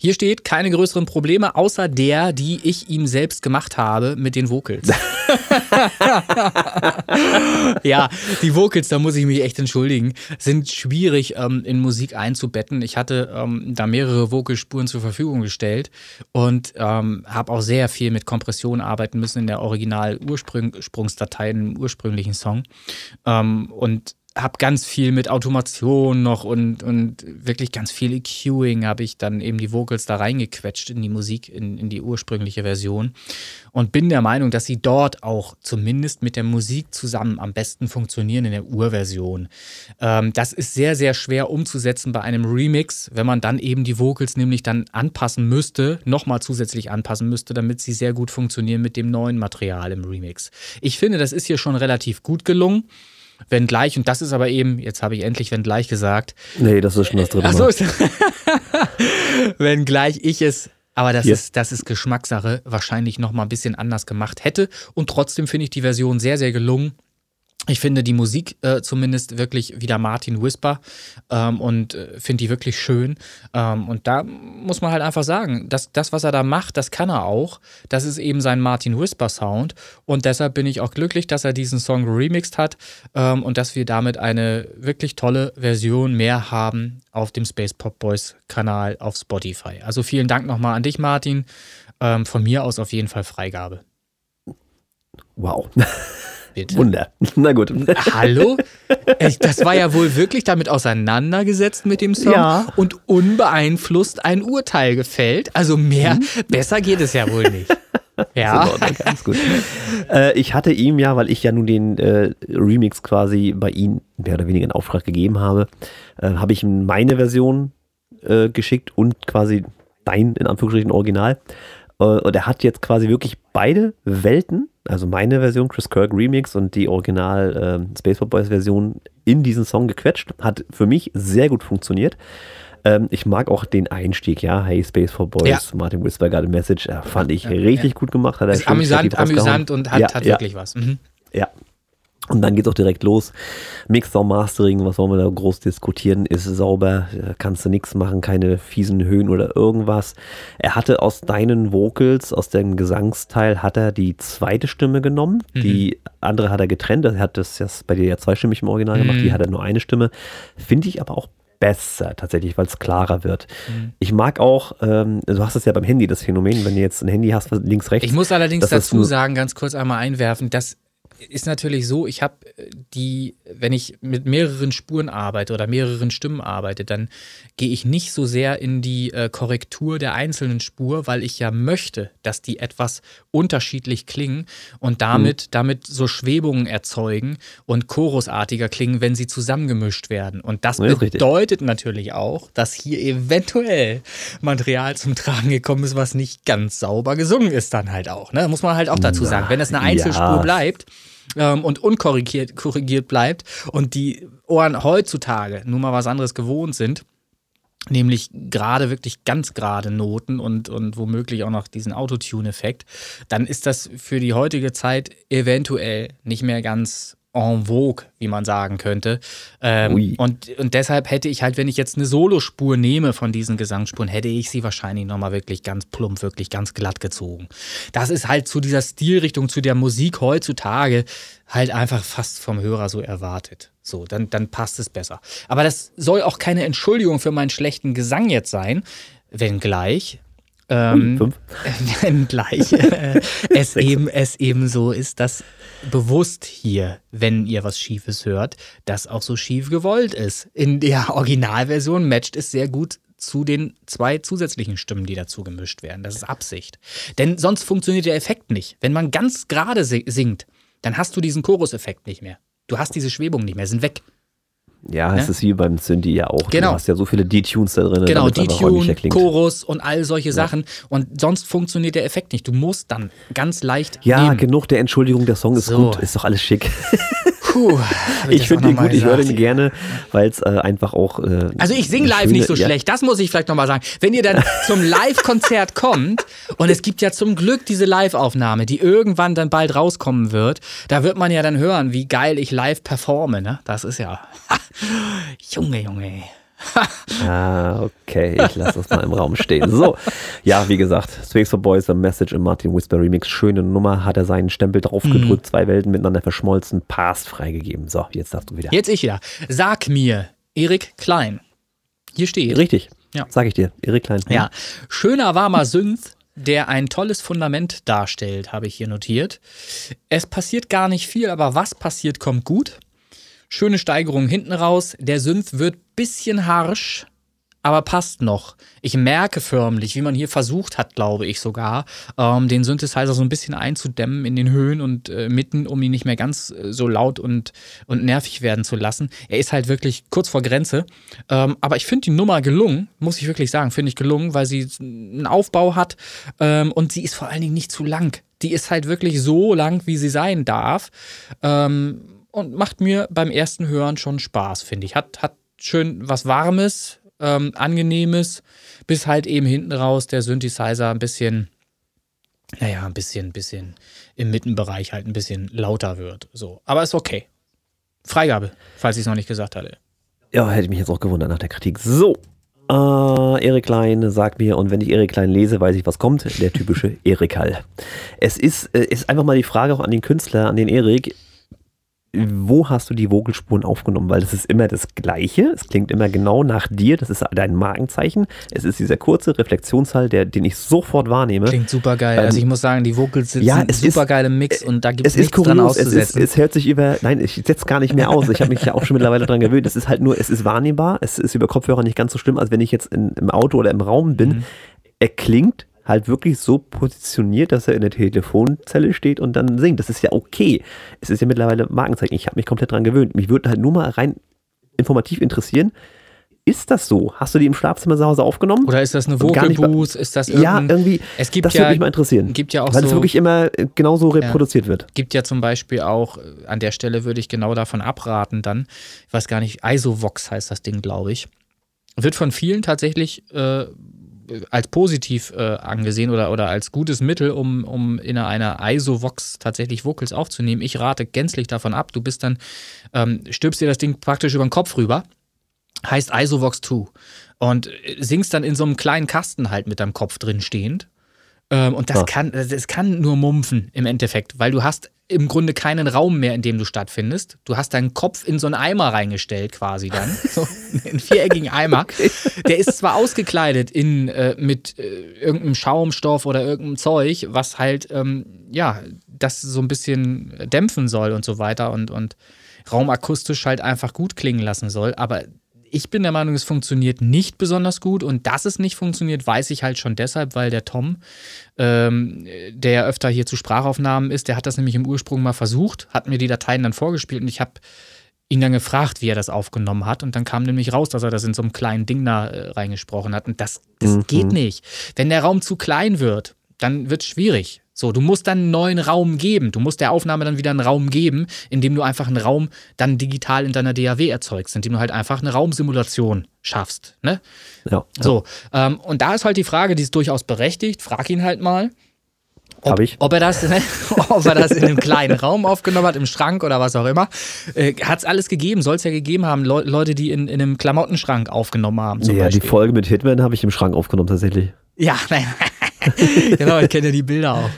Hier steht keine größeren Probleme, außer der, die ich ihm selbst gemacht habe mit den Vocals. ja, die Vocals, da muss ich mich echt entschuldigen, sind schwierig ähm, in Musik einzubetten. Ich hatte ähm, da mehrere Vocalspuren zur Verfügung gestellt und ähm, habe auch sehr viel mit Kompression arbeiten müssen in der Original-Ursprungsdatei, im ursprünglichen Song. Ähm, und habe ganz viel mit Automation noch und, und wirklich ganz viel EQing habe ich dann eben die Vocals da reingequetscht in die Musik, in, in die ursprüngliche Version. Und bin der Meinung, dass sie dort auch zumindest mit der Musik zusammen am besten funktionieren in der Urversion. Ähm, das ist sehr, sehr schwer umzusetzen bei einem Remix, wenn man dann eben die Vocals nämlich dann anpassen müsste, nochmal zusätzlich anpassen müsste, damit sie sehr gut funktionieren mit dem neuen Material im Remix. Ich finde, das ist hier schon relativ gut gelungen. Wenn gleich, und das ist aber eben, jetzt habe ich endlich wenn gleich gesagt. Nee, das ist schon das dritte Mal. Achso, wenn gleich ich es, aber das, yes. ist, das ist Geschmackssache, wahrscheinlich nochmal ein bisschen anders gemacht hätte. Und trotzdem finde ich die Version sehr, sehr gelungen. Ich finde die Musik äh, zumindest wirklich wieder Martin Whisper ähm, und äh, finde die wirklich schön. Ähm, und da muss man halt einfach sagen, dass das, was er da macht, das kann er auch. Das ist eben sein Martin Whisper Sound. Und deshalb bin ich auch glücklich, dass er diesen Song remixed hat ähm, und dass wir damit eine wirklich tolle Version mehr haben auf dem Space Pop Boys Kanal auf Spotify. Also vielen Dank nochmal an dich, Martin. Ähm, von mir aus auf jeden Fall Freigabe. Wow. bitte. Wunder. Na gut. Hallo? Das war ja wohl wirklich damit auseinandergesetzt mit dem Song ja. und unbeeinflusst ein Urteil gefällt. Also mehr, hm. besser geht es ja wohl nicht. Ja. Ganz gut. äh, ich hatte ihm ja, weil ich ja nun den äh, Remix quasi bei ihm mehr oder weniger in Auftrag gegeben habe, äh, habe ich ihm meine Version geschickt und quasi dein, in Anführungsstrichen, Original. Und er hat jetzt quasi wirklich beide Welten, also meine Version, Chris Kirk Remix und die Original äh, Spaceport Boys Version in diesen Song gequetscht. Hat für mich sehr gut funktioniert. Ähm, ich mag auch den Einstieg, ja. Hey, Space for Boys, ja. Martin Whisper got a Message. Äh, fand ich ja, richtig ja. gut gemacht. Hat er ist amüsant, amüsant und hat, hat wirklich was. Mhm. Ja, und dann geht es auch direkt los. Mixer, Mastering, was wollen wir da groß diskutieren, ist sauber, kannst du nichts machen, keine fiesen Höhen oder irgendwas. Er hatte aus deinen Vocals, aus dem Gesangsteil, hat er die zweite Stimme genommen. Mhm. Die andere hat er getrennt. Er hat das jetzt bei dir ja zweistimmig im Original gemacht, mhm. die hat er nur eine Stimme. Finde ich aber auch besser tatsächlich, weil es klarer wird. Mhm. Ich mag auch, ähm, du hast es ja beim Handy, das Phänomen, wenn du jetzt ein Handy hast, links, rechts. Ich muss allerdings dazu sagen, ganz kurz einmal einwerfen, dass ist natürlich so, ich habe äh, die, wenn ich mit mehreren Spuren arbeite oder mehreren Stimmen arbeite, dann gehe ich nicht so sehr in die äh, Korrektur der einzelnen Spur, weil ich ja möchte, dass die etwas unterschiedlich klingen und damit, mhm. damit so Schwebungen erzeugen und chorusartiger klingen, wenn sie zusammengemischt werden. Und das ja, bedeutet richtig. natürlich auch, dass hier eventuell Material zum Tragen gekommen ist, was nicht ganz sauber gesungen ist, dann halt auch. Ne? Muss man halt auch dazu sagen. Wenn es eine Einzelspur ja. bleibt, ähm, und unkorrigiert korrigiert bleibt und die Ohren heutzutage nur mal was anderes gewohnt sind, nämlich gerade wirklich ganz gerade Noten und, und womöglich auch noch diesen Autotune-Effekt, dann ist das für die heutige Zeit eventuell nicht mehr ganz en vogue, wie man sagen könnte. Ähm, und, und deshalb hätte ich halt, wenn ich jetzt eine Solospur nehme von diesen Gesangsspuren, hätte ich sie wahrscheinlich nochmal wirklich ganz plump, wirklich ganz glatt gezogen. Das ist halt zu dieser Stilrichtung, zu der Musik heutzutage halt einfach fast vom Hörer so erwartet. So, dann, dann passt es besser. Aber das soll auch keine Entschuldigung für meinen schlechten Gesang jetzt sein, wenngleich ähm, gleich äh, es, eben, es eben so ist, dass bewusst hier, wenn ihr was Schiefes hört, das auch so schief gewollt ist. In der Originalversion matcht es sehr gut zu den zwei zusätzlichen Stimmen, die dazu gemischt werden. Das ist Absicht. Denn sonst funktioniert der Effekt nicht. Wenn man ganz gerade singt, dann hast du diesen Choruseffekt nicht mehr. Du hast diese Schwebung nicht mehr, sind weg. Ja, ne? es ist wie beim Synthi ja auch. Genau. Du hast ja so viele D-Tunes da drin. Genau, D-Tune, Chorus und all solche ja. Sachen. Und sonst funktioniert der Effekt nicht. Du musst dann ganz leicht. Ja, nehmen. genug der Entschuldigung, der Song ist so. gut, ist doch alles schick. Puh, ich, finde ihn gut, ich höre den gerne, weil es äh, einfach auch. Äh, also ich singe live schöne, nicht so ja. schlecht, das muss ich vielleicht nochmal sagen. Wenn ihr dann zum Live-Konzert kommt, und es gibt ja zum Glück diese Live-Aufnahme, die irgendwann dann bald rauskommen wird, da wird man ja dann hören, wie geil ich live performe. Ne? Das ist ja. Junge, Junge ah, okay, ich lasse das mal im Raum stehen. So, ja, wie gesagt, Space for Boys, A Message im Martin Whisper Remix, schöne Nummer, hat er seinen Stempel draufgedrückt, mhm. zwei Welten miteinander verschmolzen, Past freigegeben. So, jetzt darfst du wieder. Jetzt ich wieder. Sag mir, Erik Klein. Hier steht. Richtig, ja. sag ich dir, Erik Klein. Ja, schöner warmer Synth, der ein tolles Fundament darstellt, habe ich hier notiert. Es passiert gar nicht viel, aber was passiert, kommt gut. Schöne Steigerung hinten raus. Der Synth wird bisschen harsch, aber passt noch. Ich merke förmlich, wie man hier versucht hat, glaube ich sogar, ähm, den Synthesizer so ein bisschen einzudämmen in den Höhen und äh, Mitten, um ihn nicht mehr ganz äh, so laut und, und nervig werden zu lassen. Er ist halt wirklich kurz vor Grenze. Ähm, aber ich finde die Nummer gelungen, muss ich wirklich sagen, finde ich gelungen, weil sie einen Aufbau hat ähm, und sie ist vor allen Dingen nicht zu lang. Die ist halt wirklich so lang, wie sie sein darf. Ähm, und macht mir beim ersten Hören schon Spaß, finde ich. Hat, hat schön was Warmes, ähm, Angenehmes, bis halt eben hinten raus der Synthesizer ein bisschen, naja, ein bisschen, bisschen im Mittenbereich halt ein bisschen lauter wird. So. Aber ist okay. Freigabe, falls ich es noch nicht gesagt hatte. Ja, hätte ich mich jetzt auch gewundert nach der Kritik. So. Äh, Erik Klein sagt mir, und wenn ich Erik Klein lese, weiß ich, was kommt. Der typische Erikal. Es ist, äh, ist einfach mal die Frage auch an den Künstler, an den Erik wo hast du die Vogelspuren aufgenommen? Weil das ist immer das Gleiche. Es klingt immer genau nach dir. Das ist dein Markenzeichen. Es ist dieser kurze Reflexionshall, der, den ich sofort wahrnehme. Klingt super geil. Ähm, also ich muss sagen, die Vocals sind ja, super geil im Mix und da gibt es nichts kurios. dran auszusetzen. Es, ist, es hört sich über, nein, ich setze gar nicht mehr aus. Ich habe mich ja auch schon mittlerweile daran gewöhnt. Es ist halt nur, es ist wahrnehmbar. Es ist über Kopfhörer nicht ganz so schlimm, als wenn ich jetzt in, im Auto oder im Raum bin. Mhm. Er klingt halt wirklich so positioniert, dass er in der Telefonzelle steht und dann singt. Das ist ja okay. Es ist ja mittlerweile Markenzeichen. Ich habe mich komplett dran gewöhnt. Mich würde halt nur mal rein informativ interessieren. Ist das so? Hast du die im Schlafzimmer zu Hause aufgenommen? Oder ist das eine Vocal Booth? Ist das Ja, irgendwie. Es gibt das ja, würde mich mal interessieren. Gibt ja auch weil so, es wirklich immer genauso reproduziert ja, wird. Gibt ja zum Beispiel auch, äh, an der Stelle würde ich genau davon abraten dann, ich weiß gar nicht, Isovox heißt das Ding, glaube ich. Wird von vielen tatsächlich äh, als positiv äh, angesehen oder, oder als gutes Mittel, um, um in einer ISO-Vox tatsächlich Vocals aufzunehmen. Ich rate gänzlich davon ab. Du bist dann, ähm, stülpst dir das Ding praktisch über den Kopf rüber. Heißt ISOVox 2. Und singst dann in so einem kleinen Kasten halt mit deinem Kopf drin stehend. Ähm, und das, ja. kann, das kann nur mumpfen im Endeffekt, weil du hast im Grunde keinen Raum mehr, in dem du stattfindest. Du hast deinen Kopf in so einen Eimer reingestellt, quasi dann. So einen viereckigen Eimer. Okay. Der ist zwar ausgekleidet in, äh, mit äh, irgendeinem Schaumstoff oder irgendeinem Zeug, was halt, ähm, ja, das so ein bisschen dämpfen soll und so weiter und, und raumakustisch halt einfach gut klingen lassen soll. Aber ich bin der Meinung, es funktioniert nicht besonders gut und dass es nicht funktioniert, weiß ich halt schon deshalb, weil der Tom, ähm, der ja öfter hier zu Sprachaufnahmen ist, der hat das nämlich im Ursprung mal versucht, hat mir die Dateien dann vorgespielt und ich habe ihn dann gefragt, wie er das aufgenommen hat und dann kam nämlich raus, dass er das in so einem kleinen Ding da äh, reingesprochen hat und das, das mhm. geht nicht. Wenn der Raum zu klein wird, dann wird es schwierig. So, du musst dann einen neuen Raum geben. Du musst der Aufnahme dann wieder einen Raum geben, indem du einfach einen Raum dann digital in deiner DAW erzeugst, indem du halt einfach eine Raumsimulation schaffst. Ne? Ja. So, ähm, und da ist halt die Frage, die ist durchaus berechtigt. Frag ihn halt mal. Ob. Ob er, das, ne, ob er das in einem kleinen Raum aufgenommen hat, im Schrank oder was auch immer. Äh, hat es alles gegeben, soll es ja gegeben haben. Le Leute, die in, in einem Klamottenschrank aufgenommen haben. ja, Beispiel. die Folge mit Hitman habe ich im Schrank aufgenommen, tatsächlich. Ja, nein. genau, ich kenne ja die Bilder auch.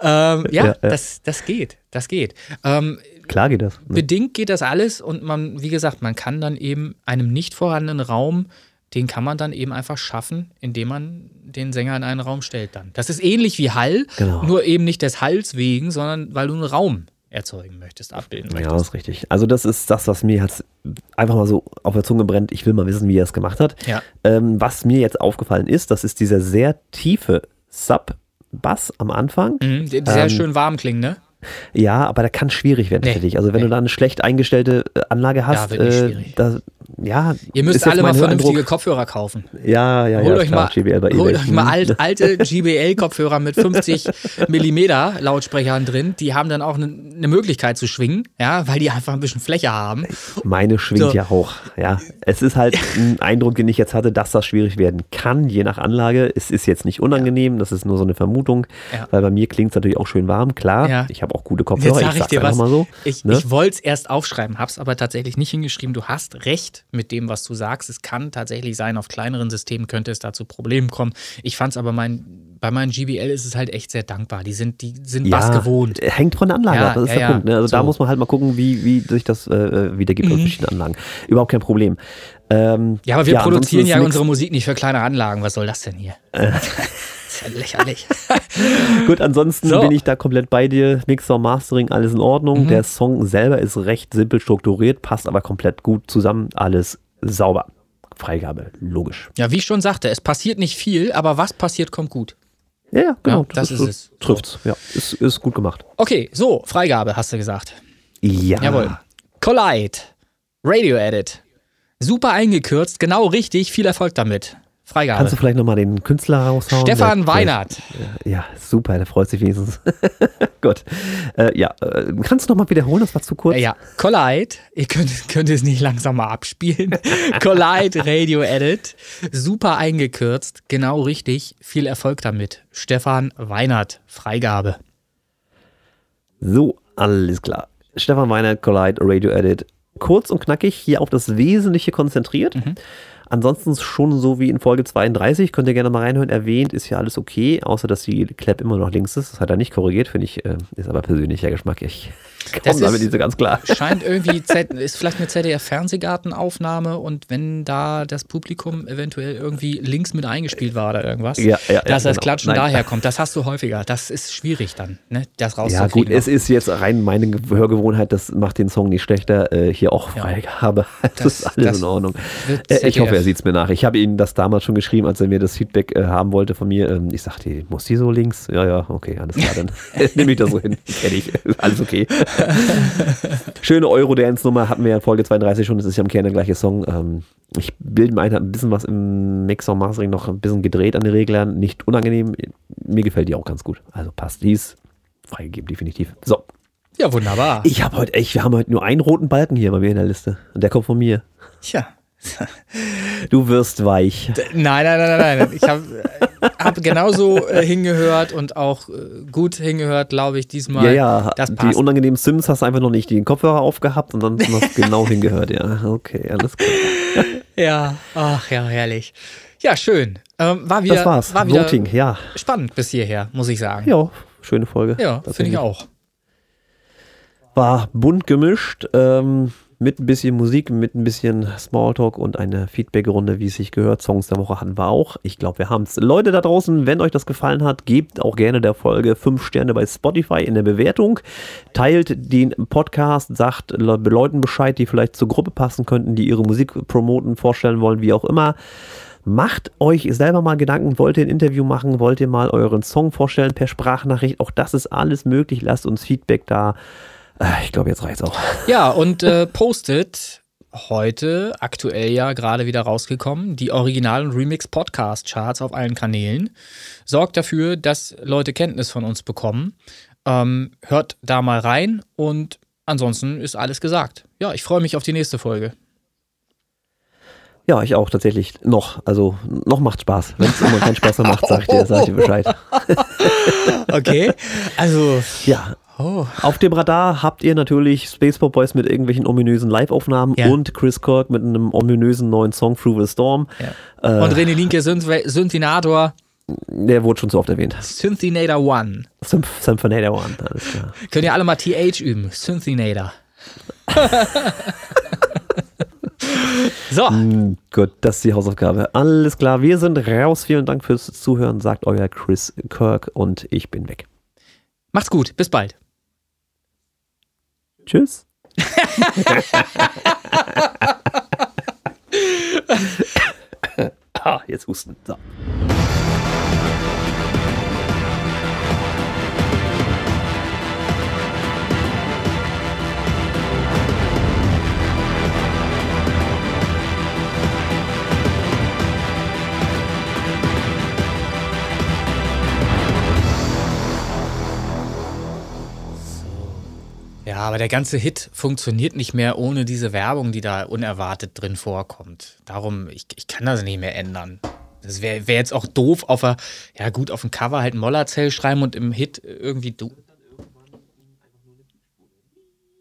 Ähm, ja, ja, ja, Das, das geht. Das geht. Ähm, Klar geht das. Ne? Bedingt geht das alles und man, wie gesagt, man kann dann eben einem nicht vorhandenen Raum, den kann man dann eben einfach schaffen, indem man den Sänger in einen Raum stellt dann. Das ist ähnlich wie Hall, genau. nur eben nicht des Halls wegen, sondern weil du einen Raum erzeugen möchtest, abbilden möchtest. Ja, das ist richtig. Also das ist das, was mir jetzt einfach mal so auf der Zunge brennt. Ich will mal wissen, wie er es gemacht hat. Ja. Ähm, was mir jetzt aufgefallen ist, das ist dieser sehr tiefe Sub-Bass am Anfang. Mhm, sehr ähm, schön warm klingen, ne? Ja, aber der kann schwierig werden nee, tatsächlich. Also wenn nee. du da eine schlecht eingestellte äh, Anlage hast, ja, äh, da, ja. Ihr müsst alle mal vernünftige Eindruck. Kopfhörer kaufen. Ja, ja, holt ja. Euch klar, mal, holt euch mal mhm. alt, alte GBL-Kopfhörer mit 50 Millimeter Lautsprechern drin. Die haben dann auch eine, eine, Möglichkeit zu schwingen, ja, weil die einfach ein bisschen Fläche haben. Meine schwingt so. ja hoch. Ja, es ist halt ein Eindruck, den ich jetzt hatte, dass das schwierig werden kann, je nach Anlage. Es ist jetzt nicht unangenehm, das ist nur so eine Vermutung, ja. weil bei mir klingt es natürlich auch schön warm. Klar, ja. ich habe auch gute Kopfhörer. Jetzt sag ich, ich dir was. Mal so, ich, ne? ich wollte es erst aufschreiben, habe es aber tatsächlich nicht hingeschrieben. Du hast recht mit dem, was du sagst. Es kann tatsächlich sein, auf kleineren Systemen könnte es da zu Problemen kommen. Ich fand es aber mein, bei meinen GBL ist es halt echt sehr dankbar. Die sind, die sind ja, was gewohnt. Hängt von der Anlage ja, ab, das ist ja, der Punkt. Ne? Also so. da muss man halt mal gucken, wie, wie sich das äh wiedergibt mhm. auf verschiedenen Anlagen. Überhaupt kein Problem. Ähm, ja, aber wir produzieren ja unsere Musik nicht für kleine Anlagen. Was soll das denn hier? Äh. ist ja lächerlich. Gut, ansonsten so. bin ich da komplett bei dir. Mixer, Mastering, alles in Ordnung. Mhm. Der Song selber ist recht simpel strukturiert, passt aber komplett gut zusammen. Alles sauber. Freigabe, logisch. Ja, wie ich schon sagte, es passiert nicht viel, aber was passiert, kommt gut. Ja, genau. Ja, das, das, ist, es. Trifft's. Ja, ist, ist gut gemacht. Okay, so, Freigabe, hast du gesagt. Ja. Jawohl. Collide. Radio Edit. Super eingekürzt, genau richtig. Viel Erfolg damit. Freigabe. Kannst du vielleicht nochmal den Künstler raushauen? Stefan Weinert. Ja, super, der freut sich wenigstens. Gut. Äh, ja, äh, kannst du nochmal wiederholen? Das war zu kurz. Ja, Collide. Ihr könnt, könnt es nicht langsamer abspielen. Collide Radio Edit. Super eingekürzt. Genau richtig. Viel Erfolg damit. Stefan Weinert. Freigabe. So, alles klar. Stefan Weinert, Collide Radio Edit. Kurz und knackig, hier auf das Wesentliche konzentriert. Mhm Ansonsten schon so wie in Folge 32, könnt ihr gerne mal reinhören, erwähnt, ist ja alles okay, außer dass die Clap immer noch links ist. Das hat er nicht korrigiert, finde ich, äh, ist aber persönlicher Geschmack. Ich komme damit nicht so ganz klar. Scheint irgendwie, ist vielleicht eine ZDF-Fernsehgartenaufnahme und wenn da das Publikum eventuell irgendwie links mit eingespielt war oder irgendwas, ja, ja, dass ja, das genau. Klatschen Nein. daher kommt, das hast du häufiger. Das ist schwierig dann, ne? das rauszukriegen. Ja gut, es ist jetzt rein meine Hörgewohnheit, das macht den Song nicht schlechter. Äh, hier auch Freigabe. Das, das, ist alles in Ordnung. Äh, ich hoffe, er sieht es mir nach. Ich habe ihm das damals schon geschrieben, als er mir das Feedback äh, haben wollte von mir. Ähm, ich sagte, muss die so links? Ja, ja, okay, alles klar, dann nehme ich das so hin. Kenn ich. Alles okay. Schöne Euro-Dance-Nummer hatten wir ja in Folge 32 schon. Das ist ja im Kern der gleiche Song. Ähm, ich bilde mir ein, habe ein bisschen was im Mix und Mastering noch ein bisschen gedreht an den Reglern. Nicht unangenehm. Mir gefällt die auch ganz gut. Also passt dies. Freigegeben, definitiv. So, ja, wunderbar. Ich habe heute echt, wir haben heute nur einen roten Balken hier bei mir in der Liste. Und der kommt von mir. Tja. Du wirst weich. Nein, nein, nein, nein, nein. Ich habe hab genauso äh, hingehört und auch äh, gut hingehört, glaube ich, diesmal. Ja, ja. Das passt. Die unangenehmen Sims hast du einfach noch nicht den Kopfhörer aufgehabt und dann noch genau hingehört. Ja, okay, alles klar. Ja, ach ja, herrlich. Ja, schön. Ähm, war wieder, das war's. War wieder Voting, ja. Spannend bis hierher, muss ich sagen. Ja, schöne Folge. Ja, finde ich auch war bunt gemischt, ähm, mit ein bisschen Musik, mit ein bisschen Smalltalk und eine Feedback-Runde, wie es sich gehört. Songs der Woche hatten wir auch. Ich glaube, wir haben es. Leute da draußen, wenn euch das gefallen hat, gebt auch gerne der Folge 5 Sterne bei Spotify in der Bewertung. Teilt den Podcast, sagt Leuten Bescheid, die vielleicht zur Gruppe passen könnten, die ihre Musik promoten, vorstellen wollen, wie auch immer. Macht euch selber mal Gedanken, wollt ihr ein Interview machen, wollt ihr mal euren Song vorstellen per Sprachnachricht, auch das ist alles möglich, lasst uns Feedback da. Äh, ich glaube, jetzt reicht's auch. Ja, und äh, postet heute, aktuell ja gerade wieder rausgekommen, die Original- und Remix-Podcast-Charts auf allen Kanälen. Sorgt dafür, dass Leute Kenntnis von uns bekommen. Ähm, hört da mal rein und ansonsten ist alles gesagt. Ja, ich freue mich auf die nächste Folge. Ja, ich auch tatsächlich noch. Also noch macht Spaß. Wenn es immer keinen Spaß mehr macht, sag ich dir, sag ich dir Bescheid. okay. Also. Ja, Oh. Auf dem Radar habt ihr natürlich Spaceport Boys mit irgendwelchen ominösen Live-Aufnahmen ja. und Chris Kirk mit einem ominösen neuen Song Through the Storm. Ja. Äh, und René Linke Synthinator. Der wurde schon so oft erwähnt. Synthinator One. Symph Symphinator One, alles klar. Könnt ihr alle mal TH üben. Synthinator. so. Mm, gut, das ist die Hausaufgabe. Alles klar, wir sind raus. Vielen Dank fürs Zuhören, sagt euer Chris Kirk und ich bin weg. Macht's gut, bis bald. Tschüss. ah, jetzt husten. So. Ja, aber der ganze Hit funktioniert nicht mehr ohne diese Werbung, die da unerwartet drin vorkommt. Darum, ich, ich kann das nicht mehr ändern. Das wäre wär jetzt auch doof, auf a, ja gut, auf dem Cover halt Mollerzell schreiben und im Hit irgendwie du.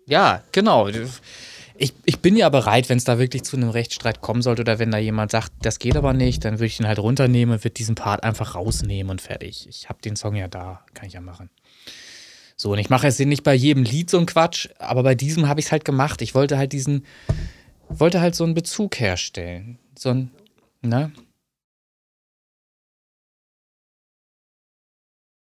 Ja, genau. Ich, ich bin ja bereit, wenn es da wirklich zu einem Rechtsstreit kommen sollte oder wenn da jemand sagt, das geht aber nicht, dann würde ich den halt runternehmen und würde diesen Part einfach rausnehmen und fertig. Ich habe den Song ja da, kann ich ja machen. So, und ich mache es nicht bei jedem Lied so ein Quatsch, aber bei diesem habe ich es halt gemacht. Ich wollte halt diesen, wollte halt so einen Bezug herstellen. So ein, ne?